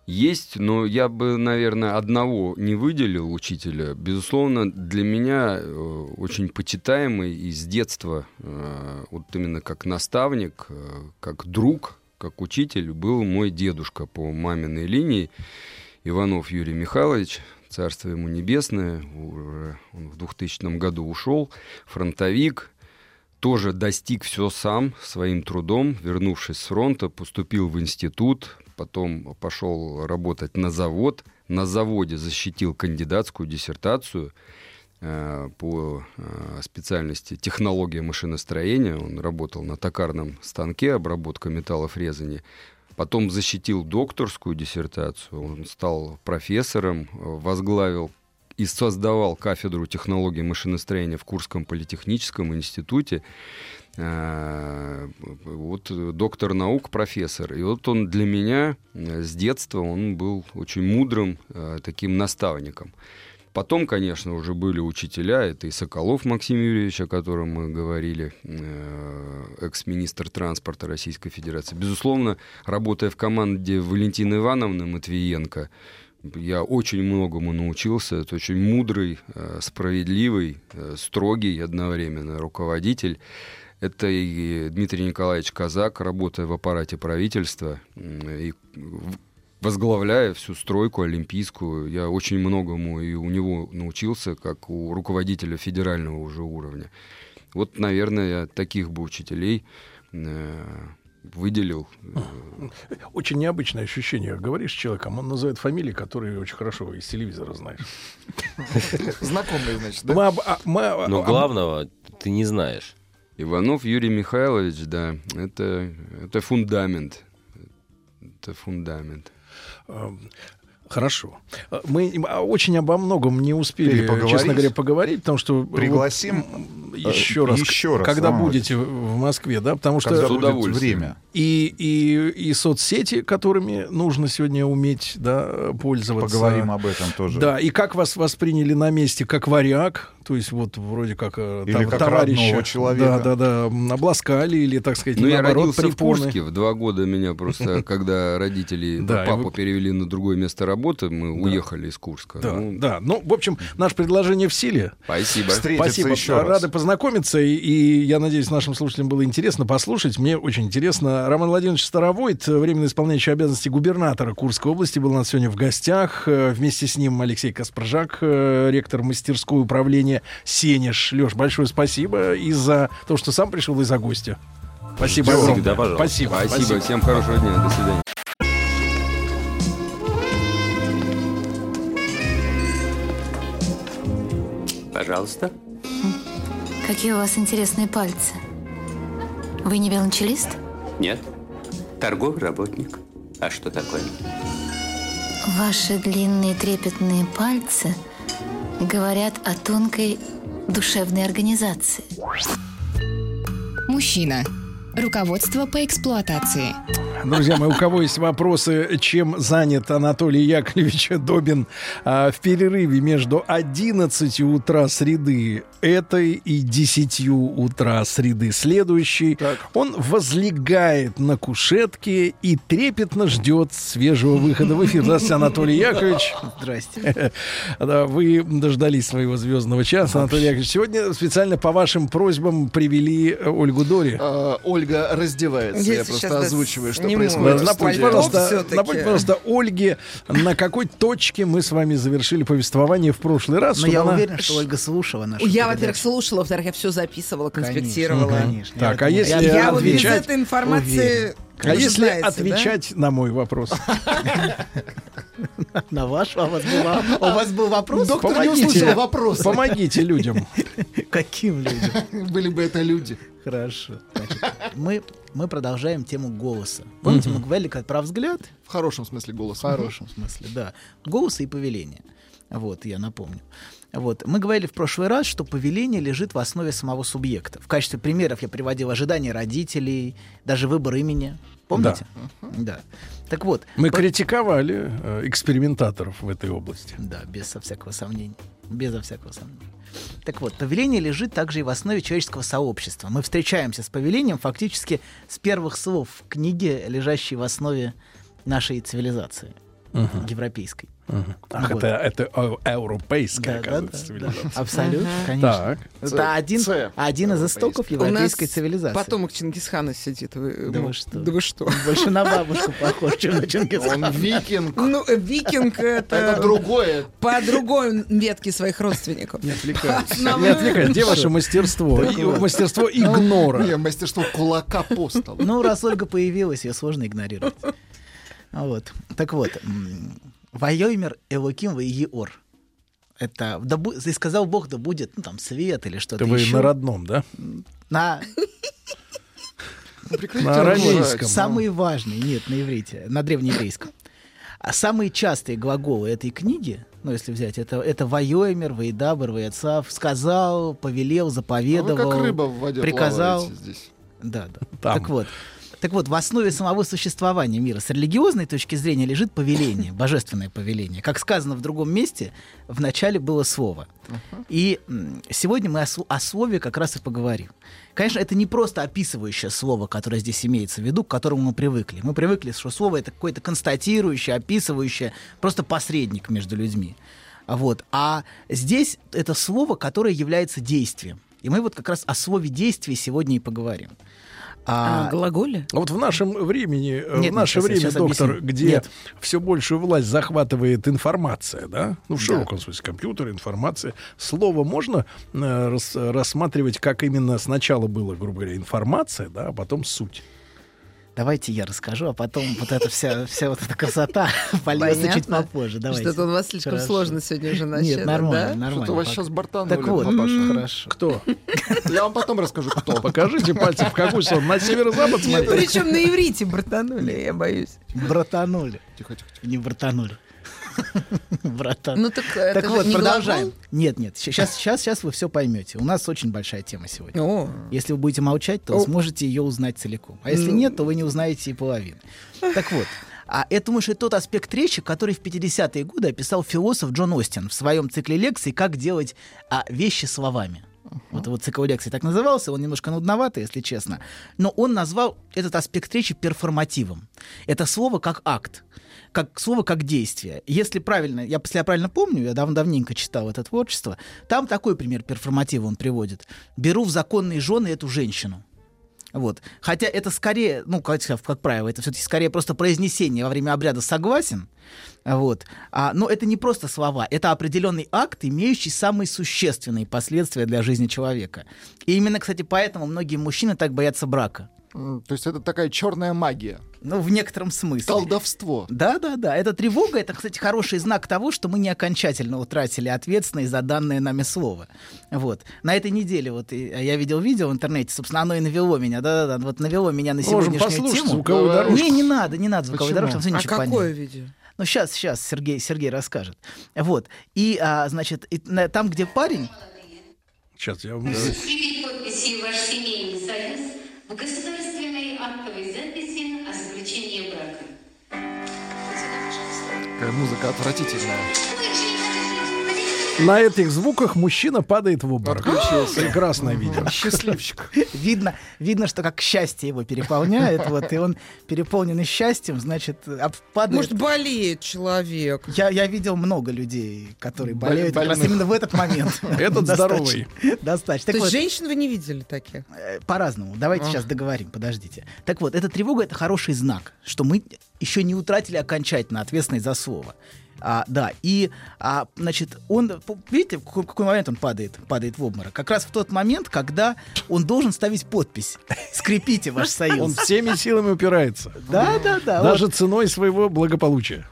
Есть, но я бы, наверное, одного не выделил учителя. Безусловно, для меня э, очень почитаемый и с детства, э, вот именно как наставник, э, как друг, как учитель, был мой дедушка по маминой линии, Иванов Юрий Михайлович, царство ему небесное, он в 2000 году ушел, фронтовик, тоже достиг все сам своим трудом, вернувшись с фронта, поступил в институт, потом пошел работать на завод, на заводе защитил кандидатскую диссертацию по э, специальности технология машиностроения. Он работал на токарном станке, обработка металлов резания. Потом защитил докторскую диссертацию, он стал профессором, э, возглавил и создавал кафедру технологии машиностроения в Курском политехническом институте. Э, Вот э, доктор наук, профессор. И вот он для меня э, с детства он был очень мудрым э, таким наставником. Потом, конечно, уже были учителя. Это и Соколов Максим Юрьевич, о котором мы говорили, э, экс-министр транспорта Российской Федерации. Безусловно, работая в команде Валентины Ивановны Матвиенко, я очень многому научился. Это очень мудрый, э, справедливый, э, строгий одновременно руководитель. Это и Дмитрий Николаевич Казак, работая в аппарате правительства и возглавляя всю стройку олимпийскую. Я очень многому и у него научился, как у руководителя федерального уже уровня. Вот, наверное, я таких бы учителей э, выделил. Очень необычное ощущение. Говоришь с человеком, он называет фамилии, которые очень хорошо из телевизора знаешь. Знакомые, значит, да? А- Но главного ты не знаешь. Иванов Юрий Михайлович, да, это, это фундамент. Это фундамент. Эм, Хорошо. Э, Мы а, очень обо многом не успели, честно говоря, поговорить, потому что вот, Пригласим, еще э, раз, еще раз, когда Роман будете в Москве, да, потому что Когда будет время. и и и соцсети, которыми нужно сегодня уметь, да, пользоваться. Поговорим об этом тоже. Да, и как вас восприняли на месте, как варяг, то есть вот вроде как э, Или там как товарища, человека. да, да, да, обласкали или, так сказать, Ну, я наоборот, родился в препоны. Курске. В два года меня просто, когда родители папу перевели на другое место работы, мы уехали из Курска. Да, Ну, да. Ну, в общем, наше предложение в силе. Спасибо. Спасибо. Рады познакомиться. И, и я надеюсь, нашим слушателям было интересно послушать. Мне очень интересно. Роман Владимирович Старовойт, временно исполняющий обязанности губернатора Курской области, был у нас сегодня в гостях. Э, Вместе с ним Алексей Каспаржак, э, ректор мастерской управления «Сенеж». Леш, большое спасибо и за то, что сам пришел, и за гостя. Спасибо Ждем. огромное. Всегда, пожалуйста. Спасибо. Спасибо. Всем хорошего дня. До свидания. Пожалуйста. Какие у вас интересные пальцы. Вы не велончелист? Нет. Торговый работник. А что такое? Ваши длинные трепетные пальцы говорят о тонкой душевной организации. Мужчина. Руководство по эксплуатации. Друзья мои, у кого есть вопросы, чем занят Анатолий Яковлевич Добин а, в перерыве между 11 утра среды этой и 10 утра среды следующей, он возлегает на кушетке и трепетно ждет свежего выхода в эфир. Здравствуйте, Анатолий Яковлевич. Здрасте. Да, вы дождались своего звездного часа, Анатолий Яковлевич. Сегодня специально по вашим просьбам привели Ольгу Дори. А, Ольга раздевается. Я просто озвучиваю, что сниму происходит. в Напомните, пожалуйста, напомните, пожалуйста, Ольге, на какой точке мы с вами завершили повествование в прошлый раз. Но я она- уверен, что Ольга слушала нашу Я, передачу. во-первых, слушала, во-вторых, я все записывала, конспектировала. Конечно, конечно. Так, а Я если думаю, Я вот без этой информации... А если знаете, да? отвечать на мой вопрос? На вашу, а у вас был, а у вас был вопрос? Доктор не Помогите. услышал вопроса. Помогите людям. Каким людям? Были бы это люди. Хорошо. Значит, мы, мы продолжаем тему голоса. Помните, мы говорили как про взгляд? В хорошем смысле голоса. В хорошем смысле, да. Голоса и повеления. Вот, я напомню. Вот. Мы говорили в прошлый раз, что повеление лежит в основе самого субъекта. В качестве примеров я приводил ожидания родителей, даже выбор имени. Помните? Да. Так вот. Мы по- критиковали э, экспериментаторов в этой области. Да, без всякого сомнения. Безо всякого сомнения. Так вот, повеление лежит также и в основе человеческого сообщества. Мы встречаемся с повелением фактически с первых слов в книге, лежащей в основе нашей цивилизации Мгм. европейской. Ах, Вот. это, это европейская, да, оказывается, да, цивилизация. да. Абсолютно, конечно. Так. Это один, один из истоков У европейской нас цивилизации. потомок Чингисхана сидит. Вы, Да вы что? Да вы что? Больше на бабушку похож, чем на Чингисхана. Он викинг. Ну, викинг это... Это другое. По другой ветке своих родственников. Не отвлекайтесь. Не отвлекайтесь. Где ваше мастерство? Мастерство игнора. Не, мастерство кулака по столу. Ну, раз Ольга появилась, ее сложно игнорировать. Вот. Так вот. Вайомер Элоким Ваиор. Это да, бу- и сказал Бог, да будет ну, там свет или что-то Это вы еще. на родном, да? На На арамейском. Самые важные, нет, на иврите, на древнееврейском. А самые частые глаголы этой книги, ну, если взять, это, это Вайомер, Ваидабр, Ваецав, сказал, повелел, А заповедовал, вы как рыба в воде приказал. здесь. Да, да. Там. Так вот. Так вот, в основе самого существования мира с религиозной точки зрения лежит повеление, божественное повеление. Как сказано в другом месте, в начале было слово. И сегодня мы о, о слове как раз и поговорим. Конечно, это не просто описывающее слово, которое здесь имеется в виду, к которому мы привыкли. Мы привыкли, что слово это какое-то констатирующее, описывающее, просто посредник между людьми. А Вот. А здесь это слово, которое является действием. И мы вот как раз о слове действия сегодня и поговорим. А, глаголе? А Вот в нашем времени, э, Нет, в нет, наше я- время, доктор, объясню. где Нет. все большую власть захватывает информация, да? Ну, в Да. широком смысле, компьютер, информация. Слово можно э, рас- рассматривать, как именно сначала было, грубо говоря, информация, да, а потом суть. Давайте я расскажу, а потом вот эта вся, вся вот эта красота польется чуть попозже. Давайте. Что-то у вас слишком Хорошо. сложно сегодня уже начали. Нет, нормально, да? нормально. Что-то вас пока. сейчас бортанули, Так вот, папаша. хорошо. Кто? Я вам потом расскажу, кто. Покажите пальцем, в какую сторону. На северо-запад Нет, смотреть? причем на иврите братанули, я боюсь. Братанули. Тихо, тихо, тихо. Не братанули. Братан. Ну так это Так же вот, не продолжаем. глагол? Нет, нет, сейчас, сейчас, сейчас вы все поймете. У нас очень большая тема сегодня. О, Если вы будете молчать, то О. сможете ее узнать целиком. А если Ну. нет, то вы не узнаете и половины. Так вот, а это, что это тот аспект речи, который в 50-е годы описал философ Джон Остин в своем цикле лекций «Как делать а, вещи словами». Вот его цикл лекций так назывался, он немножко нудноватый, если честно. Но он назвал этот аспект речи перформативом. Это слово как акт как слово как действие. Если правильно, я, если я правильно помню, я дав давненько читал это творчество, там такой пример перформатива он приводит. Беру в законные жены эту женщину. Вот. Хотя это скорее, ну, как, как правило, это все-таки скорее просто произнесение во время обряда согласен. Вот. А, но это не просто слова, это определенный акт, имеющий самые существенные последствия для жизни человека. И именно, кстати, поэтому многие мужчины так боятся брака. То есть это такая черная магия. Ну, в некотором смысле. Колдовство. Да, да, да. Эта тревога, это, кстати, хороший знак того, что мы не окончательно утратили ответственность за данное нами слово. Вот. На этой неделе вот и- я видел видео в интернете, собственно, оно и навело меня, да-да-да, вот навело меня на Можем сегодняшнюю тему. звуковую дорожку. Не, не надо, не надо звуковой дорожки, там а ничего какое понятно. видео? Ну, сейчас, сейчас Сергей, Сергей расскажет. Вот. И, а, значит, и на- там, где парень, Сейчас я вам... Ваш семейный союз в государственной Какая музыка отвратительная. На этих звуках мужчина падает в обморок. Отключился. Прекрасное видео. Счастливчик. видно, видно, что как счастье его переполняет, вот, и он переполненный счастьем, значит, падает. Может, болеет человек. Я, я видел много людей, которые болеют как раз именно в этот момент. Этот здоровый. Достаточно. То есть женщин вы не видели таких? э, по-разному. Давайте сейчас договорим, подождите. Так вот, эта тревога — это хороший знак, что мы еще не утратили окончательно ответственность за слово. А, да, и, а, значит, он, видите, в какой, какой момент он падает, падает в обморок? Как раз в тот момент, когда он должен ставить подпись. Скрепите ваш Он союз. всеми силами упирается. Да, да, да. Даже ценой своего благополучия.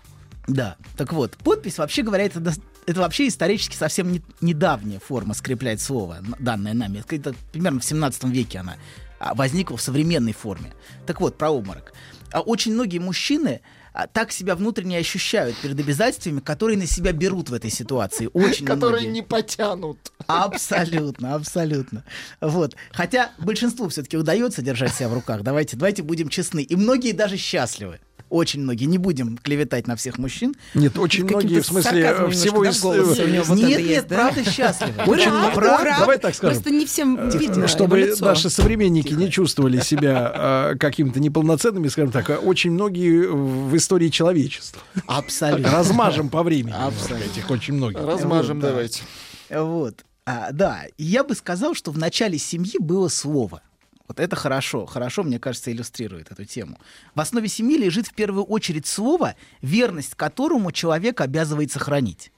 Да, так вот, подпись, вообще говоря, это, это вообще исторически совсем не- недавняя форма скреплять слово, данное нами. Это, это примерно в 17 веке она а, возникла в современной форме. Так вот, про обморок. А очень многие мужчины а, так себя внутренне ощущают перед обязательствами, которые на себя берут в этой ситуации. Очень Которые многие. не потянут. Абсолютно, абсолютно. Вот. Хотя большинству все-таки удается держать себя в руках. Давайте, давайте будем честны. И многие даже счастливы. Очень многие. Не будем клеветать на всех мужчин. Нет, очень каким-то многие, в смысле, э, всего из... у него вот Нет, нет, есть, да? правда счастливы. Очень Очень много- прав- прав. Давай так скажем. Просто не всем видно чтобы наши современники не чувствовали себя э, какими-то неполноценными, скажем так, а очень многие в истории человечества. Абсолютно. Размажем по времени. Абсолютно. Этих очень многих. Размажем, давайте. Вот. А, да, я бы сказал, что в начале семьи было слово. Вот это хорошо, хорошо, мне кажется, иллюстрирует эту тему. В основе семьи лежит в первую очередь слово, верность которому человек обязывает сохранить.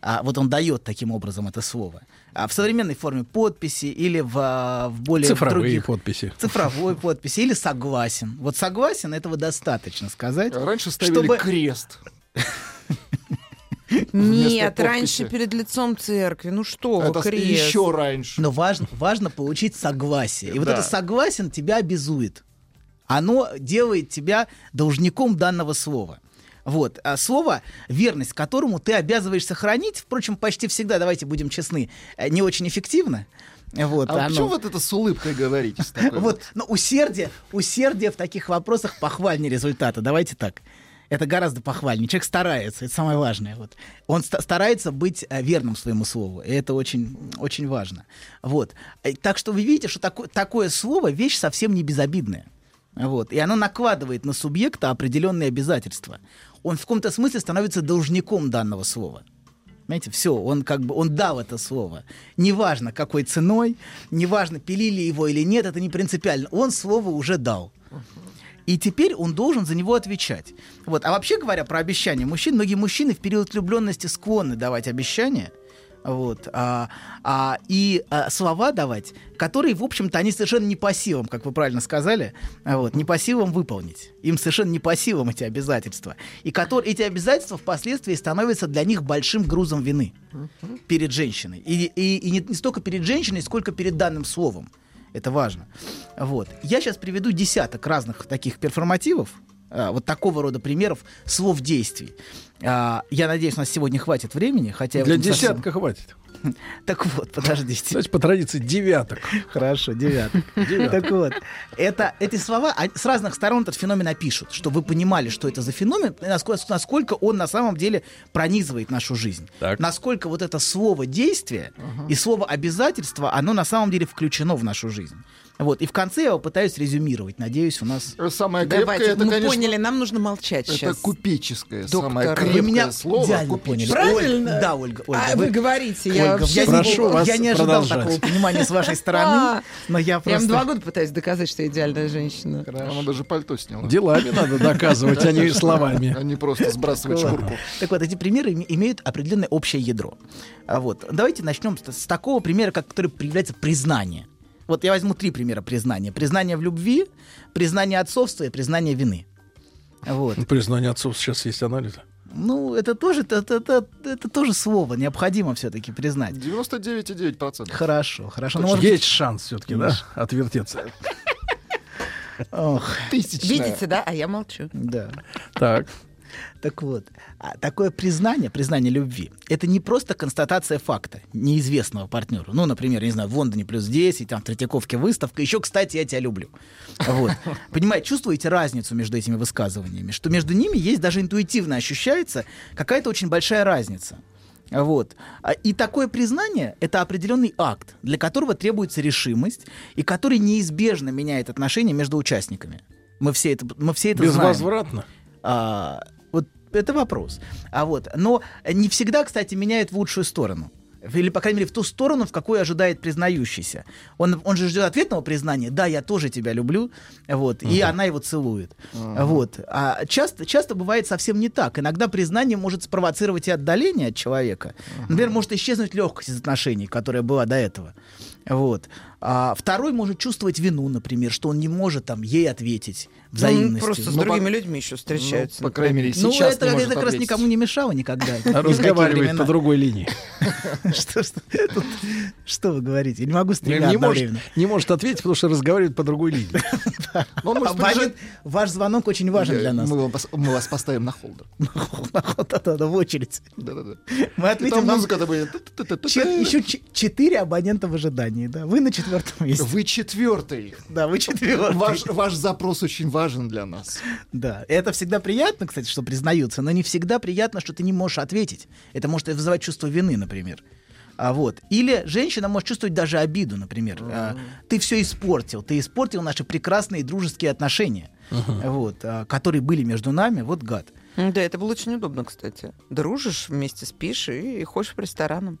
А вот он дает таким образом это слово. А в современной форме подписи или в, а, в более Цифровые других- подписи. цифровой подписи или согласен. Вот согласен этого достаточно сказать. Раньше ставили чтобы- крест. Нет, раньше перед лицом церкви. Ну что вы, Это крест. еще раньше. Но важно, важно получить согласие. И вот Да. это согласен тебя обязует. Оно делает тебя должником данного слова. Вот. А слово, верность которому ты обязываешься хранить, впрочем, почти всегда, давайте будем честны, э, не очень эффективно. Вот, А оно- почему вот это с улыбкой говорите? вот, но усердие, усердие в таких вопросах похвальнее результата. Давайте так. Это гораздо похвальнее. Человек старается, это самое важное. Вот. Он ста- старается быть э, верным своему слову, и это очень, очень важно. Вот. Э, Так что вы видите, что тако- такое слово вещь совсем не безобидная. Вот. И оно накладывает на субъекта определенные обязательства. Он в каком-то смысле становится должником данного слова. Понимаете, все, он как бы, он дал это слово. Неважно, какой ценой, неважно, пилили его или нет, это не принципиально. Он слово уже дал. И теперь он должен за него отвечать. Вот. А вообще говоря про обещания мужчин, многие мужчины в период влюбленности склонны давать обещания. Вот, а, а, и а, слова давать, которые, в общем-то, они совершенно не по силам, как вы правильно сказали, вот, не по силам выполнить. Им совершенно не по силам эти обязательства. И которые, эти обязательства впоследствии становятся для них большим грузом вины перед женщиной. И, и, и не, не столько перед женщиной, сколько перед данным словом. Это важно. Вот. Я сейчас приведу десяток разных таких перформативов, а, вот такого рода примеров слов действий. А, я надеюсь, у нас сегодня хватит времени, хотя... Для этом совсем- десятка хватит. Так вот, подождите. Кстати, по традиции девяток. Хорошо, девяток. Девяток. Так вот, это, эти слова с разных сторон этот феномен опишут, чтобы вы понимали, что это за феномен, и насколько, насколько он на самом деле пронизывает нашу жизнь. Так. Насколько вот это слово действие и слово обязательство, оно на самом деле включено в нашу жизнь. Вот, и в конце я попытаюсь резюмировать. Надеюсь, у нас... Самое крепкое, Давайте, это, мы конечно, поняли, нам нужно молчать это сейчас. купеческое, Доктор, самое вы крепкое меня слово. идеально купеческое. поняли. Правильно? Ольга, да, Ольга. Ольга А, вы говорите, я Ольга, вообще я, Прошу не, вас я не ожидал продолжать. такого понимания с вашей стороны, А, но я Я просто... вам два года пытаюсь доказать, что я идеальная женщина. Она даже пальто сняла. Делами надо доказывать, а не словами. А не просто сбрасывать шкурку. Так вот, эти примеры име- имеют определенное общее ядро. А Вот. Давайте начнем с, такого примера, который является признание. Вот я возьму три примера признания. Признание в любви, признание отцовства и признание вины. Вот. Признание отцов сейчас есть анализ. Ну, это тоже, это, это, это тоже слово, необходимо все-таки признать. 99,9%. Хорошо, хорошо. Ну, может, есть шанс все-таки, да, отвертеться. ох, Тысячная. Видите, да? А я молчу. да. Так. Так вот, а такое признание, признание любви, это не просто констатация факта неизвестного партнеру. Ну, например, не знаю, в Лондоне плюс 10, там в Третьяковке выставка, еще, кстати, я тебя люблю. Вот. Понимаете, чувствуете разницу между этими высказываниями, что между ними есть даже интуитивно ощущается какая-то очень большая разница. Вот. А, И такое признание — это определенный акт, для которого требуется решимость, и который неизбежно меняет отношения между участниками. Мы все это, мы все это знаем. Безвозвратно. А, это вопрос. А вот, но не всегда, кстати, меняет в лучшую сторону. Или, по крайней мере, в ту сторону, в какую ожидает признающийся. Он, он же ждет ответного признания. Да, я тоже тебя люблю. Вот, И она его целует. Вот. А часто, часто бывает совсем не так. Иногда признание может спровоцировать и отдаление от человека. Например, может исчезнуть легкость из отношений, которая была до этого. Вот. А второй может чувствовать вину, например, что он не может там ей ответить Ну, взаимностью. просто с Ну, другими по- людьми еще встречаются. по крайней мере, Ну, сейчас это, не это может как раз никому не мешало никогда. Разговаривает по другой линии. Что, вы говорите? Я не могу с Не, тремя не может, одновременно. не может ответить, потому что разговаривает по другой линии. Он Ваш звонок очень важен для нас. Мы, вас поставим на холдер. Да-да-да, в очередь. Да-да-да. Мы ответим там вам музыка-то будет. еще четыре абонента в ожидании. Да. Вы на четвертом месте. Вы четвертый. Да, вы четвертый. Ваш, ваш запрос очень важен для нас. Да, это всегда приятно, кстати, что признаются, но не всегда приятно, что ты не можешь ответить. Это может вызывать чувство вины, например. А вот. Или женщина может чувствовать даже обиду, например. А, ты все испортил, ты испортил наши прекрасные дружеские отношения, вот, а, которые были между нами, вот гад. Да, это было очень удобно, кстати. Дружишь, вместе спишь и ходишь по ресторанам.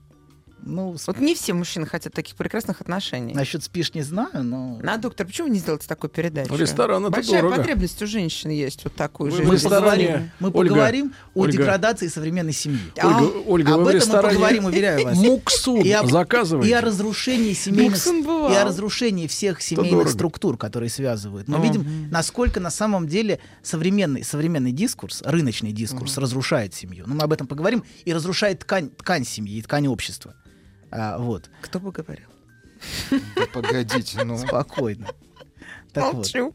Ну, Вот не все мужчины хотят таких прекрасных отношений. Насчет спишь не знаю, но... На, доктор, почему вы не сделаете такую передачу? Ресторан это Большая дорого. потребность у женщин есть вот такую же. Мы ресторане- поговорим, мы Ольга, поговорим о Ольга. деградации современной семьи. Ольга, Ольга, Об вы в этом мы поговорим, уверяю вас. Муксун И об-? И о разрушении семейных... И о разрушении всех семейных структур, которые связывают. Мы видим, насколько на самом деле современный, современный дискурс, рыночный дискурс разрушает семью. Ну, мы об этом поговорим. И разрушает ткань, ткань семьи и ткань общества. А, вот. Кто бы говорил? Да погодите, ну. Спокойно. Так вот. Молчу.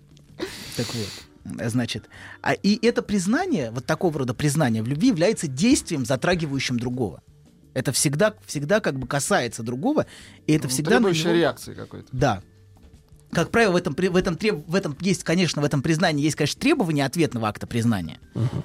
Так вот, значит, а и это признание, вот такого рода признание в любви является действием, затрагивающим другого. Это всегда, всегда как бы касается другого, и это всегда на Требующая него- реакции какой-то. Да. Как правило, в этом, в, этом треб- в этом есть, конечно, в этом признании есть, конечно, требование ответного акта признания.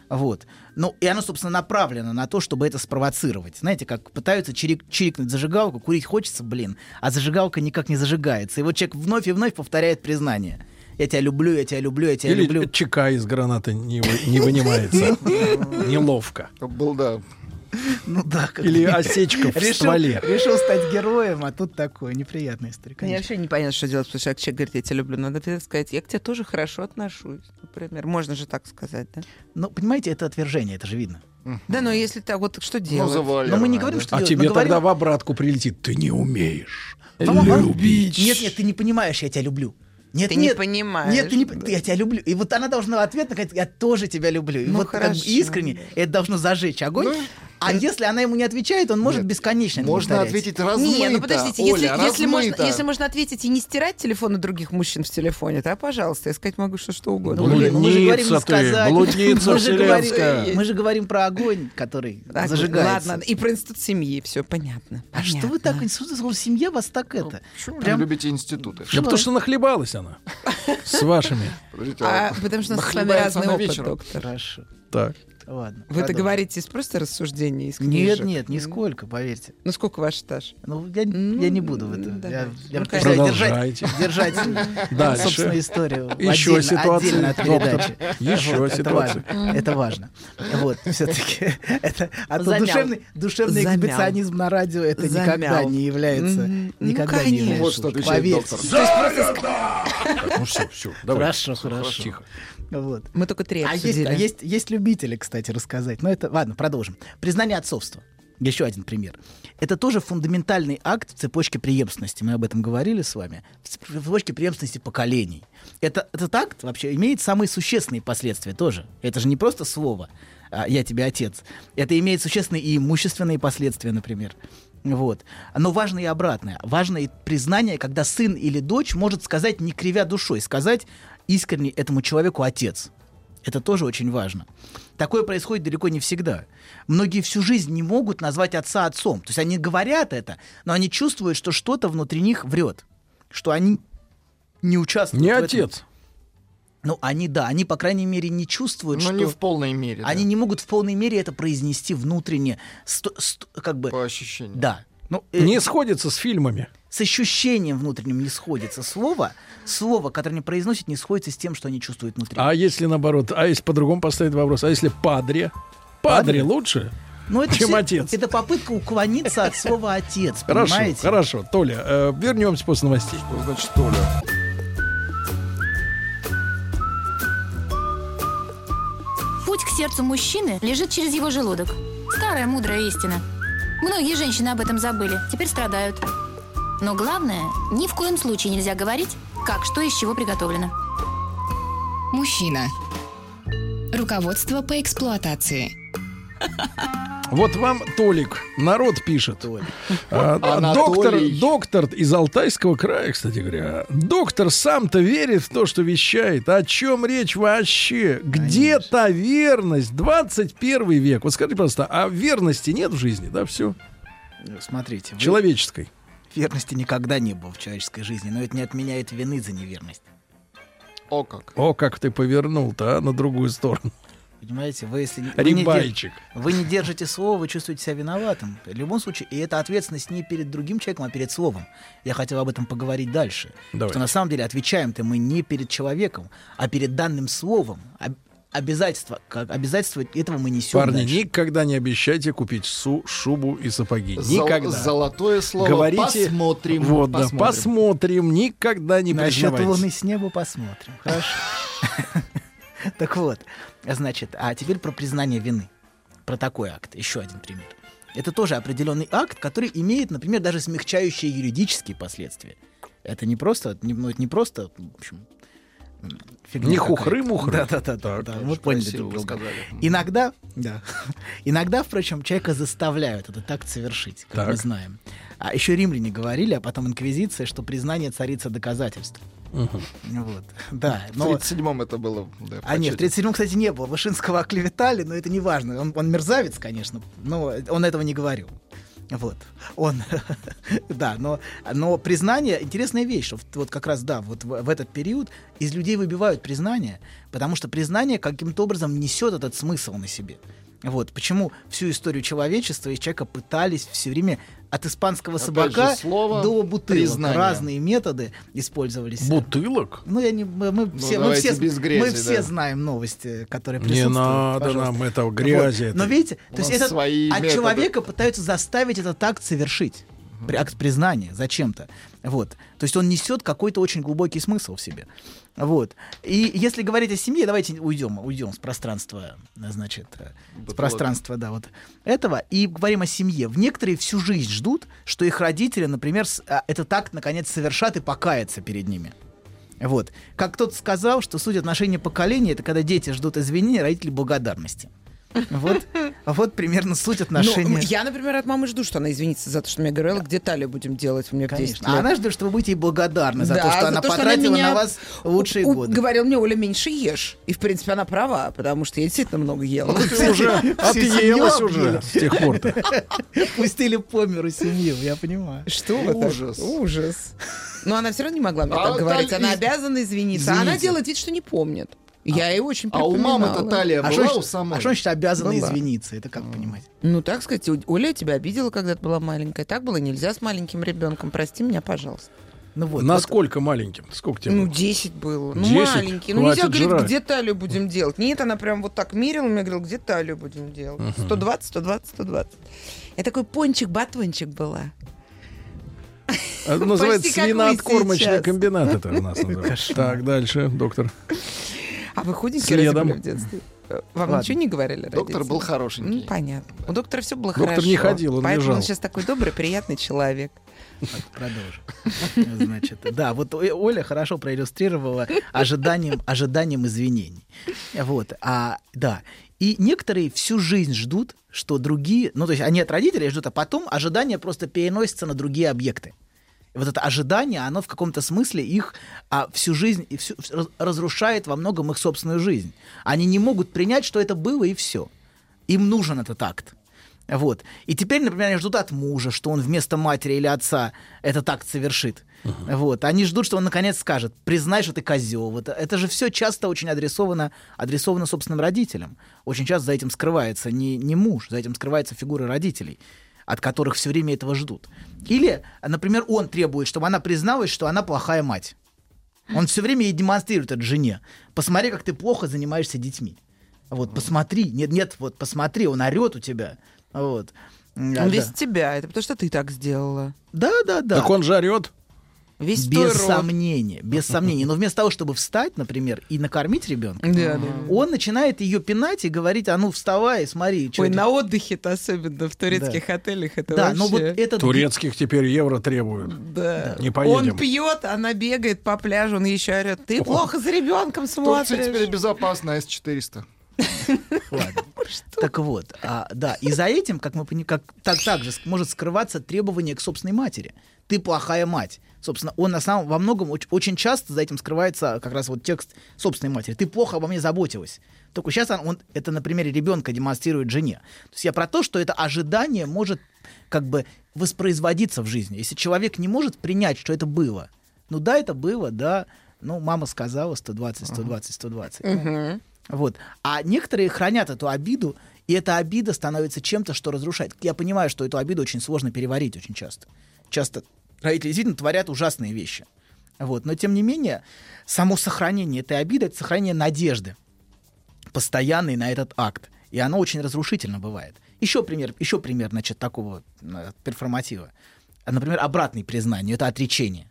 Вот. Ну, и оно, собственно, направлено на то, чтобы это спровоцировать. Знаете, как пытаются чирик- чирикнуть зажигалку, курить хочется, блин, а зажигалка никак не зажигается. И вот человек вновь и вновь повторяет признание. Я тебя люблю, я тебя люблю, я тебя Или люблю. ЧК из граната не, вы- не вынимается. Неловко. Был, да. Ну да, как Или осечка в решил, стволе. Решил стать героем, а тут такое неприятная история. Мне конечно. вообще непонятно, что делать, потому что человек говорит, я тебя люблю. Надо всегда сказать, я к тебе тоже хорошо отношусь, например. Можно же так сказать, да? Ну, понимаете, это отвержение, это же видно. Да, но если так, вот что Ну, делать? завуалировано, Но мы не говорим, да. что А делать, тебе говорим- тогда в обратку прилетит. Ты не умеешь любить. Нет, нет, ты не понимаешь, я тебя люблю. Нет, Ты нет, не понимаешь. Нет, ты не, ты- я тебя люблю. И вот она должна ответно сказать, я тоже тебя люблю. И Ну, вот как бы хорошо. искренне это должно зажечь огонь. А если она ему не отвечает, он может бесконечно Можно повторять. ответить размыто. Не, ну подождите, Оля, если, если, можно, если можно ответить и не стирать телефоны других мужчин в телефоне, то, пожалуйста, я сказать могу что, что угодно. Ну, блин, ну мы же говорим не Блудница ты, сказать. блудница мы, же говорим, вселенская. мы же говорим про огонь, который зажигается. Ладно, и про институт семьи, все понятно. А что вы так, институт семья вас так это? Почему вы любите институты? Да потому что нахлебалась она. С вашими. А, потому что у нас с вами разный опыт, доктор. Хорошо. Так. Ладно. Вы это говорите из просто рассуждений, из Нет, книжек? нет, нисколько, поверьте. Ну, сколько ваш стаж? Ну, я, я не буду в это. Ну, Я, давай. я Ну, предпочитаю держать, держать Дальше. собственную историю Еще отдельно, отдельно от передачи. Еще Вот, важно. Это важно. Вот, все-таки это а то душевный, душевный Замял. эксбиционизм на радио это никогда Замял. не является. Ну, Никогда не конечно. является. Вот что отвечает Поверьте. доктор. То есть просто ну все, все. Давай. Хорошо, хорошо. Тихо. Вот. мы только три А есть, а есть, есть любители, кстати, рассказать. Но это, ладно, продолжим. Признание отцовства. Еще один пример. Это тоже фундаментальный акт в цепочке преемственности. Мы об этом говорили с вами. В цепочке преемственности поколений. Это, этот акт вообще имеет самые существенные последствия тоже. Это же не просто слово а, «я тебе отец». Это имеет существенные и имущественные последствия, например. Вот. Но важно и обратное. Важно и признание, когда сын или дочь может сказать, не кривя душой, сказать искренне этому человеку отец. Это тоже очень важно. Такое происходит далеко не всегда. Многие всю жизнь не могут назвать отца отцом. То есть они говорят это, но они чувствуют, что что-то внутри них врет. Что они не участвуют Не в этом. отец. Ну, они, да, они, по крайней мере, не чувствуют, Но что... не в полной мере. да, Они не могут в полной мере это произнести внутренне, сто- сто- как бы... По ощущениям. Да. Ну, э, Не сходится с фильмами. С ощущением внутренним не сходится слово. Слово, которое они произносят, не сходится с тем, что они чувствуют внутри. А если наоборот, а если по-другому поставить вопрос, а если падре? Падре Падре? лучше, Но это чем все- отец. Это попытка уклониться от слова отец, Хорошо, понимаете? хорошо. Толя, э, вернемся после новостей. Что значит Толя? Путь к сердцу мужчины лежит через его желудок. Старая мудрая истина. Многие женщины об этом забыли, теперь страдают. Но главное, ни в коем случае нельзя говорить, как что из чего приготовлено. Мужчина. Руководство по эксплуатации. Вот вам Толик, народ пишет. А, доктор, доктор из Алтайского края, кстати говоря. Доктор сам-то верит в то, что вещает. О чем речь вообще? Где та верность? 21 век. Вот скажите, пожалуйста, а верности нет в жизни, да, все? Смотрите. вы- Человеческой. Верности никогда не было в человеческой жизни, но это не отменяет вины за неверность. О как. О, как ты повернул-то, а, на другую сторону. Понимаете, вы если не- вы не, Рибайчик. дер- вы не держите слово, вы чувствуете себя виноватым. В любом случае, и это ответственность не перед другим человеком, а перед словом. Я хотел об этом поговорить дальше. Давай. Что на самом деле отвечаем-то мы не перед человеком, а перед данным словом. Об- обязательства, как обязательства этого мы несем. Парни, дальше. никогда не обещайте купить су, шубу и сапоги. Зол- Никогда. золотое слово. Говорите, Посмотрим. Вот, да, посмотрим. посмотрим. Никогда не Насчет луны с неба посмотрим. Хорошо. Так вот, значит, а теперь про признание вины. Про такой акт. Еще один пример. Это тоже определенный акт, который имеет, например, даже смягчающие юридические последствия. Это не просто, не, ну, это не просто, в общем, фигня Не хухры-мухры. Да, да, да, да, да, мы поняли друг друга. сказали. Иногда, да, иногда, впрочем, человека заставляют этот акт совершить, как мы Так. знаем. А еще римляне говорили, а потом инквизиция, что признание царица доказательств. Вот, да. В Но... 37-м это было. да, А нет, в почете. 37-м, кстати, не было. Вышинского оклеветали, но это не важно. Он, он мерзавец, конечно, но он этого не говорил. Вот. Он, да, но, но признание, интересная вещь, что вот как раз, да, вот в, в этот период из людей выбивают признание, потому что признание каким-то образом несет этот смысл на себе. Вот. Почему всю историю человечества из человека пытались все время от испанского Опять собака слово до бутылок. признание. Разные методы использовались. Бутылок? Ну, я не, мы, мы все, мы все, без грязи, мы все да. знаем новости, которые Не присутствуют. надо Пожалуйста. нам этого грязи. Вот. этой. Но видите, У то есть это свои от методы. человека пытаются заставить этот акт совершить. Акт признания зачем-то. Вот. То есть он несет какой-то очень глубокий смысл в себе. Вот. И если говорить о семье, давайте уйдем, уйдем с пространства, значит, э, с пространства, да, вот этого, и говорим о семье. В некоторые всю жизнь ждут, что их родители, например, а, этот акт наконец совершат и покаятся перед ними. Вот. Как кто-то сказал, что суть отношений поколений это когда дети ждут извинения, родители благодарности. Вот, вот примерно суть отношений. Ну, я, например, от мамы жду, что она извинится за то, что мне говорила, где талию будем делать у меня в 10 Конечно. А она ждет, что вы будете ей благодарны за Да, то, что за она то, что потратила меня на вас лучшие у- годы. Говорил мне, Оля, меньше ешь. И, в принципе, она права, потому что я действительно много ела. Ну, ты уже отъелась уже с тех пор-то. Пустили по миру семью, я понимаю. Что вы? Ужас. Ужас. Но она все равно не могла мне А так говорить. талия- Она обязана извиниться. А она делает вид, что не помнит. Я ей очень А у мамы-то талия А была что у самой? а что значит обязана Была. извиниться? Это как понимать? Ну, так сказать, Оля тебя обидела, когда ты была маленькая. Так было нельзя с маленьким ребенком. Прости меня, пожалуйста. Ну вот. Насколько маленьким? Сколько тебе Ну, было? 10 было. Ну, 10? маленький. Ну, Хватит нельзя говорить, жрать. где талию будем делать. Нет, она прям вот так мерила, мне говорила, где талию будем делать. 120, 120, 120. Я такой пончик-батончик была. Это называется Почти как вы свинооткормочный сейчас. комбинат. Это у нас называется. Так, дальше, доктор. А вы худенькие разве были в детстве? Э, Вам Ладно. ничего не говорили родители? Доктор был хорошенький. Ну, понятно. У доктора все было Доктор хорошо. не ходил, он Поэтому лежал. он сейчас такой добрый, приятный человек. Продолжим. Значит, да, вот Оля хорошо проиллюстрировала ожиданием, ожиданием извинений. Вот, а, да. И некоторые всю жизнь ждут, что другие, ну, то есть они от родителей ждут, а потом ожидания просто переносятся на другие объекты. Вот это ожидание, оно в каком-то смысле их а, всю жизнь и всю, раз- разрушает во многом их собственную жизнь. Они не могут принять, что это было, и все. Им нужен этот акт. Вот. И теперь, например, они ждут от мужа, что он вместо матери или отца этот акт совершит. Вот. Они ждут, что он наконец скажет, признай, что ты козел. Вот. Это же все часто очень адресовано, адресовано собственным родителям. Очень часто за этим скрывается не, не муж, за этим скрывается фигура родителей от которых все время этого ждут. Или, например, он требует, чтобы она призналась, что она плохая мать. Он все время ей демонстрирует это жене. Посмотри, как ты плохо занимаешься детьми. Вот, посмотри. Нет, нет, вот, посмотри, он орет у тебя. Вот. Он Да, весь да. тебя. Это потому что ты так сделала. Да, да, да. Так он же орет. Весь без сомнения, без сомнения. Но вместо того, чтобы встать, например, и накормить ребенка, Да, да, да. он начинает ее пинать и говорить: а ну вставай, смотри, что Ой, на отдыхе-то особенно в турецких отелях это Да, вообще... но вот этот Турецких теперь евро требуют. Да. Не поедем. Он пьет, она бегает по пляжу, он еще орет. Ты О. плохо за ребенком Турция смотришь. теперь безопасна, С-400. Так вот, а, да, и за этим, как мы пони- как так также с- может скрываться требование к собственной матери. Ты плохая мать. Собственно, он на самом во многом оч- очень часто за этим скрывается как раз вот текст собственной матери. Ты плохо обо мне заботилась. Только сейчас он, он это на примере ребенка демонстрирует жене. То есть я про то, что это ожидание может как бы воспроизводиться в жизни. Если человек не может принять, что это было, ну да, это было, да, ну мама сказала 120, 120, 120. Мгм. Вот. А некоторые хранят эту обиду, и эта обида становится чем-то, что разрушает. Я понимаю, что эту обиду очень сложно переварить очень часто. Часто родители действительно творят ужасные вещи. Вот. Но тем не менее, само сохранение этой обиды это сохранение надежды, постоянной на этот акт. И оно очень разрушительно бывает. Еще пример, еще пример, значит, такого э, перформатива. Например, обратное признание это отречение.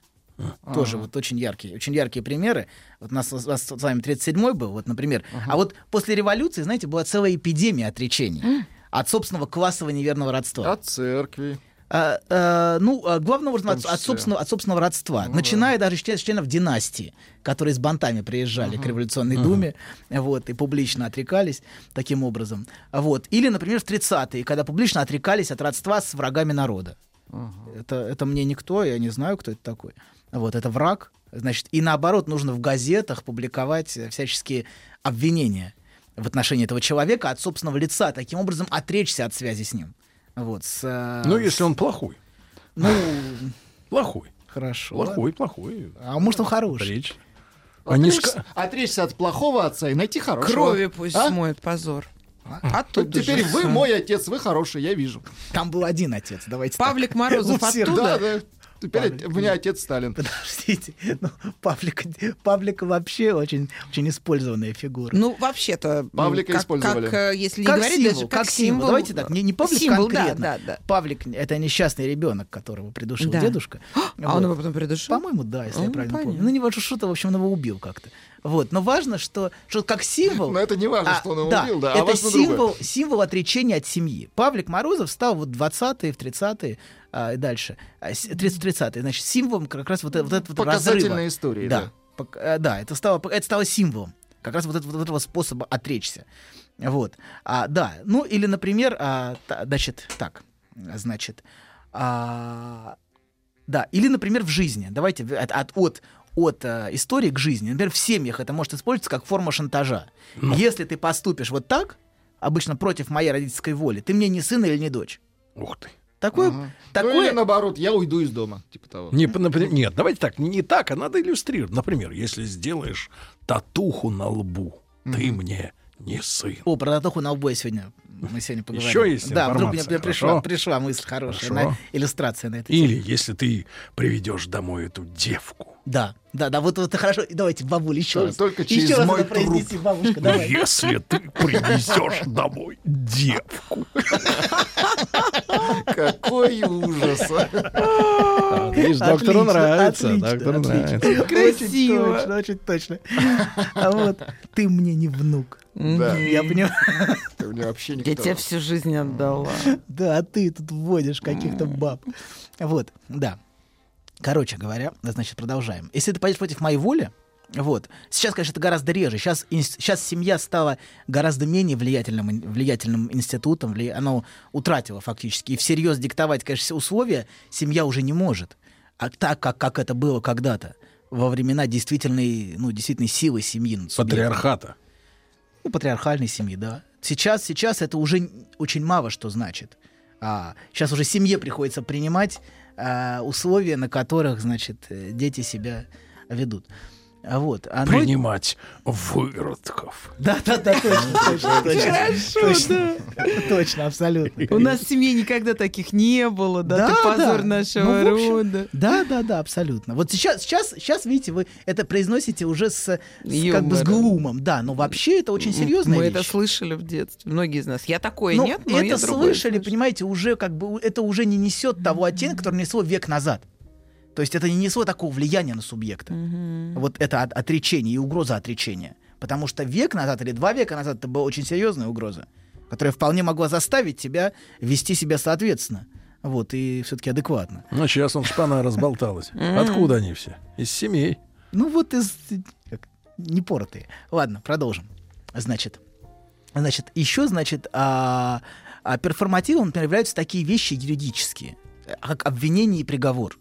Тоже Ага. вот очень яркие, очень яркие примеры. Вот у нас, у нас с вами 37-й был, вот, например. А вот после революции, знаете, была целая эпидемия отречений от собственного классового неверного родства. От церкви. А, а, ну, а, главным образом, от, от собственного, от собственного родства. Начиная даже с член- с членов династии, которые с бантами приезжали к революционной думе вот, и публично отрекались таким образом. Вот. Или, например, в 30-е, когда публично отрекались от родства с врагами народа. Это, это мне никто, я не знаю, кто это такой. Вот, это враг. Значит, и наоборот, нужно в газетах публиковать э, всяческие обвинения в отношении этого человека от собственного лица, таким образом отречься от связи с ним. Вот, с, э, Ну, если он плохой. Ну, Плохой. хорошо. Плохой, плохой. А может, он хороший? Речь. А Отречься, отречься от плохого отца и найти хорошего. Крови пусть А? смоет позор. А тут теперь вы мой отец, вы хороший, я вижу. Там был один отец, давайте Павлик так. Морозов оттуда? Да, да. Теперь у меня отец Сталин. Подождите, ну, Павлик, Павлик вообще очень, очень использованная фигура. Ну, вообще-то, Павлика как, использовали. как, э, если не как говорить, символ, даже как, символ. Давайте так, не, не Павлик Символ, да, конкретно. да, да. Павлик — это несчастный ребенок, которого придушил Да. дедушка. А он его потом придушил? По-моему, да, если я Ну, правильно понятно. помню. Ну, не важно, что-то, в общем, он его убил как-то. Вот. Но важно, что, что как символ... Но это не важно, А, что он его да, убил, да, а это важно символ, другое. символ отречения от семьи. Павлик Морозов стал вот в 20-е, в 30-е а, и дальше. А, с- 30-30-е. Значит, символом как раз вот, э- вот этого вот Показательной разрыва. истории, Да. да. Э, да, это стало, это стало символом как раз вот, этого- вот этого способа отречься. Вот. А, да, ну или, например, а, та- значит, так, значит, а, да, или, например, в жизни. Давайте от, от, от, от, э, истории к жизни. Например, в семьях это может использоваться как форма шантажа. Если ты поступишь вот так, обычно против моей родительской воли, ты мне не сын или не дочь. Ух ты. Такое, Ну такое или наоборот, я уйду из дома. Типа того. Не, например, нет, давайте так, не так, а надо иллюстрировать. Например, если сделаешь татуху на лбу, ты мне не сын. О, про на я сегодня мы сегодня поговорим. Еще есть Да, вдруг мне пришла, хорошо? пришла мысль хорошая, Хорошо. на- иллюстрация на это. Или если ты приведешь домой эту девку. Да, да, да, вот, вот хорошо. Давайте, бабуль, еще Только- раз. только еще через раз мой произнеси, труп. бабушка, давай. Если ты принесешь домой девку. Какой ужас. Видишь, доктору нравится. Доктору нравится. Красиво. Очень точно. А вот ты мне не внук. Да. Я понимаю. Ты мне вообще никто. Я тебе всю жизнь отдала. Да, а ты тут вводишь каких-то баб. Вот, да. Короче говоря, значит, продолжаем. Если ты пойдешь против моей воли, вот. Сейчас, конечно, это гораздо реже. Сейчас, сейчас семья стала гораздо менее влиятельным, влиятельным институтом. вли- Оно утратило фактически. И всерьез диктовать, конечно, все условия семья уже не может. А так, как, как это было когда-то, во времена действительной, ну, действительной силы семьи. над субъектом. Патриархата. Ну, патриархальной семьи, да. Сейчас, сейчас это уже очень мало что значит. А, сейчас уже семье приходится принимать а, условия, на которых, значит, э, дети себя ведут. А вот. А, ну, Принимать выродков. Да, да, да, точно, точно, точно. Хорошо, Точно, точно, абсолютно. У нас в семье никогда таких не было, да, Да, ты позор да. нашего Ну, общем, рода. Да, да, да, абсолютно. Вот сейчас, сейчас, сейчас, видите, вы это произносите уже с, с как бы с глумом, да, но вообще это очень серьезная Мы вещь. это слышали в детстве, многие из нас. Я такое Ну, нет, но я это другое слышали, понимаете, уже как бы это уже не несет того оттенка, который несло век назад. То есть это не несло такого влияния на субъекта. Вот это от- отречение и угроза отречения. Потому что век назад или два века назад это была очень серьезная угроза, которая вполне могла заставить тебя вести себя соответственно. Вот, и все-таки адекватно. Ну, сейчас он шпана разболталась. Откуда они все? Из семей. Ну вот из... как, непоротые. Ладно, продолжим. Значит, значит еще, значит, а, а перформативом например, являются такие вещи юридические, э, как обвинение и приговор.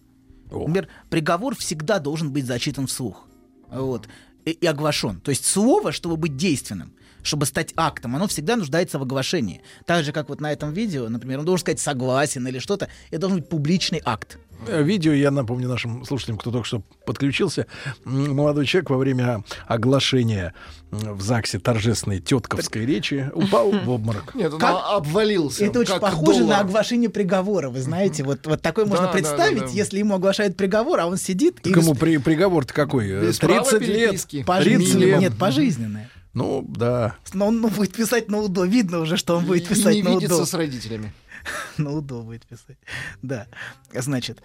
Например, приговор всегда должен быть зачитан вслух. Вот. И, и оглашен. То есть слово, чтобы быть действенным, чтобы стать актом, оно всегда нуждается в оглашении. Так же, как вот на этом видео, например, он должен сказать согласен или что-то. Это должен быть публичный акт. Э, Видео, я напомню нашим слушателям, кто только что подключился, молодой человек во время оглашения в ЗАГСе торжественной тетковской речи упал в обморок. Нет, он Как? обвалился. Это очень как похоже доллар. на оглашение приговора, вы знаете. Вот, вот такое можно Да, да, представить, да, да. если ему оглашают приговор, а он сидит и... Так ему при, приговор-то какой? Э, Без права 30 лет. переписки. 30 Пожизненное. лет. Нет, пожизненное. Ну, да. Но он ну, будет писать на УДО. Видно уже, что он будет И писать не на видится УДО. с родителями. На УДО будет писать. Да. Значит,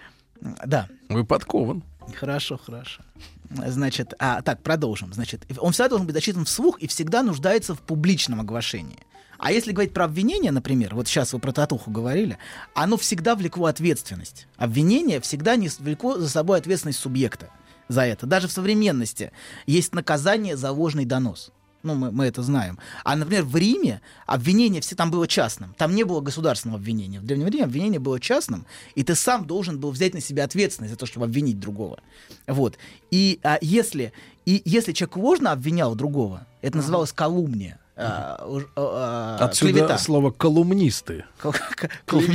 да. Вы подкован. Хорошо, хорошо. Значит, а, так, продолжим. Значит, он всегда должен быть зачитан вслух и всегда нуждается в публичном оглашении. А если говорить про обвинение, например, вот сейчас вы про татуху говорили, оно всегда влекло ответственность. Обвинение всегда не влекло за собой ответственность субъекта за это. Даже в современности есть наказание за ложный донос. Ну, мы, мы это знаем. А, например, в Риме обвинение все там было частным. Там не было государственного обвинения. В Древнем Риме обвинение было частным, и ты сам должен был взять на себя ответственность за то, чтобы обвинить другого. Вот. И а, если, и если человек ложно обвинял другого, это называлось калумния. а, а, а, Отсюда клевета. слово колумнисты.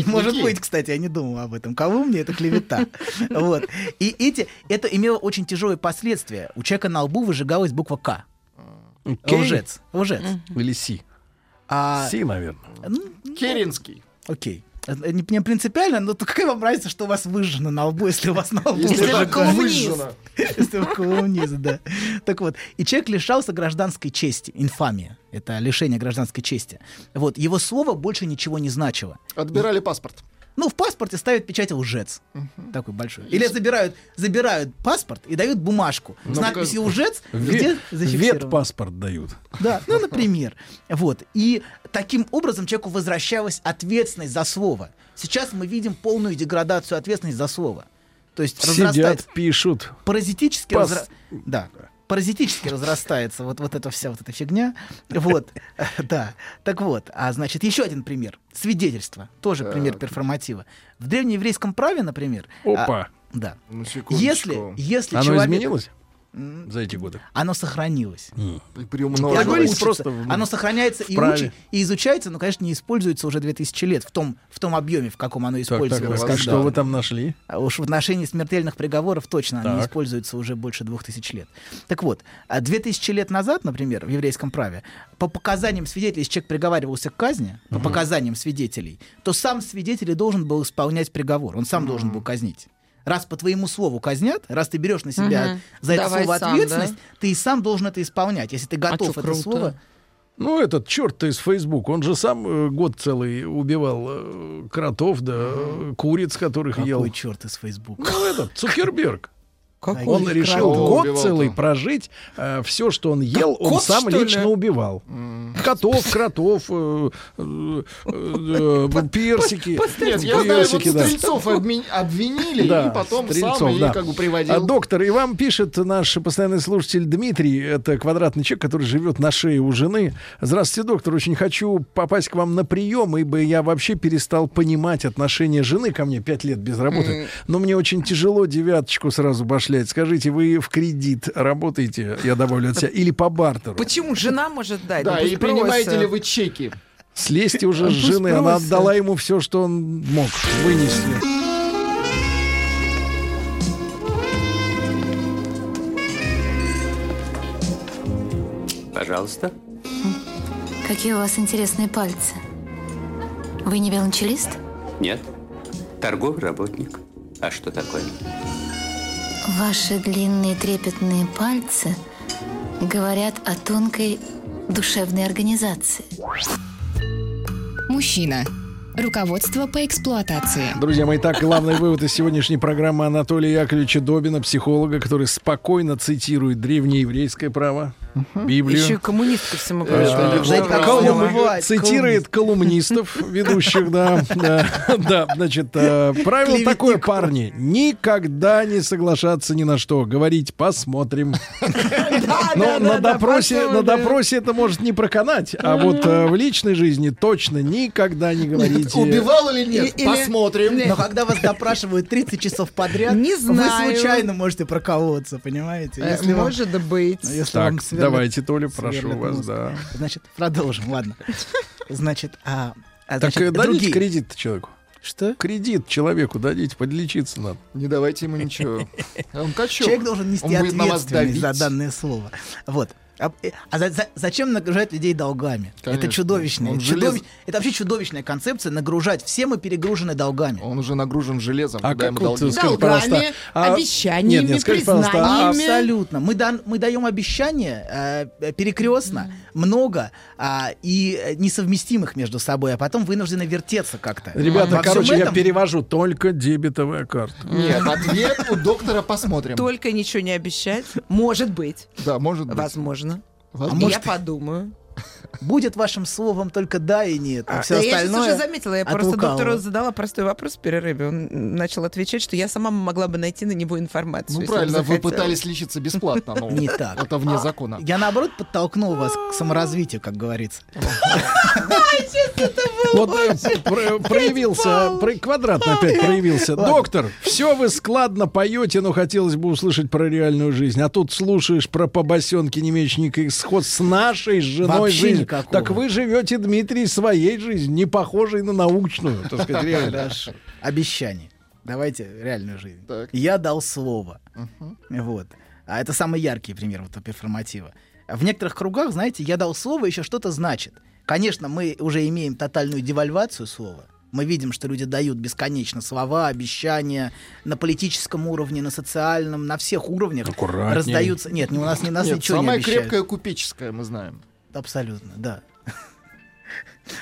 Может быть, кстати, я не думал об этом. Колумния — это клевета. Вот. И эти, это имело очень тяжелые последствия. У человека на лбу выжигалась буква «К». Кей? Лжец. Лжец. Или Си. А, Си, наверное. Керенский. Окей. Это Не, не принципиально, но то какая вам разница, что у вас выжжено на лбу, если у вас на лбу Если выжжено? вы колумнист. Если вы колумнист, да. Так вот, и человек лишался гражданской чести, инфамия. Это лишение гражданской чести. Вот, его слово больше ничего не значило. Отбирали паспорт. Ну, в паспорте ставят печать лжец. Такой большой. Или забирают, забирают паспорт и дают бумажку с Ну, надписью лжец, где зафиксировано. Ветпаспорт дают. Да, ну, например. Вот. И таким образом человеку возвращалась ответственность за слово. Сейчас мы видим полную деградацию ответственности за слово. То есть Сидят, пишут. паразитически Пас- разра- Да. Паразитически разрастается вот, вот эта вся вот эта фигня. Вот, да. Так вот, а значит, еще один пример. Свидетельство. Тоже пример перформатива. В древнееврейском праве, например... а, Опа. да. Ну, Если, если Оно человек... изменилось за эти годы? Оно сохранилось. Приумножилось. Оно Говорите, учится, просто в- оно сохраняется и, учи- и изучается, но, конечно, не используется уже 2000 лет в том, в том объеме, в каком оно Так, так, использовалось. так, когда- что вы там нашли? А уж в отношении смертельных приговоров точно Так. используются уже больше двух тысяч лет. Так вот, а 2000 лет назад, например, в еврейском праве, по показаниям свидетелей, если человек приговаривался к казни, по показаниям свидетелей, то сам свидетель и должен был исполнять приговор. Он сам должен был казнить. Раз по твоему слову казнят, раз ты берешь на себя Мгм. за это Давай слово сам, ответственность, да? ты и сам должен это исполнять. Если ты готов чё, это круто. слово... Ну, этот черт-то из Facebook, он же сам э, год целый убивал э, кротов, да, куриц, которых ел. Какой черт из Facebook? Ну, этот, Цукерберг. Какой Он решил год целый прожить, все, что он ел, он кот, сам лично убивал. Котов, кротов, э, э, э, э, персики. Нет, я знаю, вот стрельцов обвинили, Да, и потом сам как бы А, приводил. доктор, и вам пишет наш постоянный слушатель Дмитрий, это квадратный человек, который живет на шее у жены. Здравствуйте, доктор, очень хочу попасть к вам на прием, ибо я вообще перестал понимать отношение жены ко мне пять лет без работы. Но мне очень тяжело девяточку сразу башлять. Скажите, вы в кредит работаете, я добавлю от себя, или по бартеру? Почему жена может дать? Да, Ну, и принимаете ли вы чеки? Слезьте уже с Пусть жены, она отдала ему все, что он мог вынести. Пожалуйста. Какие у вас интересные пальцы. Вы не велончелист? Нет. Торговый работник. А что такое? Ваши длинные трепетные пальцы говорят о тонкой душевной организации. Мужчина. Руководство по эксплуатации. Друзья мои, так, главный вывод из сегодняшней программы Анатолия Яковлевича Добина, психолога, который спокойно цитирует древнееврейское право, Библию. Еще и коммунист ко всему прочему. Знаете, как Бывает, цитирует колумнистов, ведущих, да, да, значит, э, правило такое, парни, никогда не соглашаться ни на что, говорить посмотрим. Но на допросе, на допросе это может не проканать, а вот э, в личной жизни точно никогда не говорите. Убивал или нет? Посмотрим. Но когда вас допрашивают 30 часов подряд, Не знаю. вы случайно можете проколоться, понимаете? Может быть. если вам Так, сверлят- давайте, Толя, прошу вас, да. Значит, продолжим, ладно. Значит, а, а, Так значит, э, дадите другие. кредит человеку. Что? Кредит человеку дадите, подлечиться надо. Не давайте ему ничего. Он качок. Человек должен нести Он будет на вас ответственность за данное слово. Вот. А, э, а за- за- зачем нагружать людей долгами? Конечно. Это чудовищно. Он Это, чудовищ- желез- это вообще чудовищная концепция нагружать. Все мы перегружены долгами. Он уже нагружен железом. А как долги? скажи, пожалуйста, а- обещаниями, Нет, нет, скажи, пожалуйста, а- признаниями. Абсолютно. Мы, дан- мы даем обещания э, перекрестно, много а, и э, несовместимых между собой, а потом вынуждены вертеться как-то. Ребята, Во короче, я этом- перевожу только дебетовая карта. Нет, ответ у доктора посмотрим. Только ничего не обещать. Может быть. Да, может быть. Возможно. Возможно. Я подумаю. Будет вашим словом только да и нет, а, А, все я сейчас остальное уже заметила, я просто лукавого. доктору задала простой вопрос в перерыве. Он начал отвечать, что я сама могла бы найти на него информацию. Ну правильно, вы пытались лечиться бесплатно. но Не так. Это вне закона. Я наоборот подтолкнул вас к саморазвитию, как говорится. Вот э, про- проявился, про- квадратно опять проявился. Доктор, все вы складно поете, но хотелось бы услышать про реальную жизнь. А тут слушаешь про побосенки, не имеющие никаких сход с нашей женой жизнью. Никакого. Так вы живете, Дмитрий, своей жизнью, не похожей на научную, так сказать, реально. Хорошо. Обещание. Давайте реальную жизнь. Так. Я дал слово. Вот. А это самый яркий пример вот перформатива. В некоторых кругах, знаете, я дал слово еще что-то значит. Конечно, мы уже имеем тотальную девальвацию слова. Мы видим, что люди дают бесконечно слова, обещания на политическом уровне, на социальном, на всех уровнях Аккуратней. раздаются. Нет, не у нас не нас Нет, ничего не самое крепкое купеческое мы знаем. Абсолютно, да.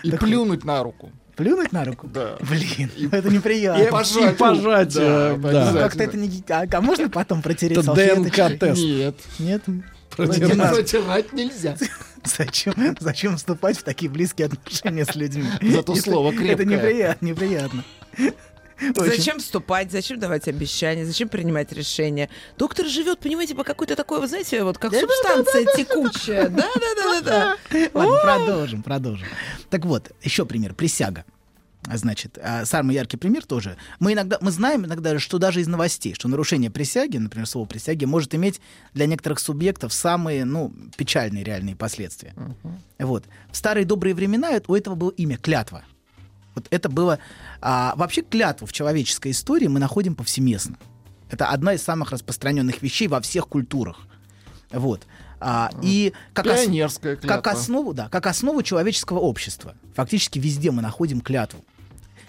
И плюнуть на руку. Плюнуть на руку? Да. Блин, это неприятно. И пожать, пожать, э, Да, да. Ну, Как-то это не... А, а можно потом протереть Это? ДНК-тест. Нет. Нет? Протирать. Протирать нельзя. Зачем, зачем вступать в такие близкие отношения с людьми? Зато Это- слово Это крепкое. неприятно, неприятно. Зачем вступать, зачем давать обещания, зачем принимать решения? Доктор живет, понимаете, по какой-то такой, вы знаете, вот как субстанция текучая. Да-да-да-да-да. Ладно, продолжим, продолжим. Так вот, еще пример. Присяга. Значит, а, самый яркий пример тоже. Мы иногда, мы знаем иногда, что даже из новостей, что нарушение присяги, например, слово присяги, может иметь для некоторых субъектов самые, ну, печальные реальные последствия. Вот. В старые добрые времена у этого было имя клятва. Вот это было... а, вообще клятву в человеческой истории мы находим повсеместно. Это одна из самых распространенных вещей во всех культурах. Вот. А, и как, ос- клятва. как основу, да, как основу человеческого общества. Фактически везде мы находим клятву.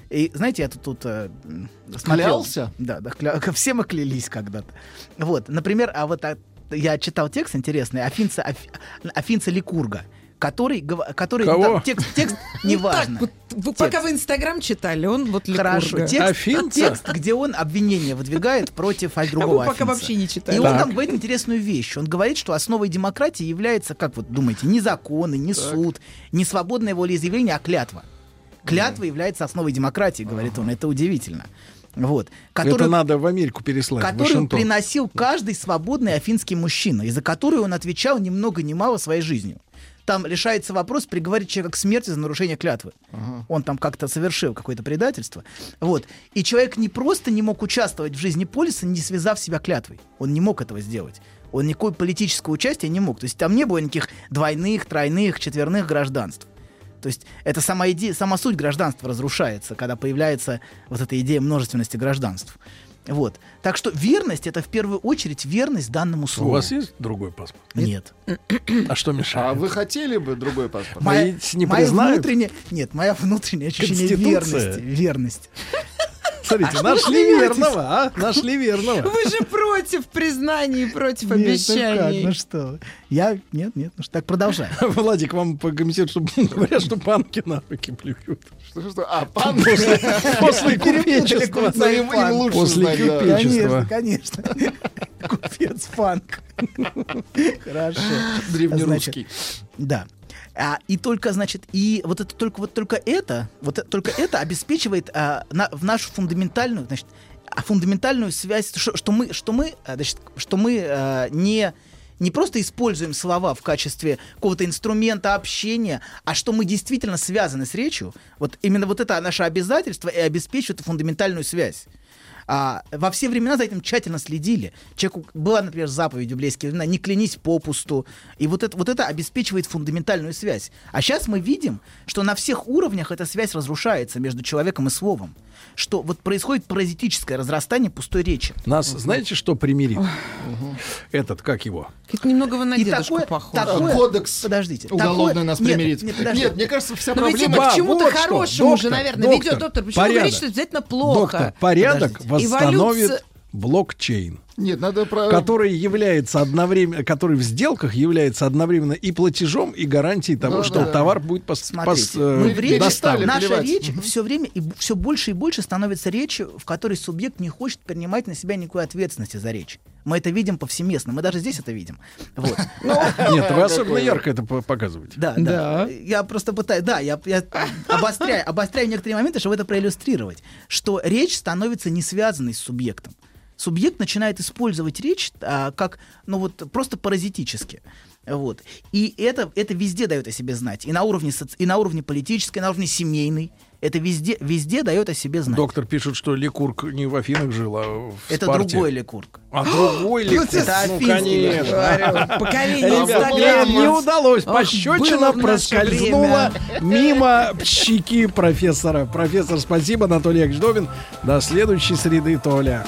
И знаете, я тут, тут э, смотрел. Клялся? Да, да, кля- все мы клялись когда-то. Вот, например, а вот а, я читал текст интересный Афинца, Аф- Афинца Ликурга, который, который Кого? там текст, текст неважно. Вот вы пока вы Инстаграм читали, он вот Хорошо, Ликурга. текст, Афинца? текст, где он обвинение выдвигает против а, другого вы пока афинца. вообще не читали. И он Так. там говорит интересную вещь. Он говорит, что основой демократии является, как вот думаете, не законы, не суд, не свободное волеизъявление, а клятва. Клятва является основой демократии, говорит он. Это удивительно. Вот. Это Которую, надо в Америку переслать, которую приносил каждый свободный афинский мужчина, и за которую он отвечал ни много ни мало своей жизнью. Там решается вопрос приговорить человека к смерти за нарушение клятвы. Он там как-то совершил какое-то предательство. Вот. И человек не просто не мог участвовать в жизни полиса, не связав себя клятвой. Он не мог этого сделать. Он никакое политическое участие не мог. То есть там не было никаких двойных, тройных, четверных гражданств. То есть это сама идея, сама суть гражданства разрушается, когда появляется вот эта идея множественности гражданств. Вот. Так что верность это в первую очередь верность данному У слову. вас есть другой паспорт? Нет. А что мешает? А вы хотели бы другой паспорт? Мои не моя внутренняя, нет, моя внутреннее ощущение верности. Верность. Смотрите, А нашли верного, а? Нашли верного. Вы же против признаний, против Нет, ну как, обещаний. ну что? Я... Нет, нет, ну что, так продолжай. Владик, вам по комитету, что говорят, что панки на руки плюют. Что, что? А, пан После, после купечества. Ну, им- им лучше После знать, да. купечества. Конечно, конечно. Купец фанк. Хорошо. Древнерусский. Значит, Да. А, и только, значит, и вот это только вот только это, вот только это обеспечивает а, на- в нашу фундаментальную, значит, а фундаментальную связь, что, что мы, что мы, а, значит, что мы а, не не просто используем слова в качестве какого-то инструмента общения, а что мы действительно связаны с речью. Вот именно вот это наше обязательство и обеспечивает фундаментальную связь. А, во все времена за этим тщательно следили. Человеку была, например, заповедь в библейские времена «не клянись попусту». И вот это, вот это обеспечивает фундаментальную связь. А сейчас мы видим, что на всех уровнях эта связь разрушается между человеком и словом. Что вот происходит паразитическое разрастание пустой речи. Нас, знаете, что примирит? Этот, как его? Это немного вы на И дедушку такое- похоже. такое- Кодекс Подождите. уголовный такое- нас нет, примирит. Нет, Нет, подожди. мне кажется, вся Но проблема... к чему-то вот что, хорошему же, доктор, наверное, доктор, ведет, доктор. Почему вы порядок. говорите, что это обязательно плохо? Доктор, порядок Подождите. восстановит Эволюция- блокчейн. Нет, надо про... который является одновременно, который в сделках является одновременно и платежом, и гарантией того, Да, что да, да. товар будет пос, Смотрите, пос- э, мы в речи доставлен. наша плевать. речь все время и все больше и больше становится речью, в которой субъект не хочет принимать на себя никакой ответственности за речь. Мы это видим повсеместно, мы даже здесь это видим. Вот. Нет, вы особенно ярко это по- показываете. Да, да. Я просто пытаюсь, да, я, я обостряю, обостряю некоторые моменты, чтобы это проиллюстрировать, что речь становится не связанной с субъектом. Субъект начинает использовать речь а, как, ну вот, просто паразитически. Вот. И это, это везде дает о себе знать. И на уровне, соци- и на уровне политической, и на уровне семейной. Это везде, везде дает о себе знать. Доктор пишет, что Ликург не в Афинах жил, а в это Спарте. другой Ликург. А другой Ликург. Это ну, афинский, конечно. Говорю, поколение Инстаграма. не, удалось. Пощечина проскользнула мимо щеки профессора. Профессор, спасибо. Анатолий Яковлевич Добин. До следующей среды, Толя.